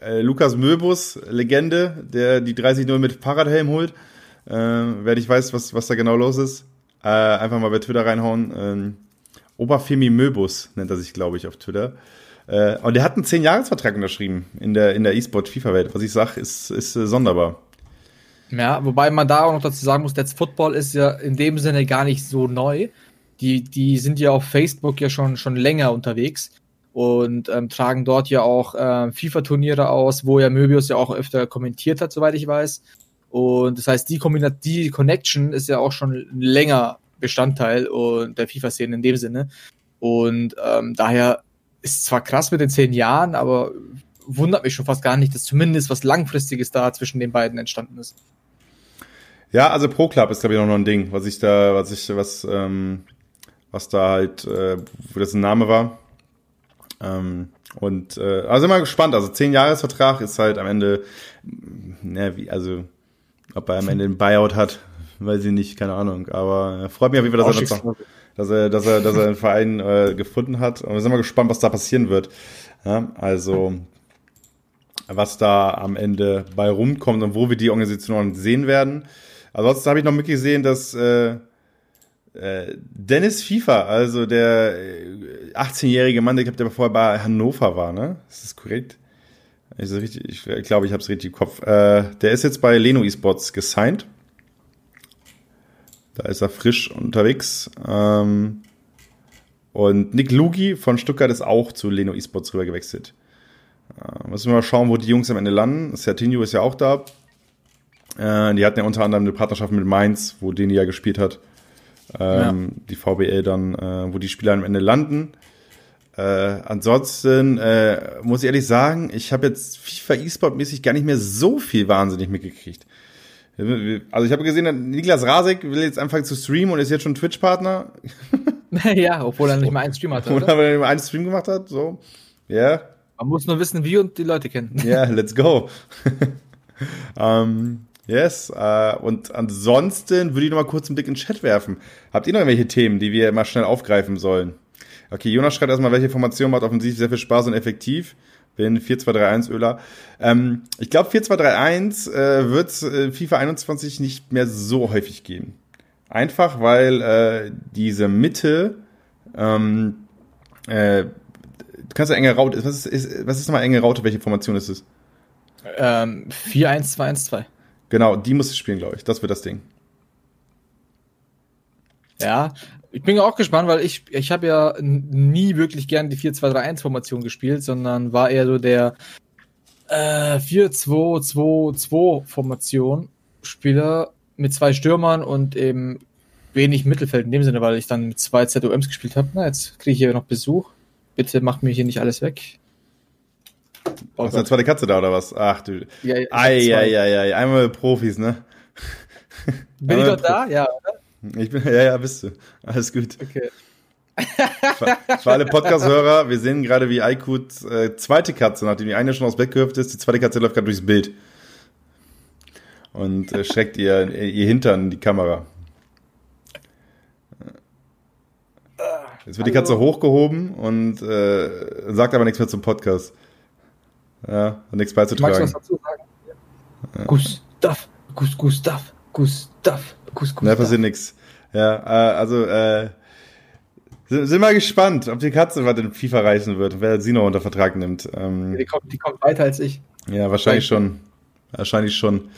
äh, Lukas Möbus, Legende, der die 30-0 mit Fahrradhelm holt. Äh, wer nicht weiß, was, was da genau los ist, äh, einfach mal bei Twitter reinhauen. Ähm, Oberfemi Möbus nennt er sich, glaube ich, auf Twitter. Äh, und der hat einen 10-Jahres-Vertrag unterschrieben in der, in der E-Sport-FIFA-Welt. Was ich sage, ist, ist äh, sonderbar. Ja, wobei man da auch noch dazu sagen muss, That's Football ist ja in dem Sinne gar nicht so neu. Die, die sind ja auf Facebook ja schon, schon länger unterwegs und ähm, tragen dort ja auch ähm, FIFA-Turniere aus, wo ja Möbius ja auch öfter kommentiert hat, soweit ich weiß. Und das heißt, die, Kombinat die Connection ist ja auch schon länger Bestandteil und der FIFA-Szene in dem Sinne. Und ähm, daher ist zwar krass mit den zehn Jahren, aber wundert mich schon fast gar nicht, dass zumindest was Langfristiges da zwischen den beiden entstanden ist. Ja, also Pro Club ist glaube ich noch ein Ding, was ich da, was ich, was, ähm, was da halt, äh, wo das ein Name war. Ähm, und äh, also immer gespannt. Also zehn Jahresvertrag ist halt am Ende, ne, wie, also ob er am Ende einen Buyout hat, weiß ich nicht, keine Ahnung. Aber äh, freut mich auf jeden Fall, dass er, dass er, dass er, dass er einen Verein äh, gefunden hat. Und wir sind mal gespannt, was da passieren wird. Ja, also was da am Ende bei rumkommt und wo wir die Organisation sehen werden. Ansonsten habe ich noch mitgesehen, dass äh, Dennis FIFA, also der 18-jährige äh, Mann, der, der vorher bei Hannover war, ne? Ist das korrekt? Ist das richtig? Ich, ich glaube, ich habe es richtig im Kopf. Äh, der ist jetzt bei Leno Esports gesigned. Da ist er frisch unterwegs. Ähm, und Nick Lugi von Stuttgart ist auch zu Leno Esports rüber gewechselt. Äh, müssen wir mal schauen, wo die Jungs am Ende landen. Sertinho ist ja auch da. Äh, die hatten ja unter anderem eine Partnerschaft mit Mainz, wo Deni ja gespielt hat. Ähm, ja. Die VBL dann, äh, wo die Spieler am Ende landen. Äh, ansonsten äh, muss ich ehrlich sagen, ich habe jetzt FIFA E-Sport-mäßig gar nicht mehr so viel wahnsinnig mitgekriegt. Also ich habe gesehen, Niklas Rasek will jetzt anfangen zu streamen und ist jetzt schon Twitch-Partner. ja, obwohl er nicht mal einen Stream hatte. Obwohl er nicht mal einen Stream gemacht hat, so. Ja. Yeah. Man muss nur wissen, wie und die Leute kennen. Ja, yeah, let's go. ähm, Yes. Äh, und ansonsten würde ich noch mal kurz einen Blick in den Chat werfen. Habt ihr noch irgendwelche Themen, die wir mal schnell aufgreifen sollen? Okay, Jonas schreibt erstmal, welche Formation macht offensiv sehr viel Spaß und effektiv. Bin 4-2-3-1 Öler. Ähm, ich glaube, 4-2-3-1 äh, wird äh, FIFA 21 nicht mehr so häufig geben. Einfach, weil äh, diese Mitte, ähm, äh, du kannst ja enge Raute, was ist, ist, was ist nochmal enge Raute, welche Formation ist es? Ähm, 4-1-2-1-2. Genau, die muss ich spielen, glaube ich. Das wird das Ding. Ja, ich bin auch gespannt, weil ich, ich habe ja nie wirklich gern die 4-2-3-1-Formation gespielt, sondern war eher so der äh, 4-2-2-2-Formation Spieler mit zwei Stürmern und eben wenig Mittelfeld in dem Sinne, weil ich dann zwei ZOMs gespielt habe. Na, jetzt kriege ich hier noch Besuch. bitte mach mir hier nicht alles weg. Oh du eine zweite Katze da oder was? Ach du. Ja, ei, ei, ei, ei, einmal Profis, ne? Bin ich doch da? Ja, oder? Ich bin, ja, ja, bist du. Alles gut. Okay. Für alle Podcast-Hörer, wir sehen gerade, wie Aykut äh, zweite Katze, nachdem die eine schon aus Bett gehüpft ist, die zweite Katze läuft gerade durchs Bild. Und äh, schreckt ihr, ihr Hintern in die Kamera. Jetzt wird die Katze hochgehoben und äh, sagt aber nichts mehr zum Podcast. Ja, hat nichts beizutragen. Magst du was dazu sagen? Ja. Gustav, Gus, Gustav, Gustav, Gus, Gustav. Ne, passiert nichts. Ja, äh, also, äh, sind, sind mal gespannt, ob die Katze was in FIFA reißen wird, wer sie noch unter Vertrag nimmt. Ähm, die, kommt, die kommt weiter als ich. Ja, wahrscheinlich schon. Wahrscheinlich schon.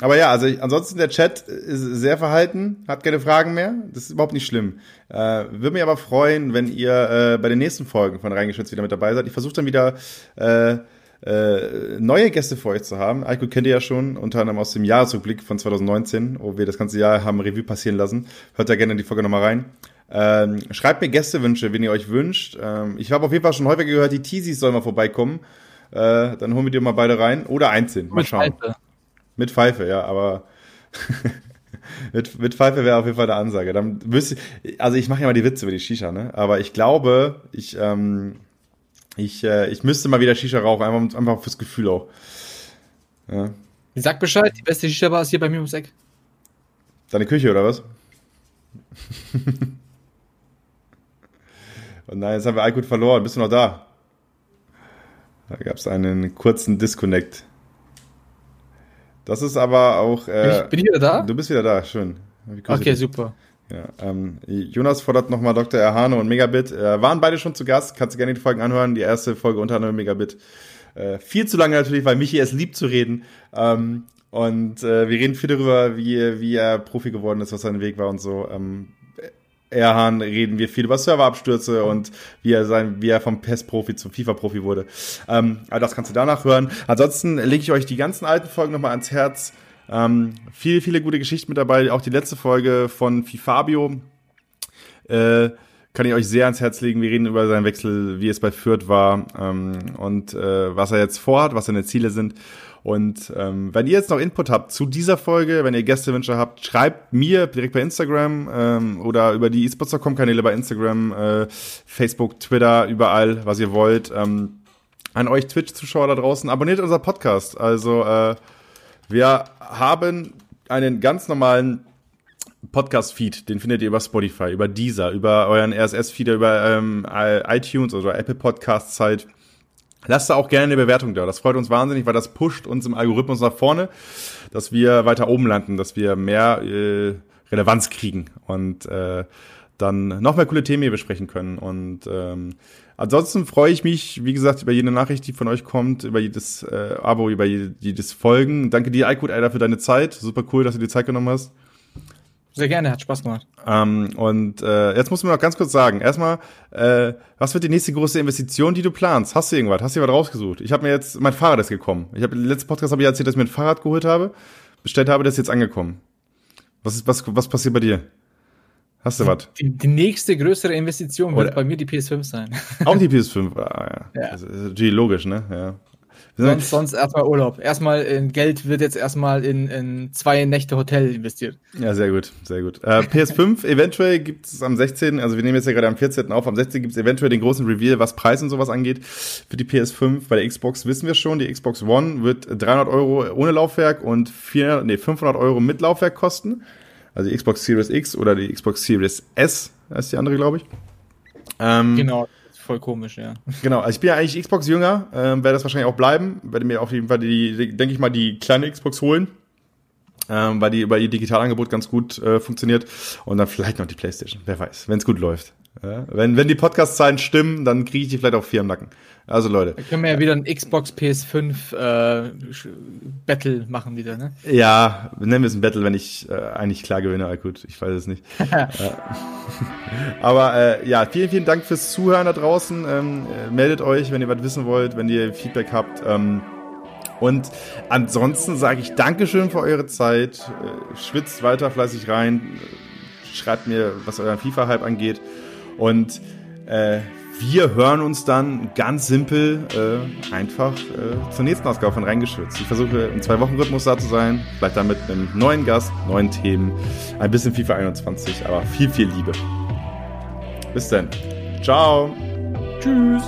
Aber ja, also ich, ansonsten der Chat ist sehr verhalten, hat keine Fragen mehr. Das ist überhaupt nicht schlimm. Äh, Würde mich aber freuen, wenn ihr äh, bei den nächsten Folgen von Reingeschützt wieder mit dabei seid. Ich versuche dann wieder äh, äh, neue Gäste für euch zu haben. Aiko kennt ihr ja schon, unter anderem aus dem Jahresrückblick von 2019, wo wir das ganze Jahr haben Revue passieren lassen. Hört da gerne in die Folge nochmal rein. Ähm, schreibt mir Gästewünsche, wenn ihr euch wünscht. Ähm, ich habe auf jeden Fall schon häufiger gehört, die Teasies sollen mal vorbeikommen. Äh, dann holen wir die mal beide rein. Oder einzeln. Mal schauen. Pfeife. Mit Pfeife, ja, aber mit, mit Pfeife wäre auf jeden Fall eine Ansage. Dann müsste, also ich mache ja mal die Witze über die Shisha, ne? Aber ich glaube, ich, ähm, ich, äh, ich müsste mal wieder Shisha rauchen, einfach, einfach fürs Gefühl auch. Ja. Sag Bescheid, die beste Shisha-Bar ist hier bei mir ums Eck. Deine Küche, oder was? Und nein, jetzt haben wir Alkut verloren. Bist du noch da? Da gab es einen kurzen Disconnect. Das ist aber auch. Äh, bin, ich, bin ich wieder da? Du bist wieder da, schön. Okay, super. Ja, ähm, Jonas fordert nochmal Dr. Erhane und Megabit. Äh, waren beide schon zu Gast, kannst du gerne die Folgen anhören. Die erste Folge unter anderem Megabit. Äh, viel zu lange natürlich, weil Michi es liebt zu reden. Ähm, und äh, wir reden viel darüber, wie, wie er Profi geworden ist, was sein Weg war und so. Ähm, Erhan reden wir viel über Serverabstürze und wie er sein, wie er vom PES-Profi zum FIFA-Profi wurde. Ähm, aber das kannst du danach hören. Ansonsten lege ich euch die ganzen alten Folgen nochmal ans Herz. Ähm, viele, viele gute Geschichten mit dabei. Auch die letzte Folge von Fifabio äh, kann ich euch sehr ans Herz legen. Wir reden über seinen Wechsel, wie es bei Fürth war ähm, und äh, was er jetzt vorhat, was seine Ziele sind. Und ähm, wenn ihr jetzt noch Input habt zu dieser Folge, wenn ihr Gästewünsche habt, schreibt mir direkt bei Instagram ähm, oder über die esports.com-Kanäle bei Instagram, äh, Facebook, Twitter, überall, was ihr wollt. Ähm, an euch Twitch-Zuschauer da draußen, abonniert unser Podcast. Also äh, wir haben einen ganz normalen Podcast-Feed, den findet ihr über Spotify, über Deezer, über euren RSS-Feed, über ähm, iTunes oder Apple Podcasts halt. Lasst da auch gerne eine Bewertung da. Das freut uns wahnsinnig, weil das pusht uns im Algorithmus nach vorne, dass wir weiter oben landen, dass wir mehr äh, Relevanz kriegen und äh, dann noch mehr coole Themen hier besprechen können. Und ähm, ansonsten freue ich mich, wie gesagt, über jede Nachricht, die von euch kommt, über jedes äh, Abo, über jedes Folgen. Danke dir, Aykut, Alter, für deine Zeit. Super cool, dass du dir Zeit genommen hast. Sehr gerne, hat Spaß gemacht. Ähm, und äh, jetzt muss man noch ganz kurz sagen, erstmal, äh, was wird die nächste große Investition, die du planst? Hast du irgendwas? Hast du was rausgesucht? Ich habe mir jetzt, mein Fahrrad ist gekommen. Ich habe letzten Podcast habe ich erzählt, dass ich mir ein Fahrrad geholt habe, bestellt habe, das ist jetzt angekommen. Was ist, was, was passiert bei dir? Hast du was? Die, die, nächste größere Investition wird Oder bei mir die PS5 sein. Auch die PS5, ah, ja. ja. Das ist natürlich logisch, ne? Ja. Sonst, sonst erstmal Urlaub. Erstmal in Geld wird jetzt erstmal in, in zwei Nächte Hotel investiert. Ja, sehr gut, sehr gut. Äh, PS5 eventuell gibt es am 16., also wir nehmen jetzt ja gerade am 14. auf, am 16. gibt es eventuell den großen Reveal, was Preis und sowas angeht für die PS5. Bei der Xbox wissen wir schon, die Xbox One wird 300 Euro ohne Laufwerk und 400, nee, 500 Euro mit Laufwerk kosten. Also die Xbox Series X oder die Xbox Series S, ist die andere, glaube ich. Ähm, genau voll komisch, ja. Genau, also ich bin ja eigentlich Xbox-Jünger, äh, werde das wahrscheinlich auch bleiben, werde mir auf jeden Fall die, denke ich mal, die kleine Xbox holen, ähm, weil die über ihr Digitalangebot ganz gut äh, funktioniert und dann vielleicht noch die Playstation, wer weiß, wenn es gut läuft. Ja, wenn, wenn die Podcast-Zahlen stimmen, dann kriege ich die vielleicht auch vier im Nacken. Also Leute. Da können wir ja wieder ein Xbox PS5 äh, Battle machen wieder, ne? Ja, nennen wir es ein Battle, wenn ich äh, eigentlich klar gewinne. Ah, gut, ich weiß es nicht. Aber äh, ja, vielen, vielen Dank fürs Zuhören da draußen. Ähm, äh, meldet euch, wenn ihr was wissen wollt, wenn ihr Feedback habt. Ähm, und ansonsten sage ich Dankeschön für eure Zeit. Äh, schwitzt weiter fleißig rein. Schreibt mir, was euren FIFA-Hype angeht. Und äh, wir hören uns dann ganz simpel äh, einfach äh, zur nächsten Ausgabe von Reingeschützt. Ich versuche im Zwei-Wochen-Rhythmus da zu sein, vielleicht dann mit einem neuen Gast, neuen Themen, ein bisschen FIFA 21, aber viel, viel Liebe. Bis dann. Ciao. Tschüss.